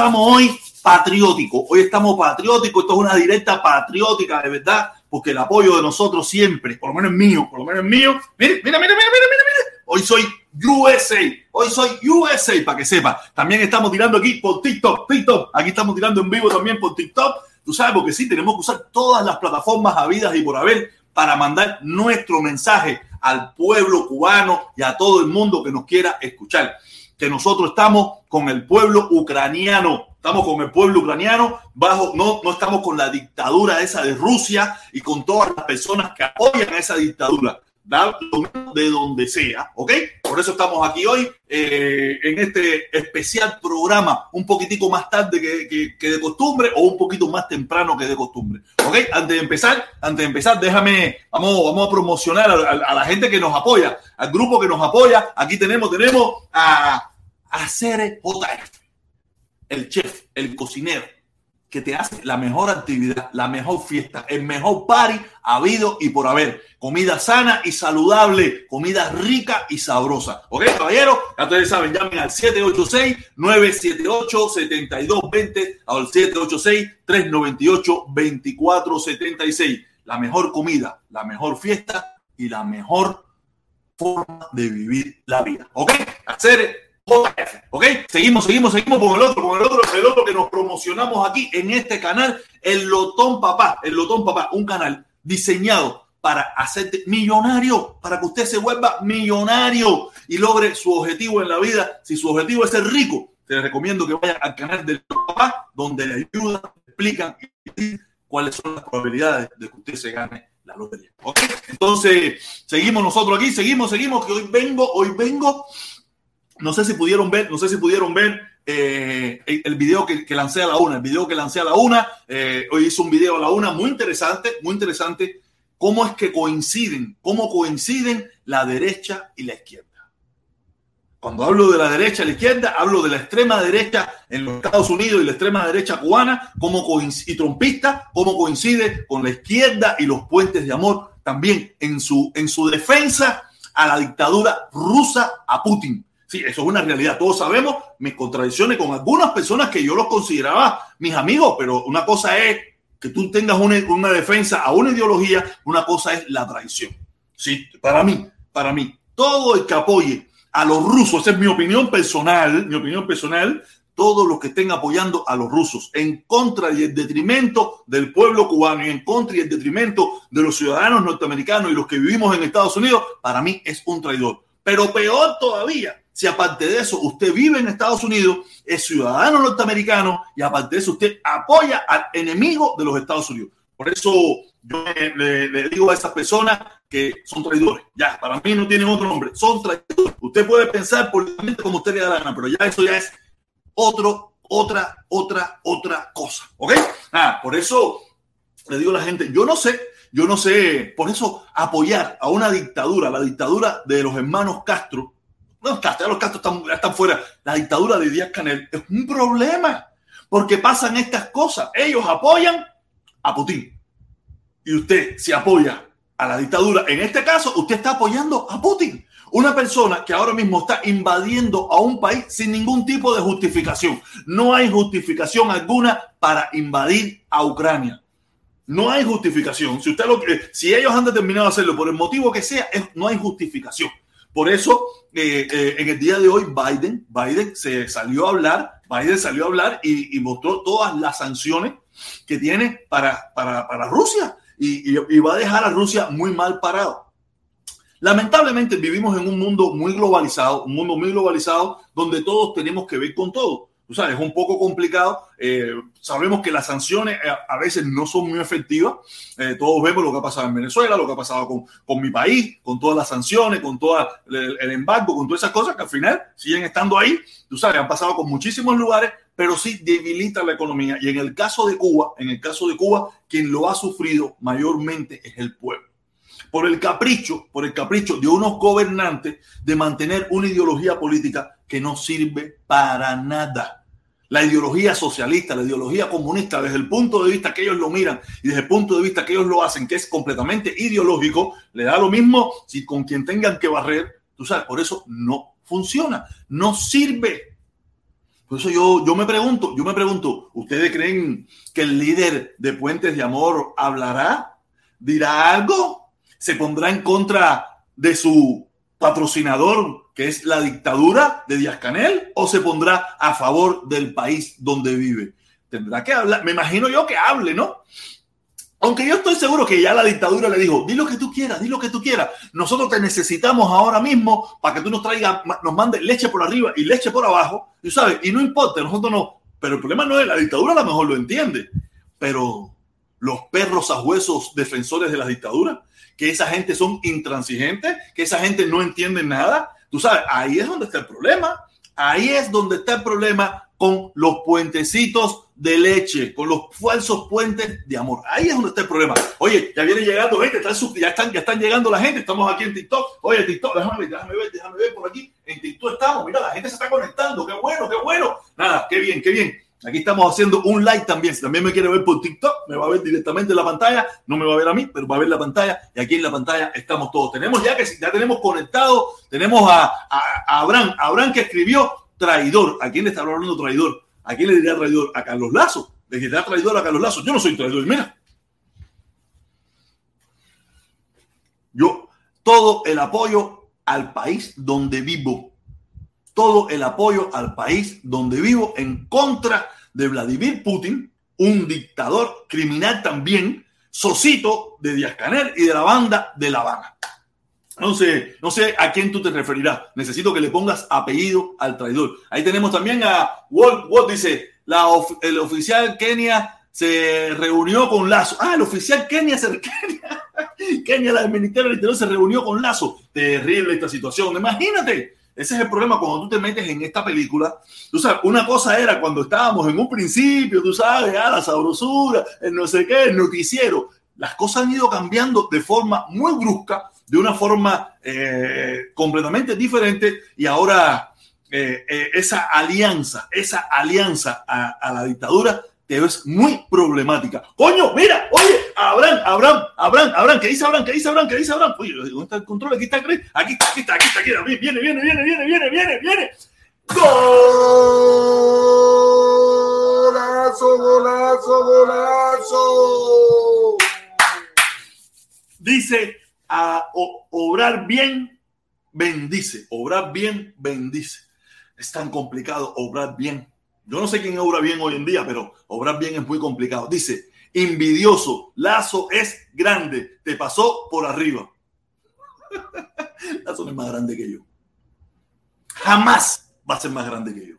estamos hoy patrióticos. Hoy estamos patrióticos. Esto es una directa patriótica, de verdad, porque el apoyo de nosotros siempre, por lo menos mío, por lo menos mío. Mira, mira, mira, mira, mira, mira. Hoy soy USA. Hoy soy USA, para que sepa. También estamos tirando aquí por TikTok, TikTok. Aquí estamos tirando en vivo también por TikTok. Tú sabes, porque sí, tenemos que usar todas las plataformas habidas y por haber para mandar nuestro mensaje al pueblo cubano y a todo el mundo que nos quiera escuchar. Que nosotros estamos con el pueblo ucraniano, estamos con el pueblo ucraniano, bajo, no, no estamos con la dictadura esa de Rusia y con todas las personas que apoyan a esa dictadura de donde sea, ¿ok? Por eso estamos aquí hoy eh, en este especial programa, un poquitico más tarde que, de costumbre o un poquito más temprano que de costumbre, ¿ok? Antes de empezar, antes de empezar, déjame, vamos, vamos a promocionar a, la gente que nos apoya, al grupo que nos apoya. Aquí tenemos, tenemos a, a Cere JF, el chef, el cocinero que te hace la mejor actividad, la mejor fiesta, el mejor party habido y por haber. Comida sana y saludable, comida rica y sabrosa. ¿Ok, caballero? Ya ustedes saben, llamen al 786-978-7220 al 786-398-2476. La mejor comida, la mejor fiesta y la mejor forma de vivir la vida. ¿Ok? Hacer ¿Ok? Seguimos, seguimos, seguimos con el otro, con el otro, el otro que nos promocionamos aquí en este canal, el Lotón Papá, el Lotón Papá, un canal diseñado para hacerte millonario, para que usted se vuelva millonario y logre su objetivo en la vida. Si su objetivo es ser rico, te recomiendo que vaya al canal del Papá, donde le ayudan, explican cuáles son las probabilidades de que usted se gane la lotería. ¿Ok? Entonces, seguimos nosotros aquí, seguimos, seguimos, que hoy vengo, hoy vengo no sé si pudieron ver, no sé si pudieron ver eh, el, video que, lancé a la una, el video que lancé a la una. Eh, hoy hice un video a la una muy interesante, muy interesante. Cómo es que coinciden, cómo coinciden la derecha y la izquierda. Cuando hablo de la derecha y la izquierda, hablo de la extrema derecha en los Estados Unidos y la extrema derecha cubana, cómo y trompista, cómo coincide con la izquierda y los puentes de amor también en su, en su defensa a la dictadura rusa, a Putin. Sí, eso es una realidad. Todos sabemos mis contradicciones con algunas personas que yo los consideraba mis amigos, pero una cosa es que tú tengas una, defensa a una ideología, una cosa es la traición. Sí, para mí, para mí, todo el que apoye a los rusos, esa es mi opinión personal, mi opinión personal, todos los que estén apoyando a los rusos en contra y en detrimento del pueblo cubano y en contra y en detrimento de los ciudadanos norteamericanos y los que vivimos en Estados Unidos, para mí es un traidor. Pero peor todavía, si aparte de eso usted vive en Estados Unidos, es ciudadano norteamericano y aparte de eso usted apoya al enemigo de los Estados Unidos. Por eso yo le, digo a esas personas que son traidores. Ya, para mí no tienen otro nombre, son traidores. Usted puede pensar políticamente como usted le da la gana, pero ya eso ya es otro, otra, otra, otra cosa. ¿Ok? Ah, por eso le digo a la gente, yo no sé, yo no sé, por eso apoyar a una dictadura, la dictadura de los hermanos Castro, no, Castro, los Castro están, fuera. La dictadura de Díaz Canel es un problema porque pasan estas cosas. Ellos apoyan a Putin y usted se apoya a la dictadura. En este caso, usted está apoyando a Putin. Una persona que ahora mismo está invadiendo a un país sin ningún tipo de justificación. No hay justificación alguna para invadir a Ucrania. No hay justificación. Si usted lo si ellos han determinado hacerlo por el motivo que sea, no hay justificación. Por eso, eh, eh, en el día de hoy, Biden, Biden se salió a hablar, Biden salió a hablar y, mostró todas las sanciones que tiene para, para, Rusia y, y, va a dejar a Rusia muy mal parado. Lamentablemente vivimos en un mundo muy globalizado, un mundo muy globalizado donde todos tenemos que ver con todo es un poco complicado. Eh, sabemos que las sanciones eh, a, veces no son muy efectivas. Eh, todos vemos lo que ha pasado en Venezuela, lo que ha pasado con, con mi país, con todas las sanciones, con todo el, embargo, con todas esas cosas que al final siguen estando ahí. Tú sabes, han pasado con muchísimos lugares, pero sí debilitan la economía. Y en el caso de Cuba, en el caso de Cuba, quien lo ha sufrido mayormente es el pueblo por el capricho, por el capricho de unos gobernantes de mantener una ideología política que no sirve para nada la ideología socialista, la ideología comunista, desde el punto de vista que ellos lo miran y desde el punto de vista que ellos lo hacen, que es completamente ideológico, le da lo mismo si con quien tengan que barrer, tú sabes, por eso no funciona, no sirve, Por eso yo, yo me pregunto, yo me pregunto, ¿ustedes creen que el líder de Puentes de Amor hablará? ¿Dirá algo? ¿Se pondrá en contra de su patrocinador, que es la dictadura de Díaz Canel, o se pondrá a favor del país donde vive? Tendrá que hablar, me imagino yo que hable, ¿no? Aunque yo estoy seguro que ya la dictadura le dijo, di lo que tú quieras, di lo que tú quieras. Nosotros te necesitamos ahora mismo para que tú nos traigas, nos mandes leche por arriba y leche por abajo, y sabes, y no importa, nosotros no. Pero el problema no es la dictadura, a lo mejor lo entiende. Pero los perros a huesos defensores de la dictadura, que esa gente son intransigentes, que esa gente no entiende nada, tú sabes, ahí es donde está el problema. Ahí es donde está el problema con los puentecitos de leche, con los falsos puentes de amor. Ahí es donde está el problema. Oye, ya viene llegando gente, ya, están, ya están llegando la gente, estamos aquí en TikTok. Oye, TikTok, déjame ver, déjame ver, déjame ver por aquí. En TikTok estamos, mira, la gente se está conectando, qué bueno, qué bueno. Nada, qué bien, qué bien. Aquí estamos haciendo un like también. Si también me quiere ver por TikTok, me va a ver directamente en la pantalla. No me va a ver a mí, pero va a ver la pantalla. Y aquí en la pantalla estamos todos. Tenemos ya que ya tenemos conectado, tenemos a, a Abraham, Abraham que escribió traidor. ¿A quién le está hablando traidor? ¿A quién le diría traidor? A Carlos Lazo. Le diría traidor a Carlos Lazo. Yo no soy traidor. Mira. Yo, todo el apoyo al país donde vivo. Todo el apoyo al país donde vivo en contra de Vladimir Putin, un dictador criminal también, socito de Díaz Canel y de la banda de La Habana. No sé, no sé a quién tú te referirás. Necesito que le pongas apellido al traidor. Ahí tenemos también a Walt. Walt dice, la el oficial Kenia se reunió con Lazo. Ah, el oficial Kenia se Kenia, Kenia la del Ministerio del Interior se reunió con Lazo. Terrible esta situación. Imagínate. Ese es el problema cuando tú te metes en esta película. Tú sabes, una cosa era cuando estábamos en un principio, tú sabes, ah, la sabrosura, el no sé qué, el noticiero. Las cosas han ido cambiando de forma muy brusca de una forma eh, completamente diferente y ahora eh, eh, esa alianza, esa alianza a, la dictadura te es muy problemática. Coño, mira, oye, Abraham, Abraham, Abraham, Abraham, ¿qué dice Abraham? ¿Qué dice Abraham? ¿Qué dice Abraham? Oye, ¿dónde está el control? Aquí está, aquí está, aquí está, aquí está, aquí está. Viene, viene, viene, viene, viene, viene, viene, viene. Golazo, golazo, golazo. Dice a obrar bien, bendice. Obrar bien, bendice. Es tan complicado obrar bien. Yo no sé quién obra bien hoy en día, pero obrar bien es muy complicado. Dice, envidioso, Lazo es grande, te pasó por arriba. Lazo no es más grande que yo. Jamás va a ser más grande que yo.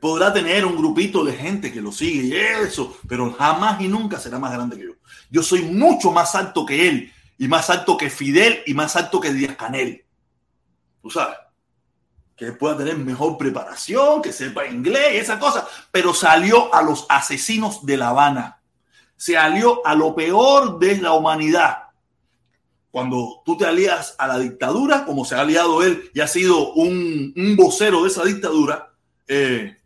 Podrá tener un grupito de gente que lo sigue y eso, pero jamás y nunca será más grande que yo. Yo soy mucho más alto que él, y más alto que Fidel, y más alto que Díaz Canel. Tú sabes, que pueda tener mejor preparación, que sepa inglés, esa cosa, pero salió a los asesinos de La Habana. Se alió a lo peor de la humanidad. Cuando tú te alías a la dictadura, como se ha aliado él y ha sido un, un vocero de esa dictadura, eh,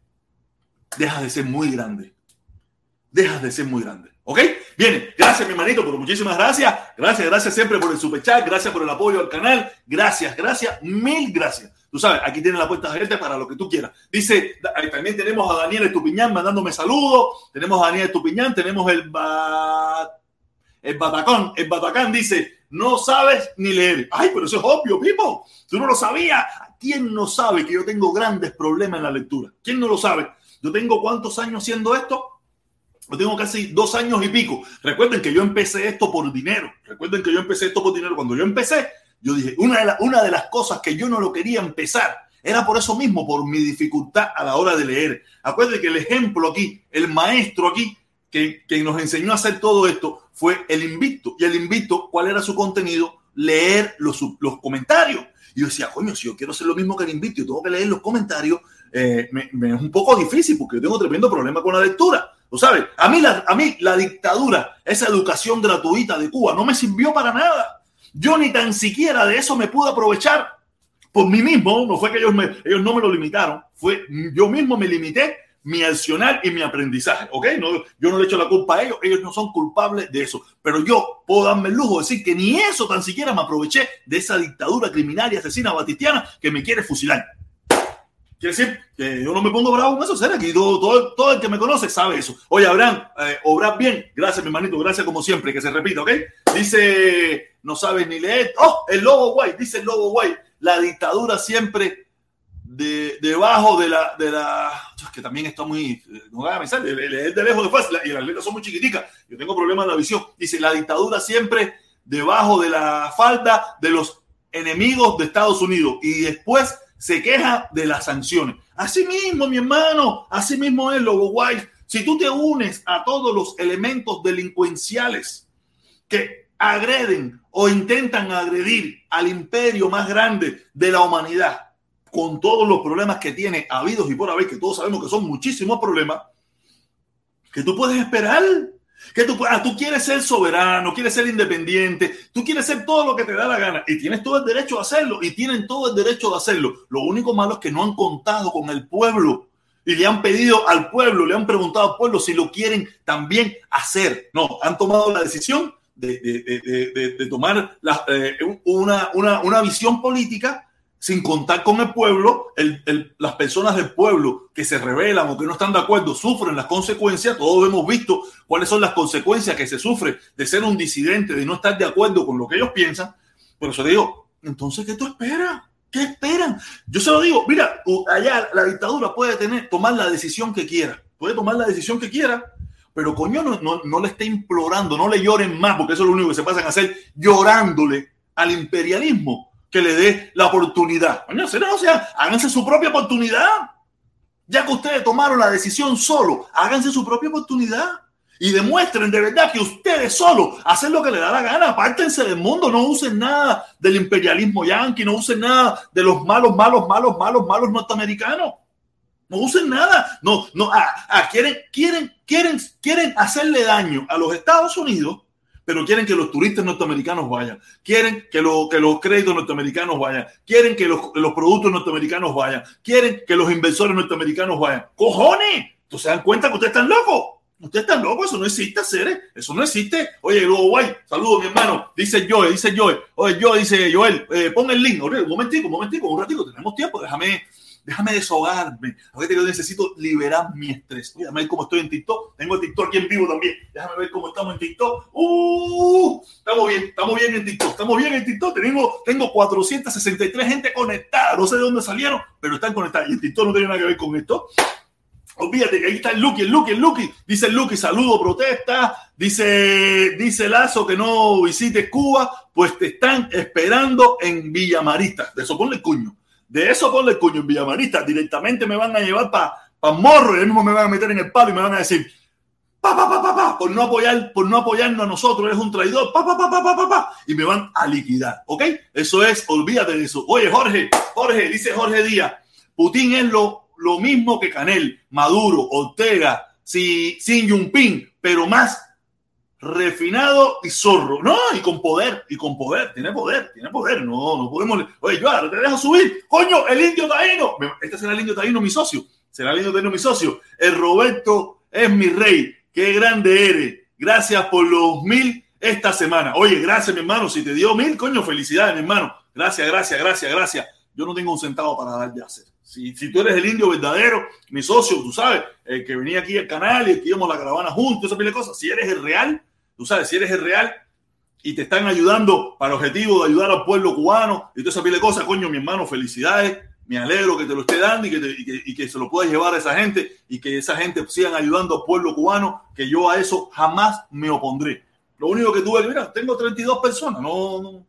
dejas de ser muy grande. Dejas de ser muy grande. ¿Ok? Bien, gracias mi manito, por muchísimas gracias. Gracias, gracias siempre por el super chat, gracias por el apoyo al canal. Gracias, gracias, mil gracias. Tú sabes, aquí tiene la puerta abierta para lo que tú quieras. Dice, también tenemos a Daniel Estupiñán mandándome saludos. Tenemos a Daniel Estupiñán, tenemos el, el Batacón. El Batacán dice, no sabes ni leer. Ay, pero eso es obvio, Pipo. Tú no lo sabías. ¿Quién no sabe que yo tengo grandes problemas en la lectura? ¿Quién no lo sabe? Yo tengo cuántos años haciendo esto? Yo tengo casi dos años y pico. Recuerden que yo empecé esto por dinero. Recuerden que yo empecé esto por dinero. Cuando yo empecé, yo dije, una de, una de las cosas que yo no lo quería empezar era por eso mismo, por mi dificultad a la hora de leer. Acuérdense que el ejemplo aquí, el maestro aquí, que, que nos enseñó a hacer todo esto, fue el invicto. Y el invicto, ¿cuál era su contenido? Leer los, los comentarios. Y yo decía, coño, si yo quiero hacer lo mismo que el invicto, tengo que leer los comentarios, eh, me, es un poco difícil porque yo tengo tremendo problema con la lectura. ¿Tú sabes? A mí, la, a mí la dictadura, esa educación gratuita de Cuba, no me sirvió para nada. Yo ni tan siquiera de eso me pude aprovechar por mí mismo. No fue que ellos, me, ellos no me lo limitaron, fue yo mismo me limité mi accionar y mi aprendizaje, ¿ok? No, yo no le echo la culpa a ellos, ellos no son culpables de eso, pero yo puedo darme el lujo de decir que ni eso tan siquiera me aproveché de esa dictadura criminal y asesina batistiana que me quiere fusilar. Quiere decir que yo no me pongo bravo con eso, será aquí todo, todo, el que me conoce sabe eso. Oye, Abraham, eh, bien. Gracias, mi hermanito, gracias como siempre, que se repita, ¿ok? Dice, no sabes ni leer. Oh, el lobo guay, dice el lobo guay. La dictadura siempre de, debajo de la, de la. Es que también está muy. No me sale, leer de lejos de fácil y las letras son muy chiquiticas. Yo tengo problemas en la visión. Dice, la dictadura siempre debajo de la falta de los enemigos de Estados Unidos. Y después se queja de las sanciones. Así mismo, mi hermano, así mismo es, White. Si tú te unes a todos los elementos delincuenciales que agreden o intentan agredir al imperio más grande de la humanidad, con todos los problemas que tiene habidos y por haber, que todos sabemos que son muchísimos problemas, que tú puedes esperar que tú, ah, tú quieres ser soberano, quieres ser independiente, tú quieres ser todo lo que te da la gana y tienes todo el derecho a hacerlo y tienen todo el derecho de hacerlo. Lo único malo es que no han contado con el pueblo y le han pedido al pueblo, le han preguntado al pueblo si lo quieren también hacer. No, han tomado la decisión de, de, de, tomar la, eh, una, una, una visión política sin contar con el pueblo, las personas del pueblo que se rebelan o que no están de acuerdo sufren las consecuencias. Todos hemos visto cuáles son las consecuencias que se sufre de ser un disidente, de no estar de acuerdo con lo que ellos piensan. Por eso digo, entonces, ¿qué tú esperas? ¿Qué esperan? Yo se lo digo, mira, allá la dictadura puede tener, tomar la decisión que quiera, puede tomar la decisión que quiera, pero coño, no, no, no le esté implorando, no le lloren más, porque eso es lo único que se pasan a hacer, llorándole al imperialismo que le dé la oportunidad. o sea, háganse su propia oportunidad. Ya que ustedes tomaron la decisión solo, háganse su propia oportunidad y demuestren de verdad que ustedes solo hacen lo que les da la gana. Apártense del mundo, no usen nada del imperialismo yanqui, no usen nada de los malos, malos, malos, malos, malos norteamericanos. No usen nada. No, no, ah, ah, quieren, quieren, quieren, quieren hacerle daño a los Estados Unidos pero quieren que los turistas norteamericanos vayan, quieren que, lo, que los créditos norteamericanos vayan, quieren que los, los, productos norteamericanos vayan, quieren que los inversores norteamericanos vayan. ¡Cojones! ¿Tú se dan cuenta que ustedes están locos? Ustedes están locos, eso no existe, hacer, eso no existe. Oye, luego, guay, saludos, mi hermano. Dice Joel, dice Joel. Oye, yo, dice Joel, eh, pon el link. Un momentico, un momentico, un ratito, tenemos tiempo, déjame, déjame deshogarme. Ahorita yo necesito liberar mi estrés. Déjame ver cómo estoy en TikTok. Tengo el TikTok aquí en vivo también. Déjame ver cómo estamos en TikTok. Uh, estamos bien, estamos bien en TikTok. Estamos bien en TikTok. Tengo, tengo 463 gente conectada. No sé de dónde salieron, pero están conectadas. Y en TikTok no tiene nada que ver con esto. Olvídate que ahí está el Lucky, el Lucky, el Lucky. Dice el Lucky, saludo, protesta. Dice, dice Lazo que no visites Cuba, pues te están esperando en Villamarista. De eso ponle el cuño. De eso ponle el coño en Villamarista. Directamente me van a llevar para pa morro y mismo me van a meter en el palo y me van a decir, pa, pa, pa, pa, pa, por no apoyar, por no apoyarnos a nosotros, eres un traidor, pa, pa, pa, pa, pa, pa, pa, y me van a liquidar, ¿ok? Eso es, olvídate de eso. Oye, Jorge, Jorge, dice Jorge Díaz, Putin es lo, lo mismo que Canel, Maduro, Ortega, si, Sin Jinping, pero más refinado y zorro. No, y con poder, y con poder, tiene poder, tiene poder. No, no podemos. Oye, yo ahora te dejo subir. Coño, el indio taíno. Este será el indio taíno, mi socio. Será el indio taíno, mi socio. El Roberto es mi rey. Qué grande eres. Gracias por los mil esta semana. Oye, gracias, mi hermano. Si te dio mil, coño, felicidades, mi hermano. Gracias, gracias, gracias, gracias. Yo no tengo un centavo para dar de hacer. Si, si tú eres el indio verdadero, mi socio, tú sabes, el que venía aquí al canal y que la caravana juntos, esa pila de cosas. Si eres el real, Tú sabes, si eres el real y te están ayudando para el objetivo de ayudar al pueblo cubano y toda esa pile de cosas, coño, mi hermano, felicidades. Me alegro que te lo esté dando y que, y que, se lo puedas llevar a esa gente y que esa gente sigan ayudando al pueblo cubano, que yo a eso jamás me opondré. Lo único que tuve mira, tengo 32 personas, no, no,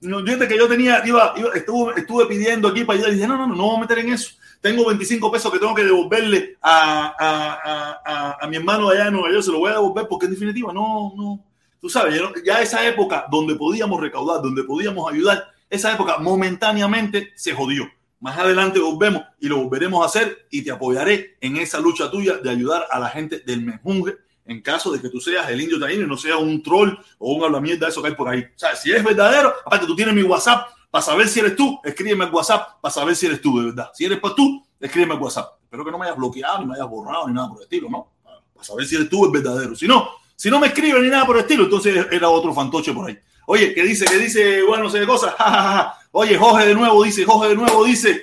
no que yo tenía, iba, estuve, estuve pidiendo aquí para allá y dije, no, no, no, no voy a meter en eso. Tengo 25 pesos que tengo que devolverle a, a, a, a mi hermano allá en Nueva York, se lo voy a devolver porque en definitiva no, no. Tú sabes, ya esa época donde podíamos recaudar, donde podíamos ayudar, esa época momentáneamente se jodió. Más adelante volvemos y lo volveremos a hacer y te apoyaré en esa lucha tuya de ayudar a la gente del Menjunge en caso de que tú seas el indio taíno y no sea un troll o un habla mierda eso que hay por ahí. O sea, si es verdadero, aparte tú tienes mi WhatsApp, para saber si eres tú, escríbeme al WhatsApp para saber si eres tú, de verdad. Si eres para tú, escríbeme al WhatsApp. Espero que no me hayas bloqueado, ni me hayas borrado, ni nada por el estilo, ¿no? Para saber si eres tú el verdadero. Si no, si no me escribes ni nada por el estilo, entonces era otro fantoche por ahí. Oye, ¿qué dice? ¿Qué dice? Bueno, no sé de cosas. Oye, Jorge de nuevo dice, Jorge de nuevo dice.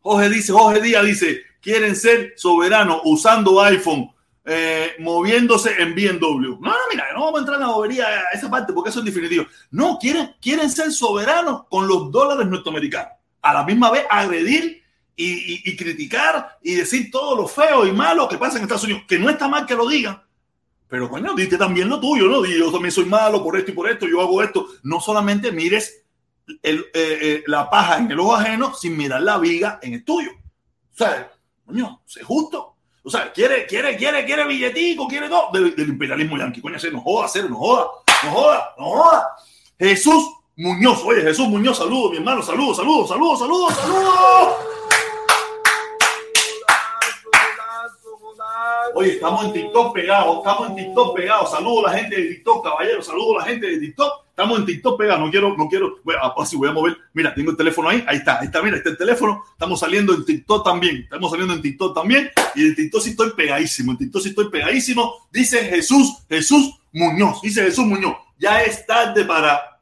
Jorge dice, Jorge Díaz dice, quieren ser soberanos usando iPhone, eh, moviéndose en BMW. No, no, mira, no vamos a entrar en la bobería a esa parte porque eso es definitivo. No, quieren, quieren ser soberanos con los dólares norteamericanos. A la misma vez agredir y, criticar y decir todo lo feo y malo que pasa en Estados Unidos, que no está mal que lo digan, pero coño, dite también lo tuyo, ¿no? yo también soy malo por esto y por esto, yo hago esto. No solamente mires el, eh, eh, la paja en el ojo ajeno sin mirar la viga en el tuyo. O sea, coño, sé justo. O sea, quiere, quiere, quiere, quiere billetico, quiere todo del, imperialismo yanqui. Coño, se nos joda, se nos joda, nos joda, nos joda. Jesús Muñoz, oye, Jesús Muñoz, saludos, mi hermano, saludos, saludos, saludos, saludos, saludos. Oye, estamos en TikTok pegados, estamos en TikTok pegados. Saludo a la gente de TikTok, caballero. Saludo a la gente de TikTok. Estamos en TikTok pegados. No quiero, no quiero. Bueno, así voy a mover. Mira, tengo el teléfono ahí. Ahí está, ahí está. Mira, está el teléfono. Estamos saliendo en TikTok también. Estamos saliendo en TikTok también. Y en TikTok sí estoy pegadísimo. En TikTok sí estoy pegadísimo. Dice Jesús, Jesús Muñoz. Dice Jesús Muñoz. Ya es tarde para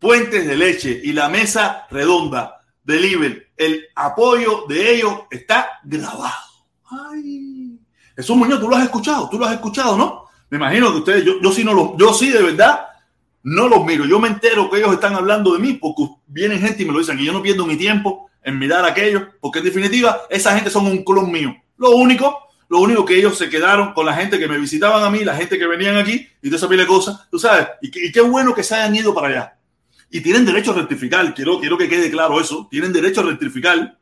puentes de leche y la mesa redonda de Libre. El apoyo de ellos está grabado. Ay. Jesús Muñoz, tú lo has escuchado, tú lo has escuchado, ¿no? Me imagino que ustedes, yo, yo sí no lo, yo sí de verdad no los miro. Yo me entero que ellos están hablando de mí porque vienen gente y me lo dicen y yo no pierdo mi tiempo en mirar a aquellos porque en definitiva esa gente son un clon mío. Lo único, lo único que ellos se quedaron con la gente que me visitaban a mí, la gente que venían aquí y de esa pila de cosas, tú sabes, y, qué bueno que se hayan ido para allá. Y tienen derecho a rectificar, quiero, quiero que quede claro eso, tienen derecho a rectificar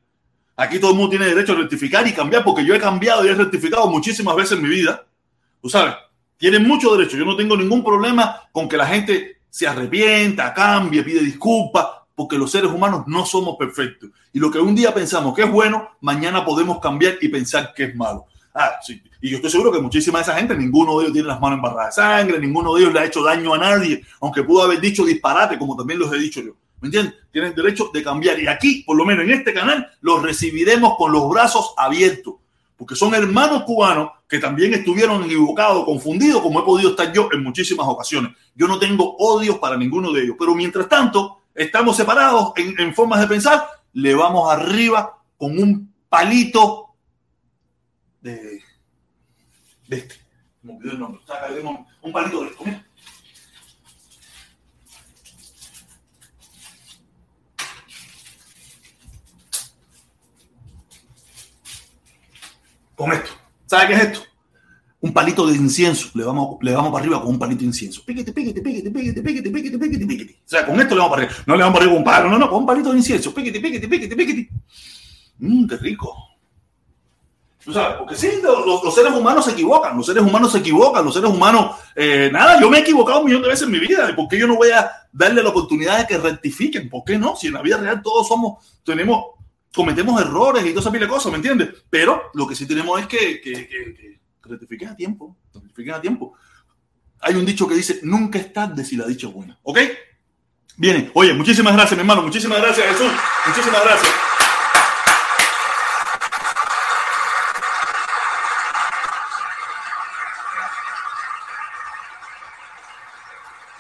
Aquí todo el mundo tiene derecho a rectificar y cambiar, porque yo he cambiado y he rectificado muchísimas veces en mi vida. Tú sabes, tienen mucho derecho. Yo no tengo ningún problema con que la gente se arrepienta, cambie, pide disculpas, porque los seres humanos no somos perfectos. Y lo que un día pensamos que es bueno, mañana podemos cambiar y pensar que es malo. Ah, sí. Y yo estoy seguro que muchísima de esa gente, ninguno de ellos tiene las manos embarradas de sangre, ninguno de ellos le ha hecho daño a nadie, aunque pudo haber dicho disparate, como también los he dicho yo. ¿Me entiendes? Tienen derecho de cambiar. Y aquí, por lo menos en este canal, los recibiremos con los brazos abiertos. Porque son hermanos cubanos que también estuvieron equivocados, confundidos, como he podido estar yo en muchísimas ocasiones. Yo no tengo odios para ninguno de ellos. Pero mientras tanto, estamos separados en, formas de pensar. Le vamos arriba con un palito de, de este. Un palito de esto. con esto. ¿Sabe qué es esto? Un palito de incienso. Le vamos, le vamos para arriba con un palito de incienso. Piquete, piquete, piquete, piquete, piquete, piquete, piquete, piquete. O sea, con esto le vamos para arriba. No le vamos para arriba con un palo, no, no, con un palito de incienso. Piquete, piquete, piquete, piquete. Mmm, qué rico. ¿Tú sabes? Porque sí, los, seres humanos se equivocan, los seres humanos se equivocan, los seres humanos, eh, nada, yo me he equivocado un millón de veces en mi vida, ¿por qué yo no voy a darle la oportunidad de que rectifiquen? ¿Por qué no? Si en la vida real todos somos, tenemos cometemos errores y toda esa pila de cosas, ¿me entiendes? Pero lo que sí tenemos es que, que, que, rectifiquen a tiempo, rectifiquen a tiempo. Hay un dicho que dice, nunca es tarde si la dicha es buena, ¿ok? Viene, oye, muchísimas gracias, mi hermano, muchísimas gracias, Jesús, muchísimas gracias.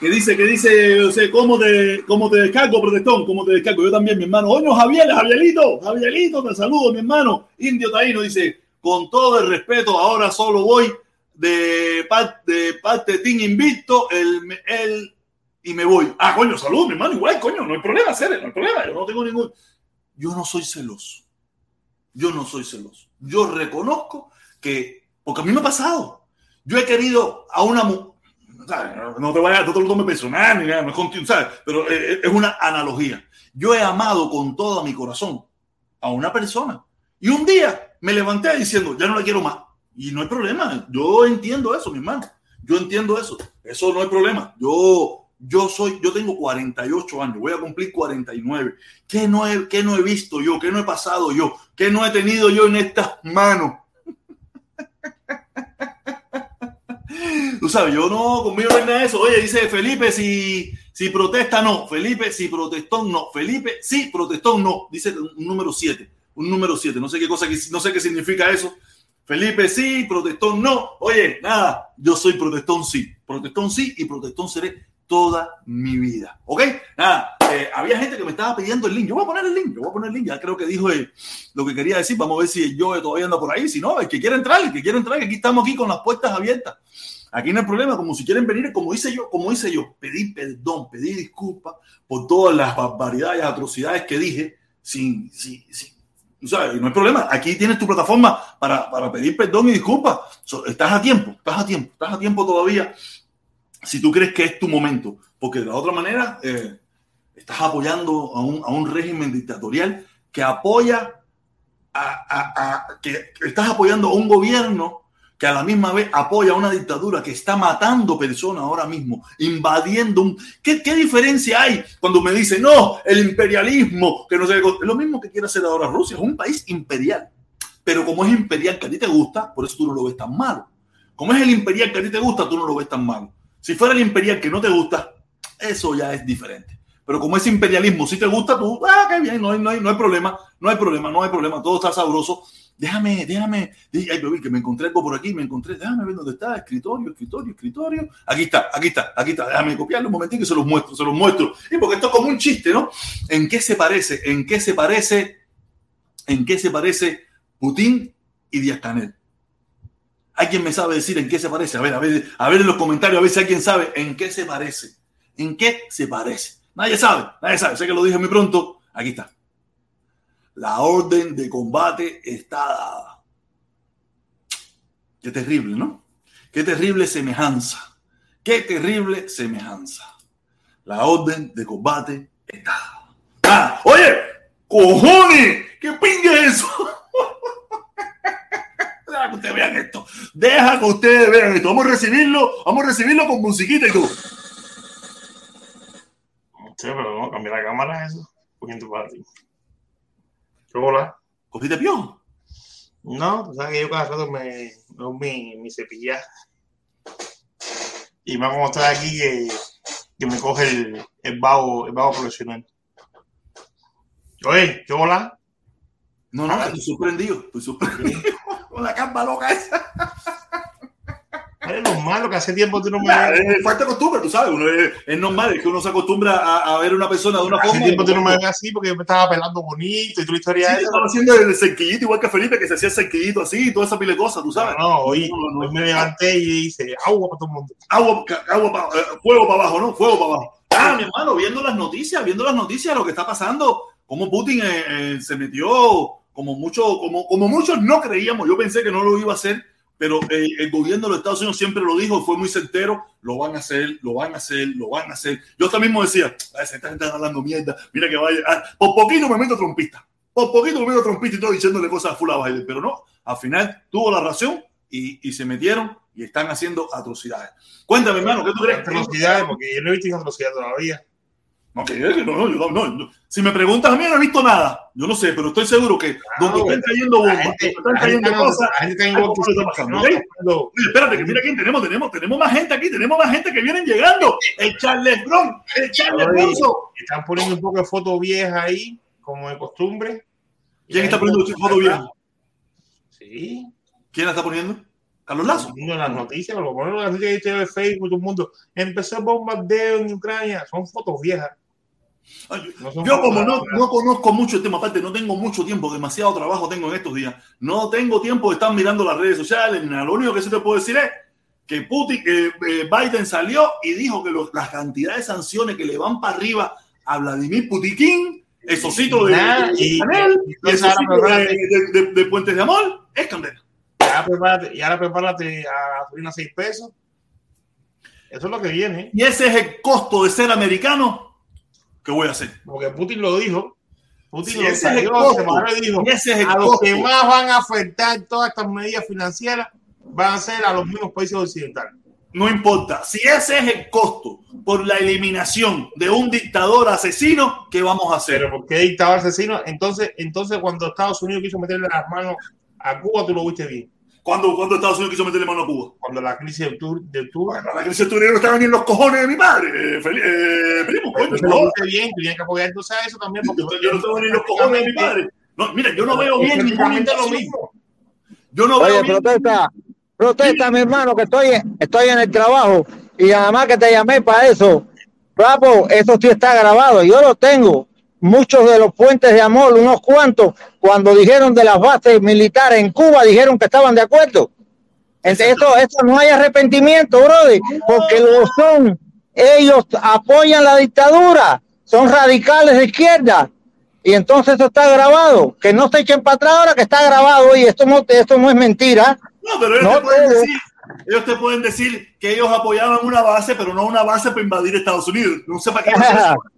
Que dice, que dice, o sea, ¿cómo te, cómo te descargo, protestón? ¿Cómo te descargo? Yo también, mi hermano. Oye, Javier, Javierito, Javierito, te saludo, mi hermano. Indio Taíno dice, con todo el respeto, ahora solo voy de, parte de parte Team Invicto, el, el, y me voy. Ah, coño, saludo, mi hermano, igual, coño, no hay problema, Cere, no hay problema, yo no tengo ningún... Yo no soy celoso. Yo no soy celoso. Yo reconozco que, porque a mí me ha pasado. Yo he querido a una mujer, no te vayas, no te lo tomes personal, ni nada, no es ¿sabes? Pero eh, eh, es una analogía. Yo he amado con todo mi corazón a una persona y un día me levanté diciendo, ya no la quiero más. Y no hay problema. Yo entiendo eso, mi hermano. Yo entiendo eso. Eso no hay problema. Yo, yo soy, yo tengo 48 años, voy a cumplir 49. ¿Qué no he, qué no he visto yo? ¿Qué no he pasado yo? ¿Qué no he tenido yo en estas manos? Tú sabes, yo no, conmigo no nada de eso. Oye, dice Felipe, si, si protesta, no. Felipe, si protestón, no. Felipe, sí, protestón, no. Dice un número 7. Un número 7. No sé qué cosa, no sé qué significa eso. Felipe, sí, protestón, no. Oye, nada, yo soy protestón, sí. Protestón, sí, y protestón seré toda mi vida. ¿Ok? Nada, eh, había gente que me estaba pidiendo el link. Yo voy a poner el link, yo voy a poner el link. Ya creo que dijo eh, lo que quería decir. Vamos a ver si yo todavía anda por ahí. Si no, el que quiera entrar, el que quiera entrar, que aquí estamos aquí con las puertas abiertas. Aquí no hay problema, como si quieren venir, como hice yo, como hice yo, pedir perdón, pedir disculpas por todas las barbaridades, atrocidades que dije, sin, sin, sin no hay problema. Aquí tienes tu plataforma para, para pedir perdón y disculpas. estás a tiempo, estás a tiempo, estás a tiempo todavía. Si tú crees que es tu momento, porque de la otra manera eh, estás apoyando a un, a un, régimen dictatorial que apoya a, a que estás apoyando a un gobierno que a la misma vez apoya una dictadura que está matando personas ahora mismo, invadiendo un... ¿Qué, qué diferencia hay cuando me dicen, no, el imperialismo, que no sé, lo mismo que quiere hacer ahora Rusia, es un país imperial, pero como es imperial que a ti te gusta, por eso tú no lo ves tan malo. Como es el imperial que a ti te gusta, tú no lo ves tan malo. Si fuera el imperial que no te gusta, eso ya es diferente. Pero como es imperialismo, si te gusta, tú, ah, qué bien, no hay, no hay, no hay problema, no hay problema, no hay problema, todo está sabroso déjame, déjame, ay, que me encontré algo por aquí, me encontré, déjame ver dónde está, escritorio, escritorio, escritorio. Aquí está, aquí está, aquí está, déjame copiarlo un momentito y se los muestro, se los muestro. Y porque esto es como un chiste, ¿no? ¿En qué se parece? ¿En qué se parece? ¿En qué se parece Putin y Díaz Canel? ¿Alguien me sabe decir en qué se parece? A ver, a ver, a ver en los comentarios, a ver si alguien sabe en qué se parece. ¿En qué se parece? Nadie sabe, nadie sabe. Sé que lo dije muy pronto. Aquí está. La orden de combate está dada. Qué terrible, ¿no? Qué terrible semejanza. Qué terrible semejanza. La orden de combate está dada. Ah, oye, cojones, ¿qué pingue eso? Deja que ustedes vean esto. Deja que ustedes vean esto. Vamos a recibirlo, vamos a recibirlo con musiquita y todo. Sí, pero vamos a cambiar la cámara eso. Un poquito para ti. Hola. ¿Cogiste piojo? No, tú sabes que yo cada rato me doy mi, mi cepilla. Y me como estar aquí que, que, me coge el, el vago, el vago profesional. Oye, ¿qué hola? No, no, estoy sorprendido, estoy sorprendido con la camba loca esa. Es normal, que hace tiempo tú no me ves. Es falta de costumbre, tú sabes. Uno es, es, normal, es que uno se acostumbra a, a ver una persona de una hace forma. Hace tiempo tú no me ves así porque yo me estaba pelando bonito y tu historia sí, Estaba haciendo el cerquillito igual que Felipe, que se hacía el cerquillito así y toda esa pile de cosas, tú sabes. No, no, hoy, no, no, hoy me levanté y hice agua para todo el mundo. Agua, agua para, eh, fuego para abajo, ¿no? Fuego para abajo. Ah, mi hermano, viendo las noticias, viendo las noticias, lo que está pasando, cómo Putin eh, eh, se metió, como, mucho, como, como muchos no creíamos, yo pensé que no lo iba a hacer pero eh, el gobierno de los Estados Unidos siempre lo dijo, fue muy certero, lo van a hacer, lo van a hacer, lo van a hacer. Yo también mismo decía, esta gente está hablando mierda, mira que vaya, ah, por poquito me meto trompista, por poquito me meto trompista y todo diciéndole cosas a Full Biden, pero no, al final tuvo la razón y, y, se metieron y están haciendo atrocidades. Cuéntame, hermano, ¿qué tú crees? Atrocidades, porque yo no he visto atrocidades todavía. No, que no, no, no, no, Si me preguntas a mí, no he visto nada. Yo no sé, pero estoy seguro que donde están cayendo bombas, están cayendo cosas, espérate, que mira quién tenemos, tenemos, tenemos más gente aquí, tenemos más gente que vienen llegando. El Charles Bron, el Charles Bronzo. Están poniendo un poco de fotos viejas ahí, como de costumbre. ¿Quién está poniendo fotos viejas? Sí. ¿Quién la está poniendo? Carlos Lazo. En las noticias, lo ponen en las noticias de Facebook, todo el mundo. Empezó el bombardeo en Ucrania. Son fotos viejas. Yo como no, no, conozco mucho el tema, aparte no tengo mucho tiempo, demasiado trabajo tengo en estos días, no tengo tiempo de estar mirando las redes sociales, lo único que sí te puedo decir es que Putin, eh, Biden salió y dijo que los, las cantidades de sanciones que le van para arriba a Vladimir Putin, esos sitios de, nah, de, y, Canel, y, esos sitios de, de, de, Puentes de Amor, es candela. Y ahora prepárate a gasolina a 6 pesos. Eso es lo que viene. Y ese es el costo de ser americano ¿qué voy a hacer? Porque Putin lo dijo. Putin Si lo ese es el costo, dijo, ese es el a los costo. que más van a afectar todas estas medidas financieras van a ser a los mismos países occidentales. No importa. Si ese es el costo por la eliminación de un dictador asesino, ¿qué vamos a hacer? Pero ¿por qué dictador asesino? Entonces, entonces cuando Estados Unidos quiso meterle las manos a Cuba, tú lo viste bien. ¿Cuándo, cuando Estados Unidos quiso meterle mano a Cuba? Cuando la crisis de, Tur de Cuba. Bueno, la crisis de no estaban ni en los cojones de mi padre. Eh, Feli- eh, primo, coño, no. bien, tú tienes que apoyar entonces a eso también. Porque Yo, yo no estaba ni en los cojones de mi padre. No, mira, yo no veo bien Prácticamente lo mismo. Yo no veo Oye, bien. protesta, protesta, mi hermano, que estoy, estoy en el trabajo y además que te llamé para eso, Papo, eso sí está grabado, yo lo tengo. Muchos de los puentes de amor, unos cuantos, cuando dijeron de las bases militares en Cuba, dijeron que estaban de acuerdo. Entonces, esto, esto no hay arrepentimiento, brother, porque lo son. Ellos apoyan la dictadura, son radicales de izquierda. Y entonces eso está grabado. Que no se echen para atrás ahora que está grabado y esto no, esto no es mentira. No, pero ellos, No te pueden todo. decir, ellos te pueden decir que ellos apoyaban una base, pero no una base para invadir Estados Unidos. No sé para qué.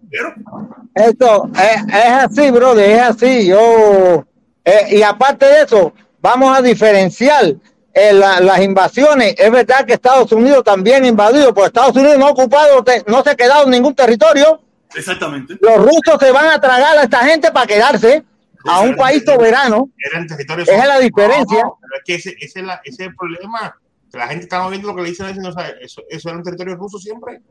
Esto es, es así, brother, es así. Yo, eh, y aparte de eso, vamos a diferenciar eh, la- las invasiones. Es verdad que Estados Unidos también invadido, porque Estados Unidos no ha ocupado, no se ha quedado en ningún territorio. Exactamente. Los rusos se van a tragar a esta gente para quedarse a un país soberano. Eran territorios. Esa es la diferencia. No, pero es que ese, ese es la- ese es el problema. La gente está viendo lo que le dicen, o sea, eso, eso era un territorio ruso siempre.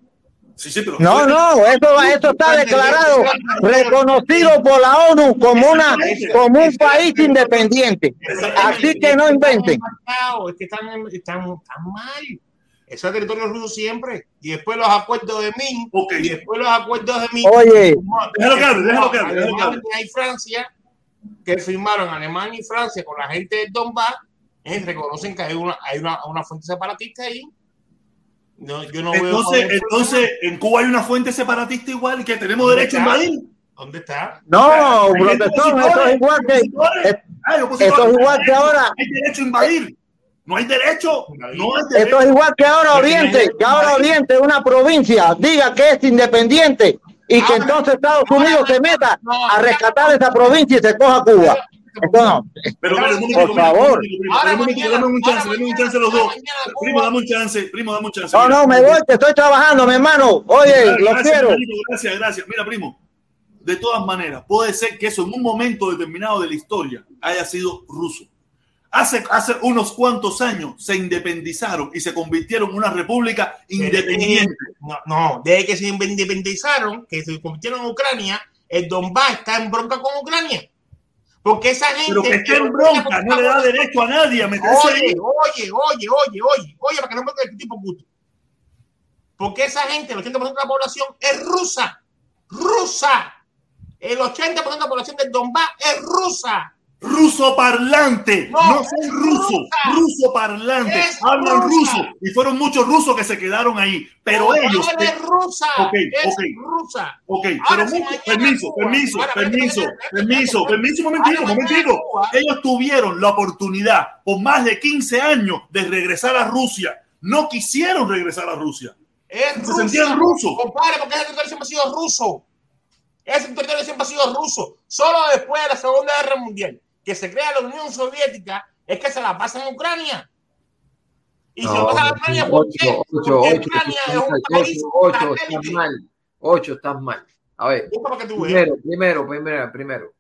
Sí, sí, pero. No, no, eso, eso está declarado, reconocido por la ONU como una, como un país independiente. Así que no inventen. Es que están, están, están mal. Eso es territorio ruso siempre. Y después los acuerdos de Minsk. Y después los acuerdos de Minsk. Oye, Déjalo que hable, déjalo que hable, déjalo que hable. Alemania y Francia, que firmaron Alemania y Francia con la gente del Donbass, eh, reconocen que hay una, hay una, una fuente separatista ahí. No, yo no veo Entonces, es entonces, en Cuba hay una fuente separatista igual que tenemos derecho a invadir. ¿Dónde está? no, protestón, eso es igual que, eso es igual que ahora. Hay derecho a invadir. No hay derecho. No hay esto derecho. es igual que ahora Oriente, que ahora Oriente, una provincia, diga que es independiente y que entonces Estados Unidos se meta a rescatar esa provincia y se coja Cuba. No. Pero, Por primo, favor. dame un chance, dame un chance los dos. Primo, dame un chance, primo, dame un chance. No, Mira. no, me voy, que estoy trabajando, mi hermano. Oye, Gracias, lo quiero. Gracias, gracias. Mira, primo, de todas maneras, puede ser que eso en un momento determinado de la historia haya sido ruso. Hace, hace unos cuantos años se independizaron y se convirtieron en una república independiente. No, no, desde que se independizaron, que se convirtieron en Ucrania, el Donbass está en bronca con Ucrania. Porque esa gente. Pero que esté en bronca no le da derecho a nadie a meterse ahí. Oye, oye, oye, oye, oye, oye, para que no me el tipo puto. Porque esa gente, el 80% de la población es rusa. Rusa. El 80% de la población del Donbass es rusa. Ruso parlante, no, No, son rusos, ruso parlante, hablan ruso. Y fueron muchos rusos que se quedaron ahí, pero ellos, es rusa. Es rusa. ok, pero mañana permiso, permiso, ahora, permiso, permiso, permiso, momentito, momentito, ellos tuvieron la oportunidad por más de 15 años de regresar a Rusia, no quisieron regresar a Rusia, Es se sentían rusos. Compadre, porque ese territorio siempre ha sido ruso. Ese territorio siempre ha sido ruso. Solo después de la Segunda Guerra Mundial, que se crea la Unión Soviética, es que se la pasa en Ucrania. Y se No, lo pasa a Ucrania ¿por qué? ocho, ocho, Porque ocho, Ucrania es un ocho, país ocho, estás mal. Ocho, estás mal. A ver, primero, primero, primero, primero.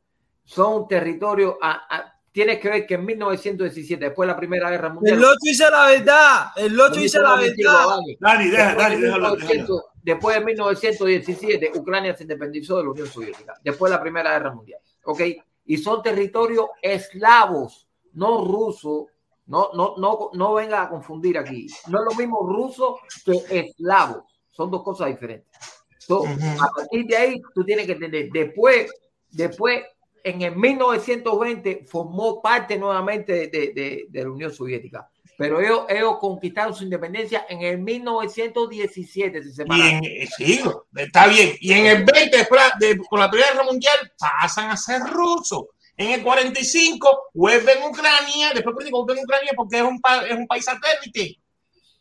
Son territorios, a- a- tienes que ver que en 1917, después de la Primera Guerra Mundial, El 8 dice la verdad. El 8 Permíteme dice la verdad. Dani. Dani, deja, Después Dani, de déjalo, déjalo. 1900 Después de 1917, Ucrania se independizó de la Unión Soviética, después de la Primera Guerra Mundial. ¿Ok? Y son territorios eslavos, no rusos. No, no, no, no venga a confundir aquí. No es lo mismo ruso que eslavo. Son dos cosas diferentes. So. A partir de ahí, tú tienes que entender. Después, después, en el 1920, formó parte nuevamente de, de- de- de la Unión Soviética. Pero ellos, ellos conquistaron su independencia en el 1917. Se Y separaron. en, eh, sí, está bien. Y en el 20, después de- con la Primera Guerra Mundial, pasan a ser rusos. En el 45, vuelven a Ucrania, después vuelven a Ucrania porque es un, es un país satélite.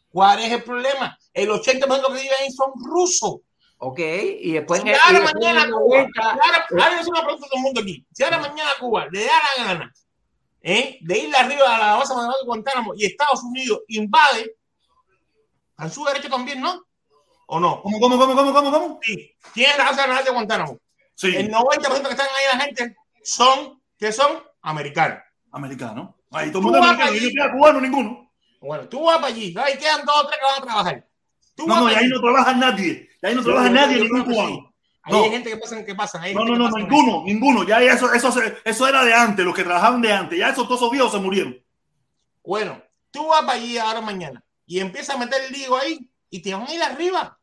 ¿Cuál es el problema? El 80% que viven ahí son rusos. Ok, y después Si ahora y mañana Cuba, 90, si ahora, hacer una pregunta a todo el mundo aquí. Si ahora mañana Cuba le da la gana ¿eh? de ir arriba a la base de Guantánamo y Estados Unidos invade, a su derecho también, ¿no? ¿O no? ¿Cómo, cómo, cómo, cómo, cómo, cómo? Sí, tienen la base naval de Guantánamo. Sí, El 90% que están ahí la gente son, que son americanos. americano. Ahí todo el mundo no cubano ninguno. Bueno, tú vas para allí, ahí quedan dos o tres que van a trabajar. Tú No, no, y ahí no trabaja nadie. Y ahí no trabaja nadie, ningún cubano. Ahí No. hay gente que pasan, que pasan. hay No, no, ninguno, ninguno. Ya eso, eso, eso era de antes, los que trabajaban de antes. Ya esos todos esos viejos se murieron. Bueno, tú vas para allí ahora mañana y empiezas a meter el lío ahí y te van a ir arriba.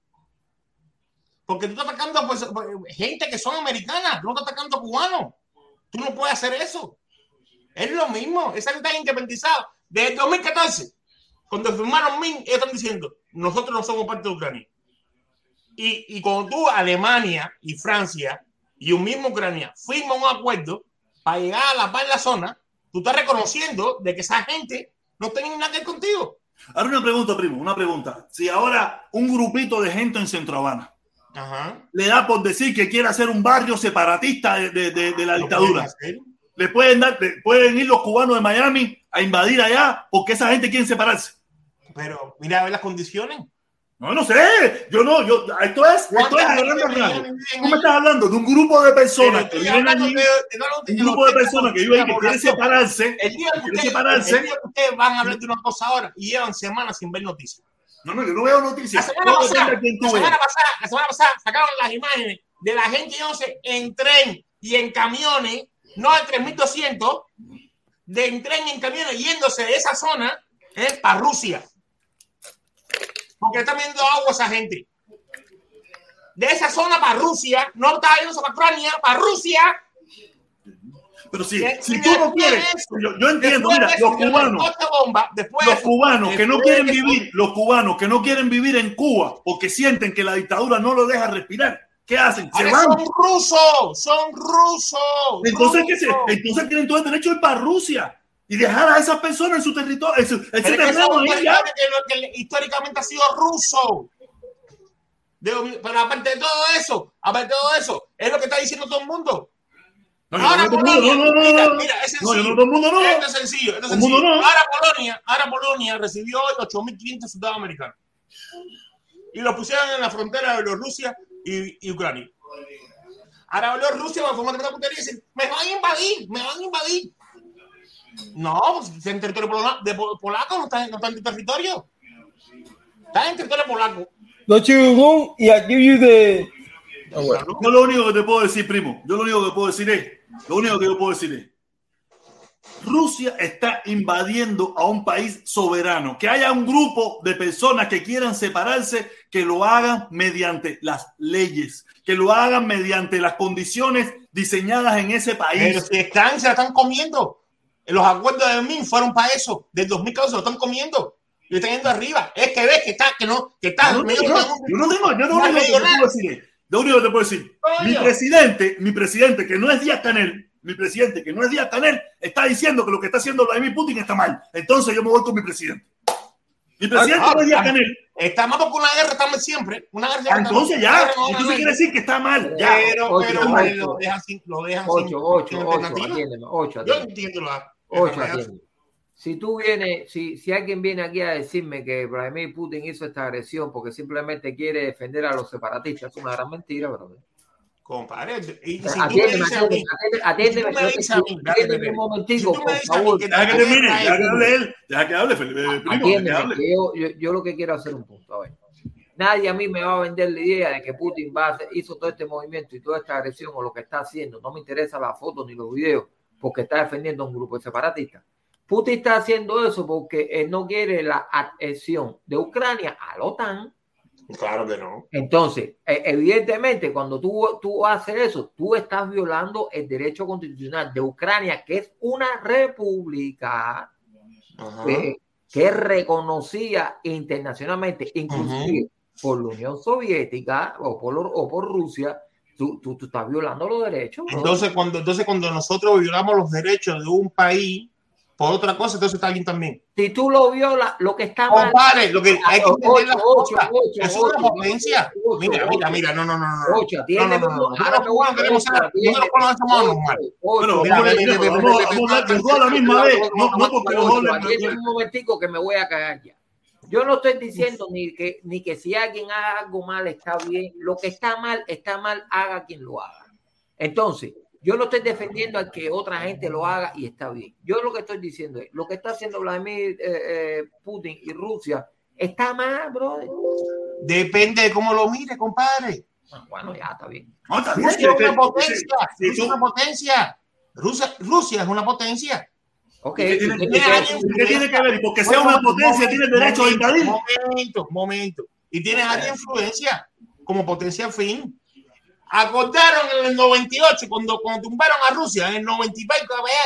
Porque tú estás atacando pues, gente que son americanas, tú no estás atacando cubanos. Tú no puedes hacer eso. Es lo mismo, esa gente está independizada. Desde el 2014, cuando firmaron MIN, ellos están diciendo, nosotros no somos parte de Ucrania. Y, y cuando tú, Alemania y Francia y un mismo Ucrania firman un acuerdo para llegar a la paz en la zona, tú estás reconociendo de que esa gente no tiene nada que ver contigo. Ahora una pregunta, primo, una pregunta. Si ahora un grupito de gente en Centro Habana Ajá. le da por decir que quiere hacer un barrio separatista de, de- de- de la dictadura, pueden le pueden dar, le- pueden ir los cubanos de Miami a invadir allá porque esa gente quiere separarse. Pero mira a ver las condiciones. No, no sé. Yo no, yo, esto es, esto es ¿Cuánta agarrando gente rango. vive Tú me estás hablando de un grupo de personas que viven allí, de- de- de- un de- grupo de de- personas que viven que quieren separarse. El día que separarse. ustedes van a hablar de una cosa ahora y llevan semanas sin ver noticias. No, no, yo no veo La noticias. semana, Todo pasada, de la, semana pasada, la semana pasada sacaron las imágenes de la gente yéndose en tren y en camiones, no en 3200, de en tren y en camiones yéndose de esa zona eh, para Rusia. Porque están viendo agua esa gente. De esa zona para Rusia, no está yéndose para Ucrania, para Rusia. Pero si, De- si y tú no quieres, eso, yo, yo entiendo, mira, eso, los cubanos, bomba, los eso, cubanos que no quieren vivir, los cubanos que no quieren vivir en Cuba porque sienten que la dictadura no los deja respirar, ¿qué hacen? Se van. son rusos, son rusos. Entonces, ¿qué se, entonces tienen todo el derecho de ir para Rusia y dejar a esas personas en su territorio, en su, en su Pero es que que, lo que históricamente ha sido ruso. De- pero aparte de todo eso, aparte de todo eso, es lo que está diciendo todo el mundo. No, ahora no, Polonia, no, mira, mira, es sencillo. no, todo el mundo no. Esto es sencillo, esto es sencillo. no. Ahora Polonia, ahora Polonia recibió hoy 8.500 soldados americanos. Y los pusieron en la frontera de Bielorrusia y, y Ucrania. Ahora Bielorrusia va a formar una puntería y dicen, me van a invadir, me van a invadir. No, está en territorio polo- de pol- polaco, no está, no está en tu territorio. Está en territorio polaco. Don't you go? Yeah, give you the. Oh, well. Yo lo único que te puedo decir, primo, yo lo único que puedo decir es, lo único que yo puedo decir es, Rusia está invadiendo a un país soberano. Que haya un grupo de personas que quieran separarse, que lo hagan mediante las leyes, que lo hagan mediante las condiciones diseñadas en ese Pero país. si están, se la están comiendo. Los acuerdos de Min fueron para eso. Del 2014 se lo están comiendo. Y están yendo arriba. Es que ves que está, que no, que está. Yo no, medio yo no- yo no tengo, yo lo No único que te digo nada. puedo decir lo único que te puedo decir, Coño. mi presidente, mi presidente, que no es Díaz Canel, mi presidente, que no es Díaz Canel, está diciendo que lo que está haciendo Vladimir Putin está mal. Entonces yo me voy con mi presidente. Mi presidente Ah, no es Díaz ah, Canel. Está más porque una guerra estamos siempre. Una guerra Ah, Entonces estamos- ya, no entonces gana quiere decir que está mal. Ya. Pero, Ocho, pero, ocho. lo dejan sin, lo dejan sin, 8, sin 8, 8, alternativa. atiéndeme, 8, Yo entiendo la. 8, la- atiéndeme. Si tú vienes, si, si alguien viene aquí a decirme que Vladimir Putin hizo esta agresión porque simplemente quiere defender a los separatistas, es una gran mentira, brother. Compadre, y si Atiéndeme, dices a mí, atiéndeme, atiéndeme, Si atiéndeme un si momentico, me por favor. que Deja que termine, deja que hable él, deja que hable, Felipe, primo, deja que Atiéndeme, hable. que yo, yo, yo lo que quiero hacer un punto. A ver. Nadie a mí me va a vender la idea de que Putin va a hacer- hizo todo este movimiento y toda esta agresión o lo que está haciendo. No me interesa la foto ni los videos porque está defendiendo a un grupo de separatistas. Putin está haciendo eso porque él no quiere la adhesión de Ucrania a la OTAN. Claro que no. Entonces, e- evidentemente, cuando tú, tú haces eso, tú estás violando el derecho constitucional de Ucrania, que es una república que, que es reconocida internacionalmente, inclusive por la Unión Soviética o por, o por Rusia, tú, tú, tú estás violando los derechos. Entonces cuando, entonces, cuando nosotros violamos los derechos de un país por otra cosa, entonces está bien también. si tú lo violas, lo que está mal. Compadre, lo que hay que entender las Ocho, cosas. ocho, Es una potencia. Mira, mira, ocho. mira, no, no, no, no. no. No, no, no, no. Ahora Nosotros a cubanos queremos ser- nosotros somos ocho, normal. Bueno, Mira, vamos, los dos a la misma vez, no, no porque los Atiéndeme un momentico que me voy a cagar ya. Yo no estoy diciendo ni que, ni que si alguien haga algo mal está bien. Lo que está mal, está mal, haga quien lo haga. Entonces, yo no estoy defendiendo a que otra gente lo haga y está bien. Yo lo que estoy diciendo es, lo que está haciendo Vladimir eh, eh, Putin y Rusia está mal, brother. Depende de cómo lo mire, compadre. Ah, Bueno, ya está bien. No, está bien, Rusia es una potencia. si Rusia es una potencia. Rusia, Rusia es una potencia. Ok. ¿Qué tiene- ¿y qué qué- alguien- ¿Qué tiene que ver? Porque sea una potencia, tiene derecho de momento, invadir. Momento, momento. Y tienes área de influencia. como potencial fin. Acordaron en el 98, cuando, cuando tumbaron a Rusia, en el 90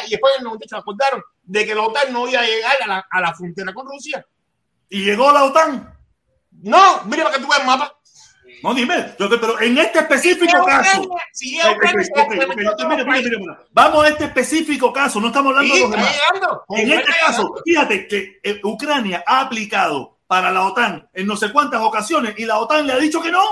y después en el 98 acordaron de que la OTAN no iba a llegar a la, a la frontera con Rusia. Y llegó la OTAN. No, mira para que tú veas el mapa. No, dime, yo te- pero en este específico caso. Vamos a este específico caso, no estamos hablando Sí, de los está demás. llegando. En este caso, llegando. fíjate que eh, Ucrania ha aplicado para la OTAN en no sé cuántas ocasiones y la OTAN le ha dicho que no.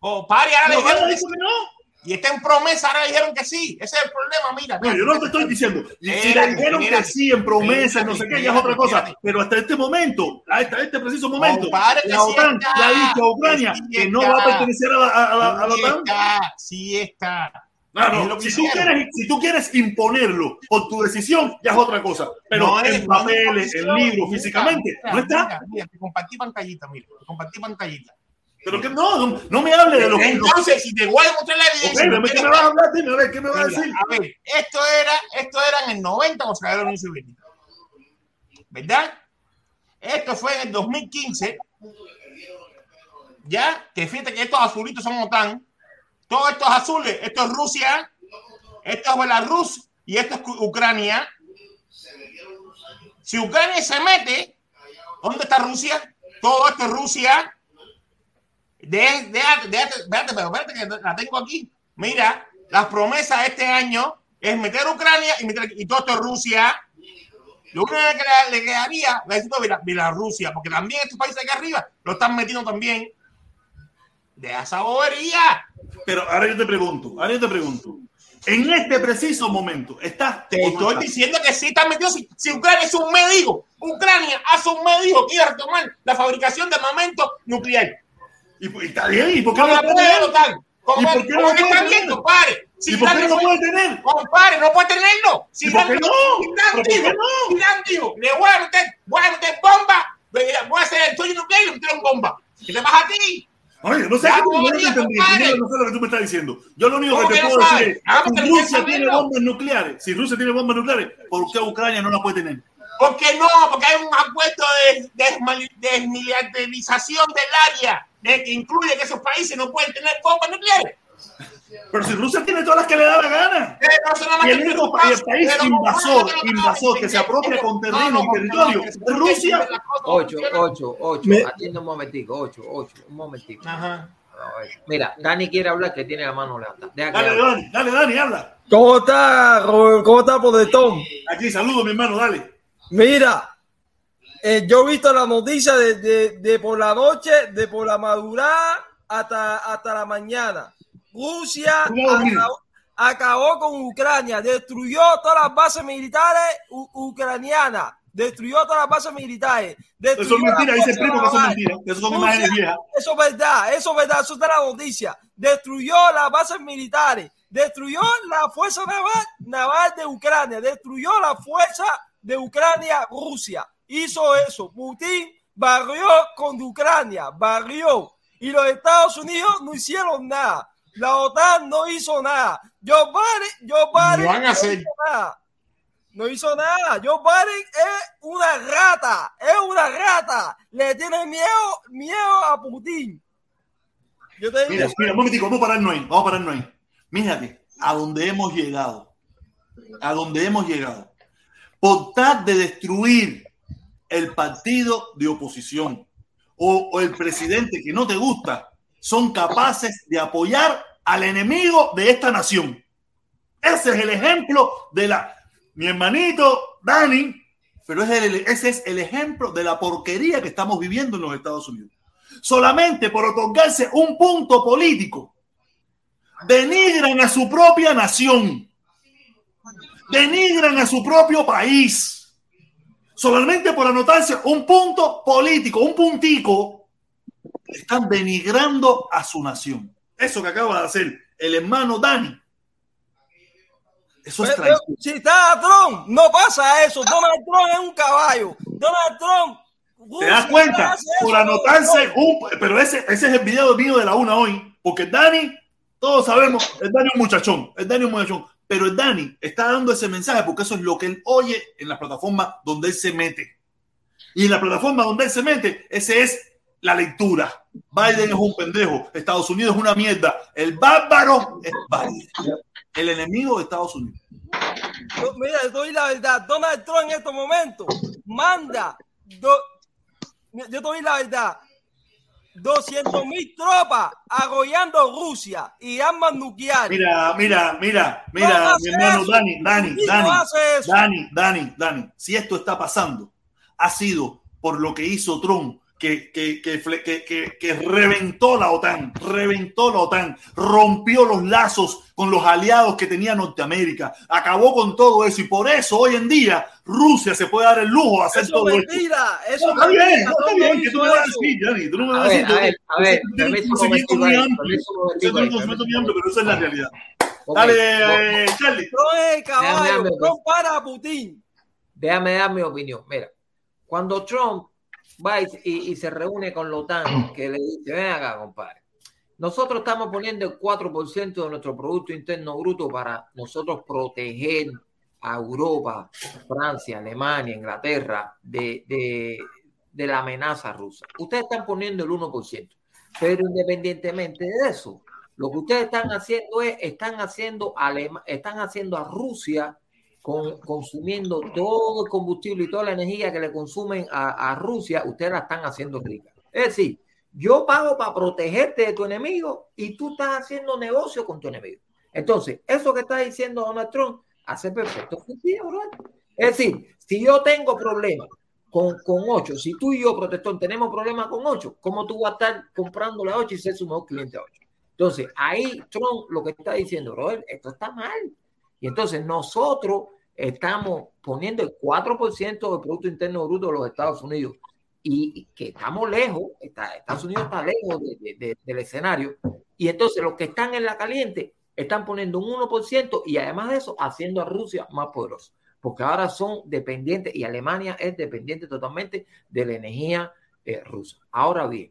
Oh, pare, ahora La le dijeron que sí. no. Y está en promesa, ahora le dijeron que sí. Ese es el problema, mira. No, yo no te estoy diciendo. Si le dijeron que sí en promesa, no sé qué, ya es otra cosa. Pero hasta este momento, hasta este preciso momento, Compadre, que la sí OTAN está. le ha dicho a Ucrania Que sí que no va a pertenecer a la, a la- a la Sí OTAN. está, sí está. No, Es no, que si tú, quieres, si tú quieres imponerlo por tu decisión, ya es otra cosa. Pero No en no es papeles, en libros, físicamente, mira, no está. Mira, mira, te compartí pantallita, mira. Te compartí pantallita. Pero que no, no, me hable de lo que. Entonces, si te voy a mostrar la evidencia. ¿qué me vas a hablar? Dime, a ver, ¿qué me vas a decir? a ver, esto era, esto era en el 90 cuando se cayó la Unión Soviética. ¿Verdad? Esto fue en el 2015. Ya, que fíjate que estos azulitos son OTAN. Todos estos azules, esto es Rusia, esto es Belarus y esto es Ucrania. Si Ucrania se mete, ¿dónde está Rusia? Todo esto es Rusia. Déjate, déjate, espérate, pero espérate que la tengo aquí. Mira, las promesas de este año es meter Ucrania y, meter, y todo esto es Rusia. Lo único que le, quedaría, necesito Bielorrusia, porque también estos países aquí arriba lo están metiendo también. De esa bobería. Pero ahora yo te pregunto, ahora yo te pregunto. En este preciso momento, ¿estás Te estoy estás? diciendo que sí están metidos. Si, si Ucrania es un médico, Ucrania hace un médico que iba a retomar la fabricación de armamento nuclear. Y, y está bien, ¿y por qué no la lo puede tener? ¿Y por qué no que puede tener? compadre. Si ¿Y por qué no puede tener? Compadre, no puede tenerlo. Si ¿Y por qué no? si Irán ¿Pero por qué no? si le voy a meter, voy a meter bomba, voy a hacer el tuyo nuclear y le metieron bomba. ¿Qué te pasa a ti? Oye, no sé qué tú no entendí. Yo no sé lo que tú me estás diciendo. Yo lo único ¿Cómo que te puedo sabes? decir es, Ah, porque si Rusia tiene bombas nucleares, si Rusia tiene bombas nucleares, ¿por qué Ucrania no la puede tener? ¿Por qué no? Porque hay un acuerdo de desmilitarización del área eh, que incluye que esos países no pueden tener bombas nucleares. Pero si Rusia tiene todas las que le da la gana. Y el único país pero invasor, no, invasor, que se apropia con no, terreno no, territorio no, de no, Rusia. no, no, no, Ocho, no, ocho, ocho. Me- Atiende un momentico, ocho, ocho. Un momentico. Ajá. Mira, Dani quiere hablar que tiene la mano. Deja que Dale. Dani, dale, Dani, habla. ¿Cómo está, Robert? ¿Cómo está, Podetón? Aquí, saludo, mi hermano, dale. Mira, eh, yo he visto la noticia de, de- de por la noche, de por la madrugada hasta, hasta la mañana. Rusia acabó, acabó con Ucrania, destruyó todas las bases militares ucranianas, destruyó todas las bases militares. Eso es mentira, dice el primo que eso es mentira. Eso son imágenes viejas. Eso es verdad, eso es verdad, eso está la noticia. Destruyó las bases militares, destruyó la fuerza naval, naval de Ucrania, destruyó la fuerza de Ucrania, Rusia. Hizo eso. Putin barrió con Ucrania, barrió. Y los Estados Unidos no hicieron nada. La OTAN no hizo nada. Joe Biden, Joe Biden Lo van a no hizo nada. No hizo nada. Joe Biden es una rata. Es una rata. Le tiene miedo, miedo a Putin. Yo te digo, Mira, mira, un momentico, vamos a pararnos ahí, vamos a pararnos ahí. Mírate, a donde hemos llegado, a donde hemos llegado. Por tal de destruir el partido de oposición o, el presidente que no te gusta, son capaces de apoyar al enemigo de esta nación. Ese es el ejemplo de la... Mi hermanito Dani, pero es el- ese es el ejemplo de la porquería que estamos viviendo en los Estados Unidos solamente por otorgarse un punto político, denigran a su propia nación, denigran a su propio país, solamente por anotarse un punto político, un puntico, están denigrando a su nación. Eso que acaba de hacer el hermano Dani. Eso es Pero, traición. si está Trump, no pasa eso. Donald Trump es un caballo. Donald Trump. ¿Te das cuenta? Por anotarse un... Pero ese, ese es el video mío de la una hoy. Porque Dani, todos sabemos, el Dani es un muchachón. El Dani es un muchachón. Pero el Dani está dando ese mensaje porque eso es lo que él oye en la plataforma donde él se mete. Y en la plataforma donde él se mete, ese es la lectura. Biden es un pendejo, Estados Unidos es una mierda. El bárbaro es Biden, el enemigo de Estados Unidos. Yo- mira, doy la verdad. Donald Trump en estos momentos manda. do- yo te doy la verdad. 200 mil tropas agollando Rusia y armas nucleares. Mira, mira, mira, mira, mi hermano eso. Dani, Dani, no Dani. Dani, Dani, Dani. Si esto está pasando, ha sido por lo que hizo Trump, que, que, que, que, que- que reventó la OTAN, reventó la OTAN, rompió los lazos con los aliados que tenía Norteamérica, acabó con todo eso y por eso hoy en día Rusia se puede dar el lujo de hacer Eso todo es esto. mentira. Eso No, es está bien, mentira. no, está bien, no que tú me vas a eso. decir, Dani, tú no me vas a decir. a ver, a ver, conocimiento muy amplio, conocimiento muy amplio, pero esa es la realidad. Dale, no, eh, Charlie. El caballo. Trump para a Putin. déjame dar mi opinión. Mira, cuando Trump va y, se reúne con la OTAN, que le dice, ven acá, compadre, nosotros estamos poniendo el 4% de nuestro Producto Interno Bruto para nosotros proteger a Europa, Francia, Alemania, Inglaterra de, de- de la amenaza rusa. Ustedes están poniendo el 1%, pero independientemente de eso, lo que ustedes están haciendo es, están haciendo, Alema- están haciendo a Rusia con, consumiendo todo el combustible y toda la energía que le consumen a, a Rusia, ustedes la están haciendo rica. Es decir, yo pago para protegerte de tu enemigo y tú estás haciendo negocio con tu enemigo. Entonces, eso que está diciendo Donald Trump hace perfecto sentido, bro. Es decir, si yo tengo problemas con, con 8, si tú y yo, protestón, tenemos problemas con 8, ¿cómo tú vas a estar comprando la 8 y ser su mejor cliente a 8? Entonces, ahí Trump lo que está diciendo, bro, esto está mal. Y entonces nosotros estamos poniendo el 4% del Producto Interno Bruto de los Estados Unidos y que estamos lejos, está, Estados Unidos está lejos de- de- de- del escenario, y entonces los que están en la caliente están poniendo un 1% y además de eso haciendo a Rusia más poderosa, porque ahora son dependientes y Alemania es dependiente totalmente de la energía eh, rusa. Ahora bien,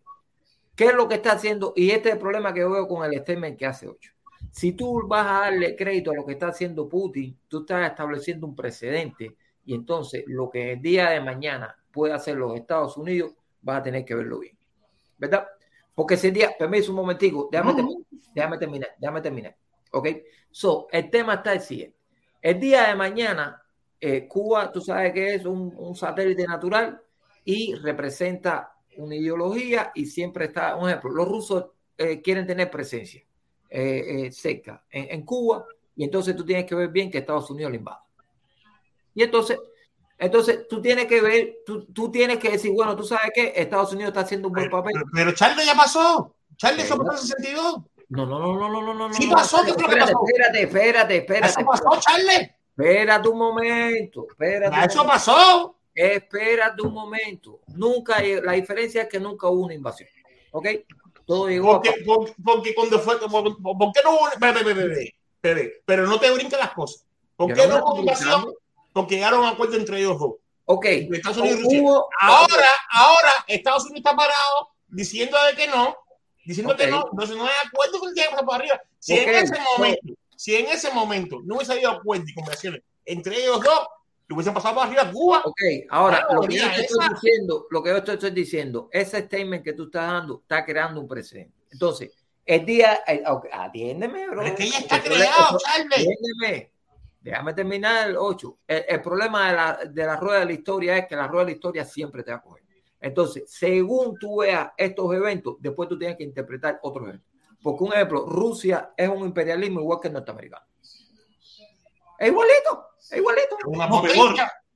¿qué es lo que está haciendo? Y este es el problema que veo con el statement que hace 8. Si tú vas a darle crédito a lo que está haciendo Putin, tú estás estableciendo un precedente y entonces lo que el día de mañana puede hacer los Estados Unidos, vas a tener que verlo bien. ¿Verdad? Porque ese día, permiso un momentico, déjame, terminar, déjame terminar, déjame terminar. ¿Ok? So, el tema está el siguiente. El día de mañana, eh, Cuba, tú sabes que es un, un satélite natural y representa una ideología y siempre está, un ejemplo, los rusos eh, quieren tener presencia eh, eh, cerca en, en Cuba y entonces tú tienes que ver bien que Estados Unidos le invada. Y entonces, entonces tú tienes que ver, tú, tú tienes que decir, bueno, tú sabes que Estados Unidos está haciendo un buen papel. Pero, pero Charlie ya pasó. Charlie, eso pasó en 62. No, no, no, no, no, no, no. Sí no, pasó, ¿qué espérate, fue lo que pasó? espérate, espérate, espérate, Eso pasó, Charlie. Espérate un momento, espérate. Un Eso momento. pasó. Espérate un momento. Nunca, la diferencia es que nunca hubo una invasión. ¿Ok? Todo llegó a Porque, porque, porque cuando fue, por, por- ¿por qué no espera, espera, espera, Pero no te brinques las cosas. ¿Por qué no brincando. Porque llegaron a acuerdo entre ellos dos. Ok. Estados Unidos y Rusia. Hubo- Ahora, ahora Estados Unidos está parado diciendo de que no, diciendo que Ok. no, entonces no hay acuerdo con el que por arriba. Si Ok, en ese momento, si en ese momento no hubiese habido acuerdo y conversaciones entre ellos dos, le hubiesen pasado por arriba a Cuba. Ok, ahora lo que yo estoy esa- diciendo, lo que yo estoy diciendo, ese statement que tú estás dando está creando un precedente. Entonces, el día, el- atiéndeme, bro. Pero es que ya está creado, Charlie. Atiéndeme. Déjame terminar el 8. El, el problema de la, de la rueda de la historia es que la rueda de la historia siempre te va a coger. Entonces, según tú veas estos eventos, después tú tienes que interpretar otros eventos. Porque un ejemplo, Rusia es un imperialismo igual que el norteamericano. Es igualito, es igualito. Una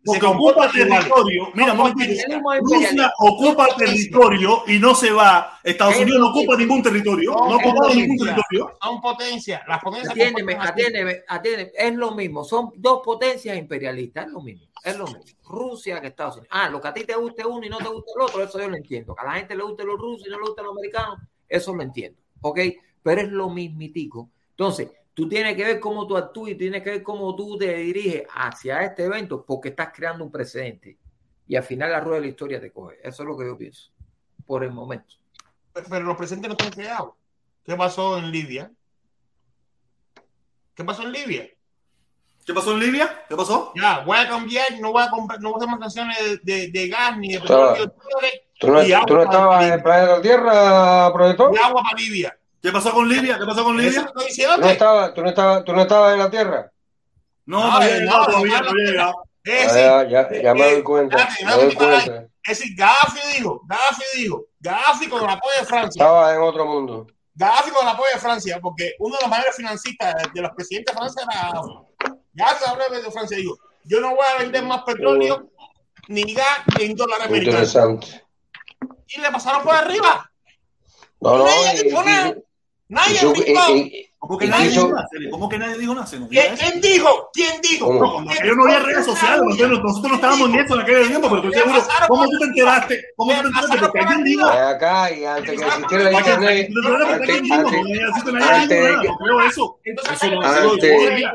Porque ocupa territorio. Mira, Rusia ocupa territorio y no se va. Estados Es Unidos no ocupa ningún territorio. No, ocupa ningún territorio. Son potencias. Las potencias Atiéndeme, atiéndeme, atiéndeme. Es lo mismo. Son dos potencias imperialistas. Es lo mismo. Es lo mismo. Rusia que Estados Unidos. Ah, lo que a ti te guste uno y no te gusta el otro, eso yo lo entiendo. Que a la gente le guste los rusos y no le gusta los americanos, eso lo entiendo. ¿Ok? Pero es lo mismitico. Entonces, tú tienes que ver cómo tú actúas y tienes que ver cómo tú te diriges hacia este evento porque estás creando un precedente. Y al final la rueda de la historia te coge. Eso es lo que yo pienso. Por el momento. Pero- Pero los presentes no están creados. ¿Qué pasó en Libia? ¿Qué pasó en Libia? ¿Qué pasó en Libia? ¿Qué pasó? Ya, voy a cambiar, no voy a comprar, no voy a hacer más canciones de, de, de gas ni de petróleo. ¿Tú no, tú estabas en el planeta Tierra, proyector? Y agua para Libia. ¿Qué pasó con Libia? ¿Qué pasó con Libia? ¿Tú no estabas, tú no estabas, tú no estabas en la Tierra? No, No, no había no, llegado no, todavía, no, había llegado. Ya, ya, ya me eh, doy cuenta. espérate, Me doy cuenta. Es decir, Gaddafi dijo, Gaddafi dijo, Gaddafi con el apoyo de Francia, Estaba en otro mundo. Gaddafi con el apoyo de Francia, porque uno de los mayores financistas de los presidentes de Francia era Gaddafi. Gaddafi habló de Francia y dijo, yo no voy a vender más petróleo ni gas en dólares americanos. Interesante. Y le pasaron por arriba. No, no, y-. Nadie y- brincó. y- y- ¿Cómo que y nadie quiso- dijo nada? ¿Cómo que nadie dijo nada? ¿Quién, quién dijo? ¿Quién dijo? Aquello no había redes sociales, nosotros, nosotros no estábamos en eso en aquel tiempo, pero estoy seguro. ¿Cómo tú te enteraste? ¿Cómo tú te enteraste? Porque alguien dijo. Ven acá y antes que existiera la Oye, internet, tú te enteraste porque antes, alguien dijo, antes, no necesito nadie antes dijo de nada, que- no creo eso. Entonces, Eso no ¿sabes eso no antes- lo sabía.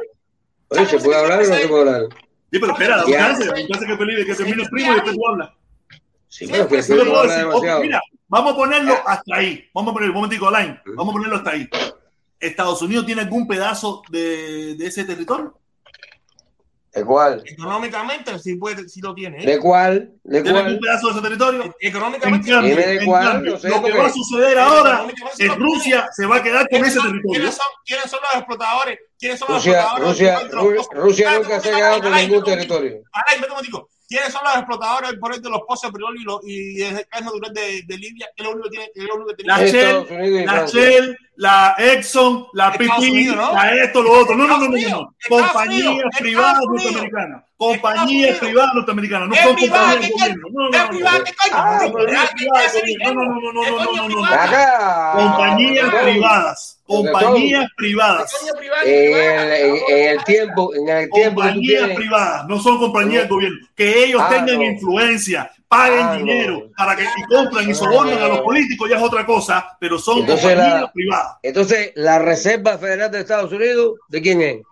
oye, ¿se puede hablar o no se puede hablar? Sí, pero espera, chance, chance que Felipe, que termine el primo y después tú hablas. Sí, pero que Yo si le no puedo habla decir, ok, demasiado. mira, vamos a ponerlo hasta ahí. Vamos a poner un momentico, Line. Vamos a ponerlo hasta ahí. ¿Estados Unidos tiene algún pedazo de, de ese territorio? ¿De cuál? Económicamente sí, puede, sí lo tiene. ¿eh? ¿De cuál? ¿De ¿Tiene algún cuál? pedazo de ese territorio? En Económicamente cambio, de en cuál, cambio, sé, lo que va a suceder ahora es. Rusia se va a quedar con ¿Quiénes ese son, territorio. quiénes son- quiénes son los explotadores? ¿Quiénes son los Rusia, explotadores? Rusia, de? Rusia Espérate nunca un se ha quedado con Alain, ningún territorio. Alain, vete un momentico. ¿Quiénes son los explotadores por ejemplo, de los pozos de petróleo y, los- y el gas natural de, de Libia? ¿Qué es lo único que tiene? qué es lo único que tiene? La Exxon, la Unidos, ¿no? la esto, lo otro. No, no, no, no, Compañías privadas norteamericanas. Compañías privadas norteamericanas. No ¿Es son compañías ¿Qué de gobierno. Ah. No, no, no, no, ¿Qué no, no. Compañías privadas. Compañías ¿Qué privadas. privada? En el, tiempo, en el tiempo Compañías privadas, no son compañías de gobierno. Que ellos Ah, tengan no. influencia, paguen Ah, dinero no. para que y compran y sobornan a los políticos ya es otra cosa, pero son Entonces, compañías la- privadas. Entonces, la Reserva Federal de Estados Unidos, ¿de quién es?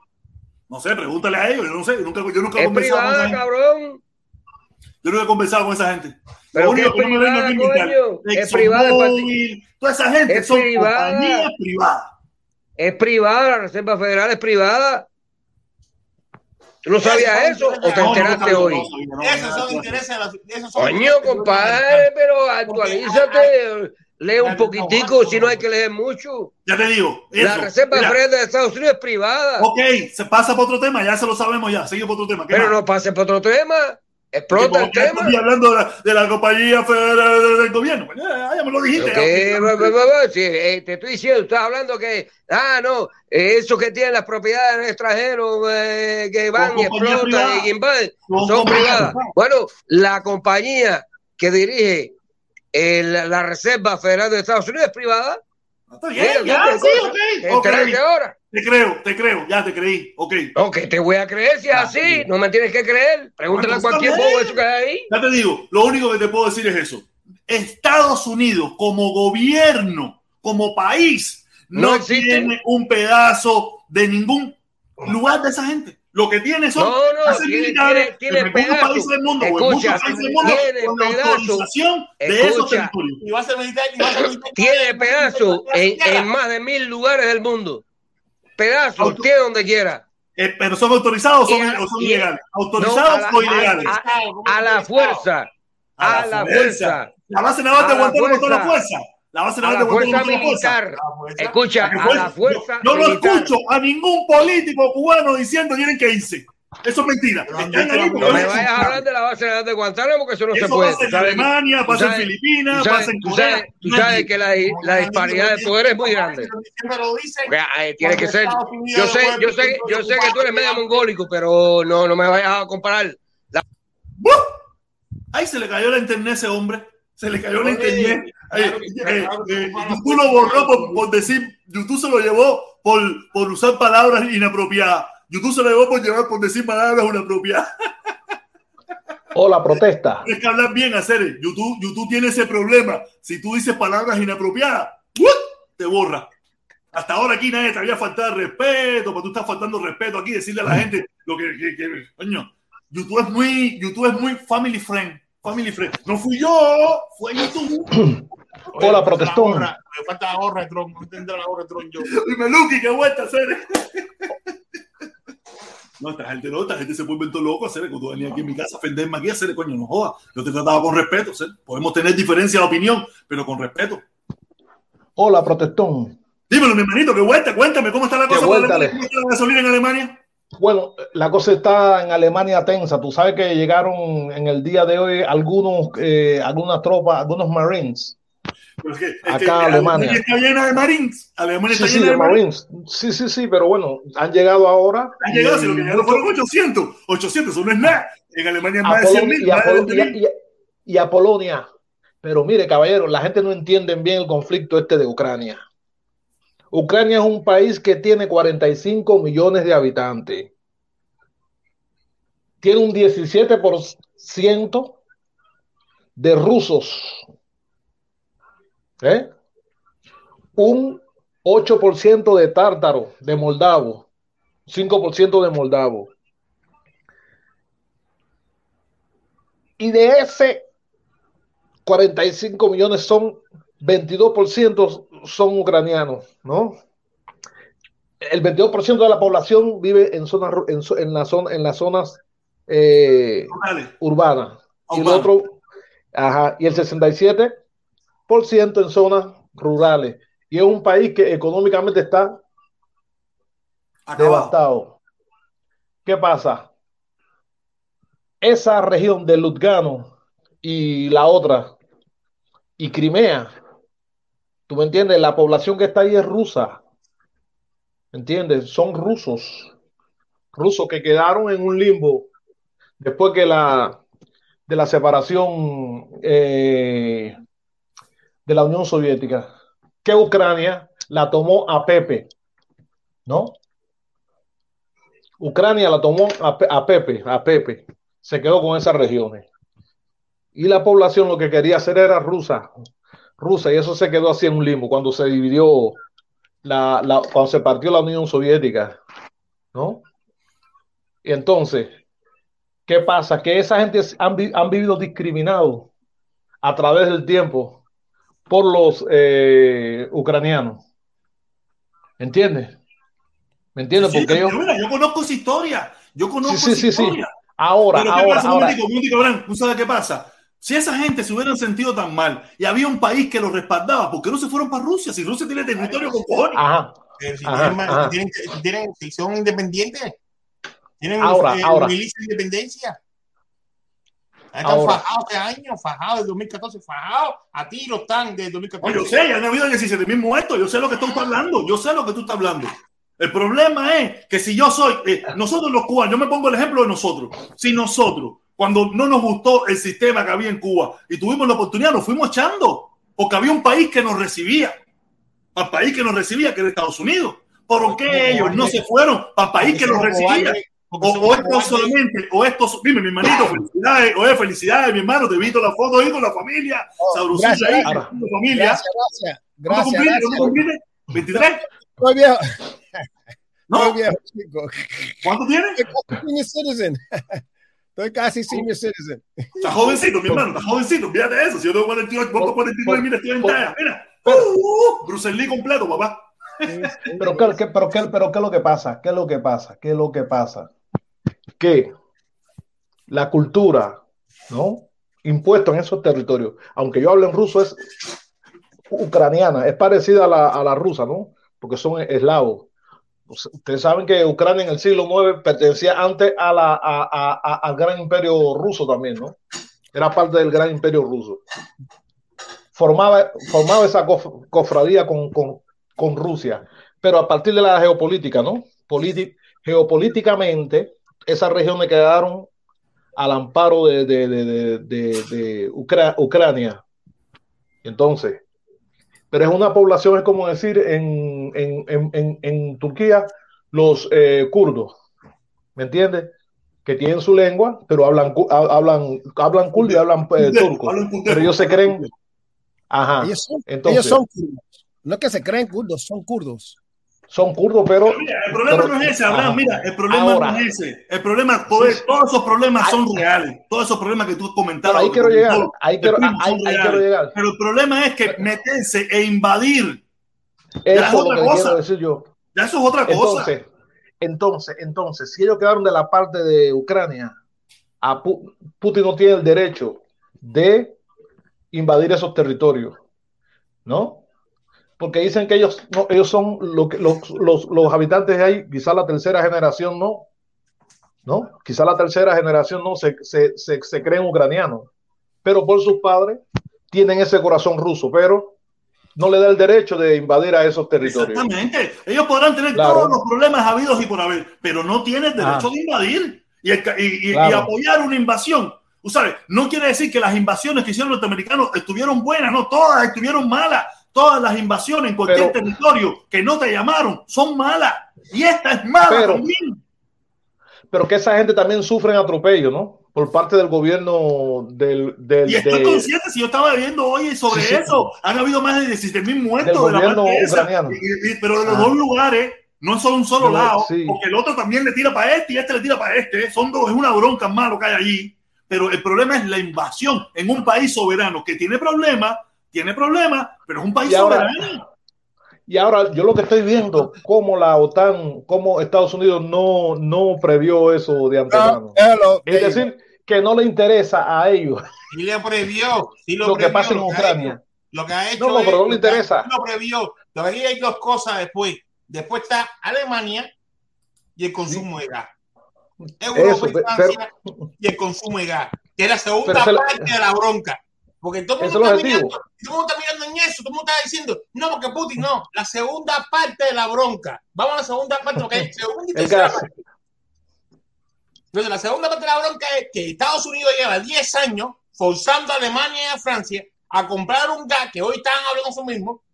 No sé, pregúntale a ellos, yo no sé, yo nunca, yo nunca he conversado con esa privada, gente. cabrón. Yo nunca he conversado con esa gente. Pero que es que no privada, inventar, coño. Es privada. ExxonMobil, Toda esa gente Es son privada. compañías privadas. Es privada, la Reserva Federal es privada. ¿Tú no sabías eso o te enteraste no, hoy? no, no, no, Esos no, son intereses de esos son Coño, compadre, pero actualízate, lee un poquitico, si no hay que leer mucho. Ya te digo, La eso, Reserva mira, de Estados Unidos es privada, Ok, se pasa por otro tema, ya se lo sabemos ya, sigue por otro tema. ¿qué pero más? no pase por otro tema. Explota el tema. hablando de la, de la compañía federal del gobierno. Ya, me lo dijiste. ¿Qué? ya. Va, va, va, va. Sí, eh, te estoy diciendo, estás hablando que, ah, no, eh, esos que tienen las propiedades extranjeros eh, que van y explotan privadas. y invaden, Son privadas. privadas. Bueno, la compañía que dirige el- la Reserva Federal de Estados Unidos es privada. Está bien, Mira, ya, sí, ok. ok. Ahora. Te creo, te creo, ya te creí, ok. Que te voy a creer si es Ah, así. sí. No me tienes que creer. Pregúntale a cualquier bobo eso que hay ahí. Ya te digo, lo único que te puedo decir es eso. Estados Unidos como gobierno, como país, no, No existe. tiene un pedazo de ningún lugar de esa gente. Lo que tiene son No, no, bases tiene- militares tiene- tiene en algunos pedazo. países del mundo o en Escucha, muchos países del mundo la de esos territorios. Y militar, y militar. Tiene pedazos en, en más de mil lugares del mundo. Pedazos, Auto- tiene donde quiera. Eh, pero son autorizados o son, Y a- o son y a- ilegales. Autorizados la- o ilegales. A, a la fuerza. A la fuerza. La base naval A de la Guantánamo está la fuerza. La base A naval la de Guantánamo fuerza la militar. Escucha, La a la fuerza yo, yo no escucho a ningún político cubano diciendo tienen que irse. Eso es mentira. No, Están no, ahí no porque No me vayas a hablar de la base naval de Guantánamo, que eso no se puede. pasa en sabes- Alemania, pasa en sabes- Filipinas, tú pasa sabes- en tú Corea. sabes- tú sabes que la, la disparidad de poder es muy grande. Porque, eh, tiene que ser. Yo sé, yo sé, yo sé que tú eres medio mongólico, pero no, no me vayas a comparar. ¡Buf! Ay, se le cayó la internet a ese hombre. Se le cayó la Oye, internet. Eh, eh, YouTube lo borró por, por decir, YouTube se lo llevó por, por usar palabras inapropiadas. YouTube se lo llevó por llevar por decir palabras inapropiadas. Hola, protesta. Tienes que hablar bien, hacer. YouTube, YouTube tiene ese problema. Si tú dices palabras inapropiadas, te borra. Hasta ahora aquí nadie te había faltado respeto, pero tú estás faltando respeto aquí, decirle a la gente lo que, que- que- coño. YouTube es muy, YouTube es muy family friend, family friend. No fui yo, fue YouTube. Hola, protestón. Me falta la gorra de Tron. No tendré la gorra de Tron yo. Y Meluki, qué vuelta hacer. No, esta gente no, esta gente se vuelve todo loco, hacer cuando venía aquí en mi casa a ofenderme aquí, hacer coño, no joda. Yo te trataba con respeto, ¿sí? podemos tener diferencia de opinión, pero con respeto. Hola, protestón. Dímelo, mi hermanito, que vuelta, cuéntame cómo está la cosa? ¿Cómo está la gasolina en Alemania? Bueno, la cosa está en Alemania tensa. Tú sabes que llegaron en el día de hoy algunos, eh, algunas tropas, algunos Marines. Es que, es Acá que Alemania. está llena de Marines. Alemania Sí, está sí, llena de de Marines. Marines. Sí, sí, sí, pero bueno, han llegado ahora. Han llegado, si lo que llegaron fueron 800. 800, eso no es nada. En Alemania es más de 100 Polonia, mil, y, a más de Polo- 20 y y y a Polonia. Pero mire, caballero, la gente no entiende bien el conflicto este de Ucrania. Ucrania es un país que tiene 45 millones de habitantes. Tiene un 17% de rusos. ¿Eh? Un 8% de tártaro, de moldavo. 5% de moldavo. Y de ese 45 millones son 22% son ucranianos, ¿no? El 22% de la población vive en zonas en, en la zona, en las zonas eh, urbanas. Y el otro, ajá, y el 67% en zonas rurales. Y es un país que económicamente está Acabado. devastado. ¿Qué pasa? Esa región de Lutgano y la otra, y Crimea, ¿tú me entiendes? La población que está ahí es rusa. ¿Me entiendes? Son rusos. Rusos que quedaron en un limbo después que la, de la separación eh, de la Unión Soviética, que Ucrania la tomó a Pepe, ¿no? Ucrania la tomó a, a Pepe, a Pepe, se quedó con esas regiones. Y la población lo que quería hacer era rusa, rusa, y eso se quedó así en un limbo cuando se dividió, la, la- cuando se partió la Unión Soviética, ¿no? Y entonces, ¿qué pasa? Que esa gente han, han vivido discriminados a través del tiempo por los eh, ucranianos. ¿Entiendes? ¿Me entiendes? Sí, Porque ellos... pero mira, yo conozco esa historia. Yo conozco Sí, historia. Ahora, Pero ¿qué ahora, pasa, ahora. Momentico, momentico, Abraham? ¿Tú sabes qué pasa? Si esa gente se hubieran sentido tan mal y había un país que los respaldaba, ¿por qué no se fueron para Rusia? Si Rusia tiene territorio con cojones. Ajá. Si Ajá, tienen, ajá. tienen, tienen- si son independientes, tienen Ahora, eh, ahora. milicia de independencia. Están Ahora. fajados hace años, fajados del 2014, fajados a tiro están del 2014. Oye, yo sé, ya han habido 17 mil muertos. Yo sé lo que tú estás hablando. Yo sé lo que tú estás hablando. El problema es que si yo soy, eh, nosotros los cubanos, yo me pongo el ejemplo de nosotros. Si nosotros, cuando no nos gustó el sistema que había en Cuba y tuvimos la oportunidad, nos fuimos echando. Porque había un país que nos recibía. El país que nos recibía, que era Estados Unidos. ¿Por qué ellos no se fueron el país que nos recibía? O, o esto solamente, o esto, so- dime, mi hermanito, felicidades, oye, felicidades, mi hermano, te visto la foto ahí con la familia, sabrosita gracias, ahí, gracias. con tu familia. Gracias, gracias. ¿Cuánto Gracias, cumpliste? ¿Cuánto gracias. cumpliste? ¿23? Estoy viejo, ¿No? estoy viejo, chico. ¿Cuánto tienes? Estoy casi senior citizen. Está jovencito, mi hermano, está jovencito, fíjate de eso. Si yo tengo 48, vos 49, mira, estoy en talla. Mira, uh, uh, Bruce Lee completo, papá. Pero ¿qué, qué- pero, qué, pero ¿qué es lo que pasa? ¿Qué es lo que pasa? ¿Qué es lo que pasa? Que la cultura, ¿no? Impuesto en esos territorios, aunque yo hable en ruso, es ucraniana, es parecida a la, a la rusa, ¿no? Porque son eslavos. Ustedes saben que Ucrania en el siglo IX pertenecía antes a la, a- a- al gran imperio ruso también, ¿no? Era parte del gran imperio ruso. Formaba, formaba esa cof- cofradía con, con, con Rusia, pero a partir de la geopolítica, ¿no? Politi- geopolíticamente, esas regiones quedaron al amparo de, de, de, de, de- de Ucra- Ucrania. Entonces, pero es una población, es como decir en, en, en, en, en Turquía, los eh, kurdos, ¿me entiendes? Que tienen su lengua, pero hablan, hablan, hablan kurdo y hablan eh, turco, pero ellos se creen, ajá, Ellos son, entonces, ellos son kurdos. No es que se creen kurdos, son kurdos. Son kurdos, pero Mira, el problema Pero- no es ese, Abraham. Mira, el problema Ahora. no es ese. El problema, todo- todos esos problemas son reales. Todos esos problemas que tú comentaste. ahí quiero llegar, ahí quiero, ahí, ahí quiero llegar. Pero el problema es que meterse e invadir, Eso es lo otra que cosa. quiero decir yo. ya eso es otra cosa. Entonces, entonces, entonces, si ellos quedaron de la parte de Ucrania, a Pu- Putin no tiene el derecho de invadir esos territorios, ¿no? Porque dicen que ellos, no, ellos son lo que, los, los, los habitantes de ahí, quizás la tercera generación no, ¿no? Quizás la tercera generación no se, se, se, se creen ucranianos, pero por sus padres tienen ese corazón ruso, pero no le da el derecho de invadir a esos territorios. Exactamente. Ellos podrán tener Claro. todos los problemas habidos y por haber, pero no tienen derecho Ah. de invadir y, el y- y- apoyar una invasión. Tú sabes, no quiere decir que las invasiones que hicieron los norteamericanos estuvieron buenas, no, todas estuvieron malas. Todas las invasiones en cualquier Pero- territorio que no te llamaron son malas. Y esta es mala Pero- también. Pero que esa gente también sufre atropello, ¿no? Por parte del gobierno del, del, Y estoy de- consciente, si yo estaba viendo hoy sobre Sí, sí. eso, han habido más de 17 mil muertos Del de la parte esa. ucraniano. Y- y- pero de los Ah. dos lugares, no es solo un solo No, lado, sí. porque el otro también le tira para este y este le tira para este. Son dos, es una bronca más lo que hay allí. Pero el problema es la invasión en un país soberano que tiene problemas, tiene problemas, pero es un país Y ahora- soberano. Y ahora yo lo que estoy viendo, cómo la OTAN, cómo Estados Unidos no, no previó eso de antemano. No, Es decir, que no le interesa a ellos Y le previó. sí lo que previó, pasa en Ucrania. Lo que ha hecho. No, no, es- pero no le interesa. Lo previó. Lo que hay dos cosas después. Después está Alemania y el consumo de gas. Europa Eso, y y el consumo de gas. Que es la segunda la- parte de la bronca. Porque todo el mundo es está mirando, todo mundo está mirando en eso, todo el mundo está diciendo, no, porque Putin no, la segunda parte de la bronca. Vamos a la segunda parte, porque hay segunda y tercera parte. Entonces, la segunda parte de la bronca es que Estados Unidos lleva 10 años forzando a Alemania y a Francia a comprar un gas que hoy están hablando eso mismo,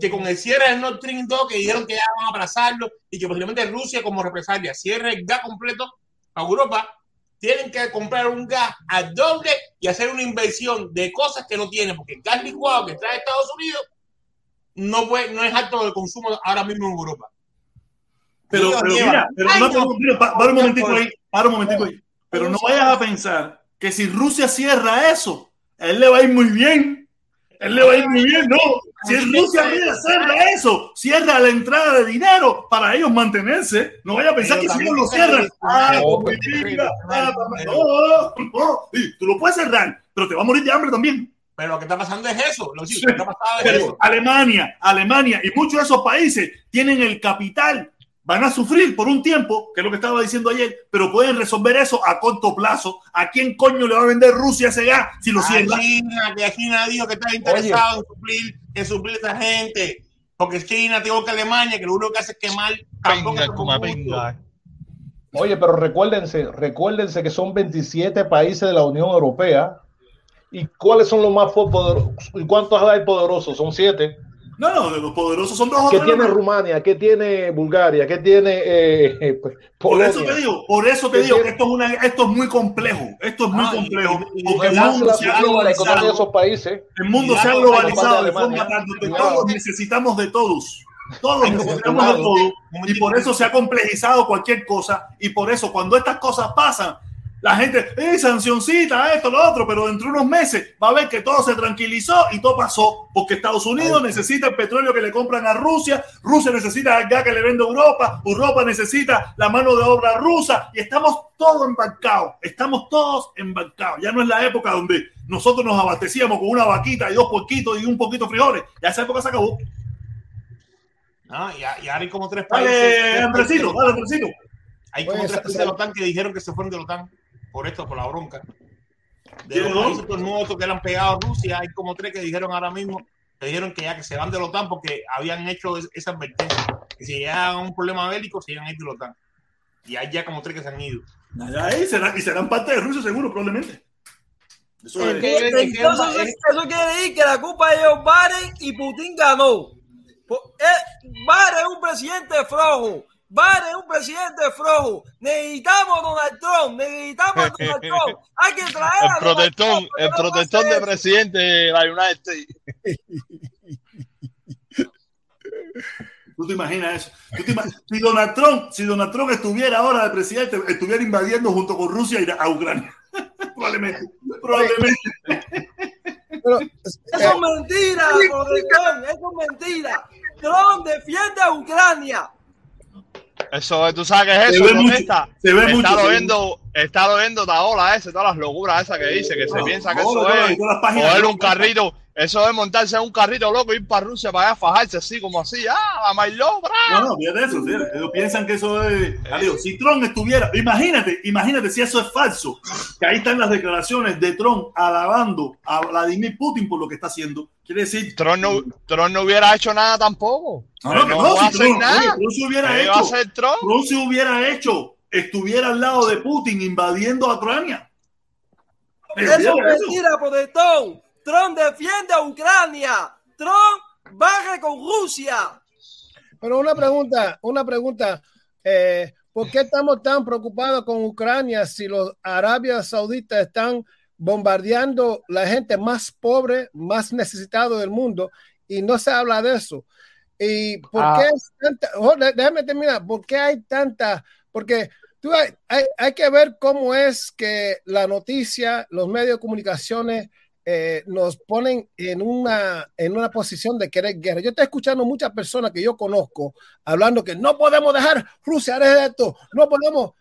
que con el cierre del Nord Stream 2, que dijeron que ya van a abrazarlo y que posiblemente Rusia como represalia cierre el gas completo a Europa, tienen que comprar un gas al doble y hacer una inversión de cosas que no tienen, porque el gas licuado que trae Estados Unidos no, puede, no es alto de consumo ahora mismo en Europa. Pero, pero mira, pero no, años pero mira, pa- para un momentico ahí, para un momentico ahí. Pero no vayas a pensar que si Rusia cierra eso, a él le va a ir muy bien. Él le va a ir muy bien, no. Si Rusia mira, cierra eso, cierra la entrada de dinero para ellos mantenerse. No vaya a pensar Pero que si ellos lo cierran, ah, No, no, no, sí, tú lo puedes cerrar, pero te va a morir de hambre también. Pero lo que está pasando es eso. Lo, Sí. que está pasando es eso. Alemania, Alemania y muchos de esos países tienen el capital, van a sufrir por un tiempo, que es lo que estaba diciendo ayer, pero pueden resolver eso a corto plazo. ¿A quién coño le va a vender Rusia ese gas si lo cierra? China, que China dijo que está interesado en suplir, en suplir a esa gente. Porque China, tengo que Alemania, que lo único que hace es quemar. es venga. Oye, pero recuérdense, recuérdense que son 27 países de la Unión Europea. ¿Y cuáles son los más poderosos? ¿Y cuántos hay poderosos? Son siete. No, no, de los poderosos son dos o ¿Qué tres tiene. Rumania? ¿Qué tiene Bulgaria? ¿Qué tiene eh, eh, pues, Por eso te digo, por eso te ¿Qué digo que esto es, una, esto es muy complejo. Esto es muy Ah, complejo. y- y- Porque el mundo se ha economía de globalizado. esos países. El mundo se ha globalizado de forma donde Cuidado. todos necesitamos de todos. Todos necesitamos de todos. Y por eso se ha complejizado cualquier cosa. Y por eso cuando estas cosas pasan, la gente, eh, sancioncita, esto, lo otro, pero dentro de unos meses va a ver que todo se tranquilizó y todo pasó. Porque Estados Unidos necesita el petróleo que le compran a Rusia, Rusia necesita el gas que le vende a Europa, Europa necesita la mano de obra rusa y estamos todos embarcados. Estamos todos embarcados. Ya no es la época donde nosotros nos abastecíamos con una vaquita y dos porquitos y un poquito de frijoles. Ya esa época se acabó. ¿no? Y, ahora hay como tres países. Dale, Andresito, dale, Andresito. Hay como Oye, tres países de la OTAN que dijeron que se fueron de la OTAN por esto, por la bronca. De ¿Quiénes los países tornuosos que le han pegado a Rusia, hay como tres que dijeron ahora mismo, que dijeron que ya que se van de la OTAN porque habían hecho es- esa advertencia, que si llegaban a un problema bélico se iban a ir de la OTAN. Y hay ya como tres que se han ido. Allá ahí serán, y serán parte de Rusia seguro, probablemente. Eso es- que- es que- Entonces, eso quiere decir que la culpa de ellos Biden y Putin ganó. Po- eh, Biden es un presidente flojo. Biden es un presidente flojo. Necesitamos a Donald Trump. Necesitamos a Donald Trump. Hay que traer a El Donald protestón, Trump, el no protestón de eso. presidente de la United States. Tú te imaginas eso. Tú te ima- si Donald Trump, si Donald Trump estuviera ahora de presidente, estuviera invadiendo junto con Rusia y a Ucrania. probablemente. Probablemente. Pero, Eso eh, es mentira, protestón. Eso es mentira. Trump defiende a Ucrania. Eso, es, tú sabes que es Se eso, ve mucho, se ve Está mucho, se ve está oyendo Taola ese, todas las locuras esas que dice, que se No, piensa que no, eso no, es y coger un carrito, eso es montarse en un carrito loco, ir para Rusia para allá, fajarse así, como así, ah, la Mailó, bra. No, no, fíjate eso, fíjate. Ellos piensan que eso es. Adiós. Si Trump estuviera, imagínate, imagínate si eso es falso, que ahí están las declaraciones de Trump alabando a Vladimir Putin por lo que está haciendo. Quiere decir, Trump no, Trump no hubiera hecho nada tampoco. no, no, no, a si Trump, nada. oye, Trump se hubiera ¿Qué va a hecho, Trump? Trump se hubiera hecho, estuviera al lado de Putin invadiendo a Ucrania. Eso es mentira, protestón. Trump defiende a Ucrania. Trump baje con Rusia. Pero una pregunta, una pregunta. eh, ¿Por qué estamos tan preocupados con Ucrania si los Arabia Saudita están bombardeando la gente más pobre, más necesitada del mundo y no se habla de eso? ¿Y por Ah. qué es tanta? oh, dé- déjame terminar. ¿Por qué hay tanta? Porque hay, que ver cómo es que la noticia, los medios de comunicaciones eh, nos ponen en una, en una posición de querer guerra. Yo estoy escuchando muchas personas que yo conozco hablando que no podemos dejar Rusia hacer esto, no podemos.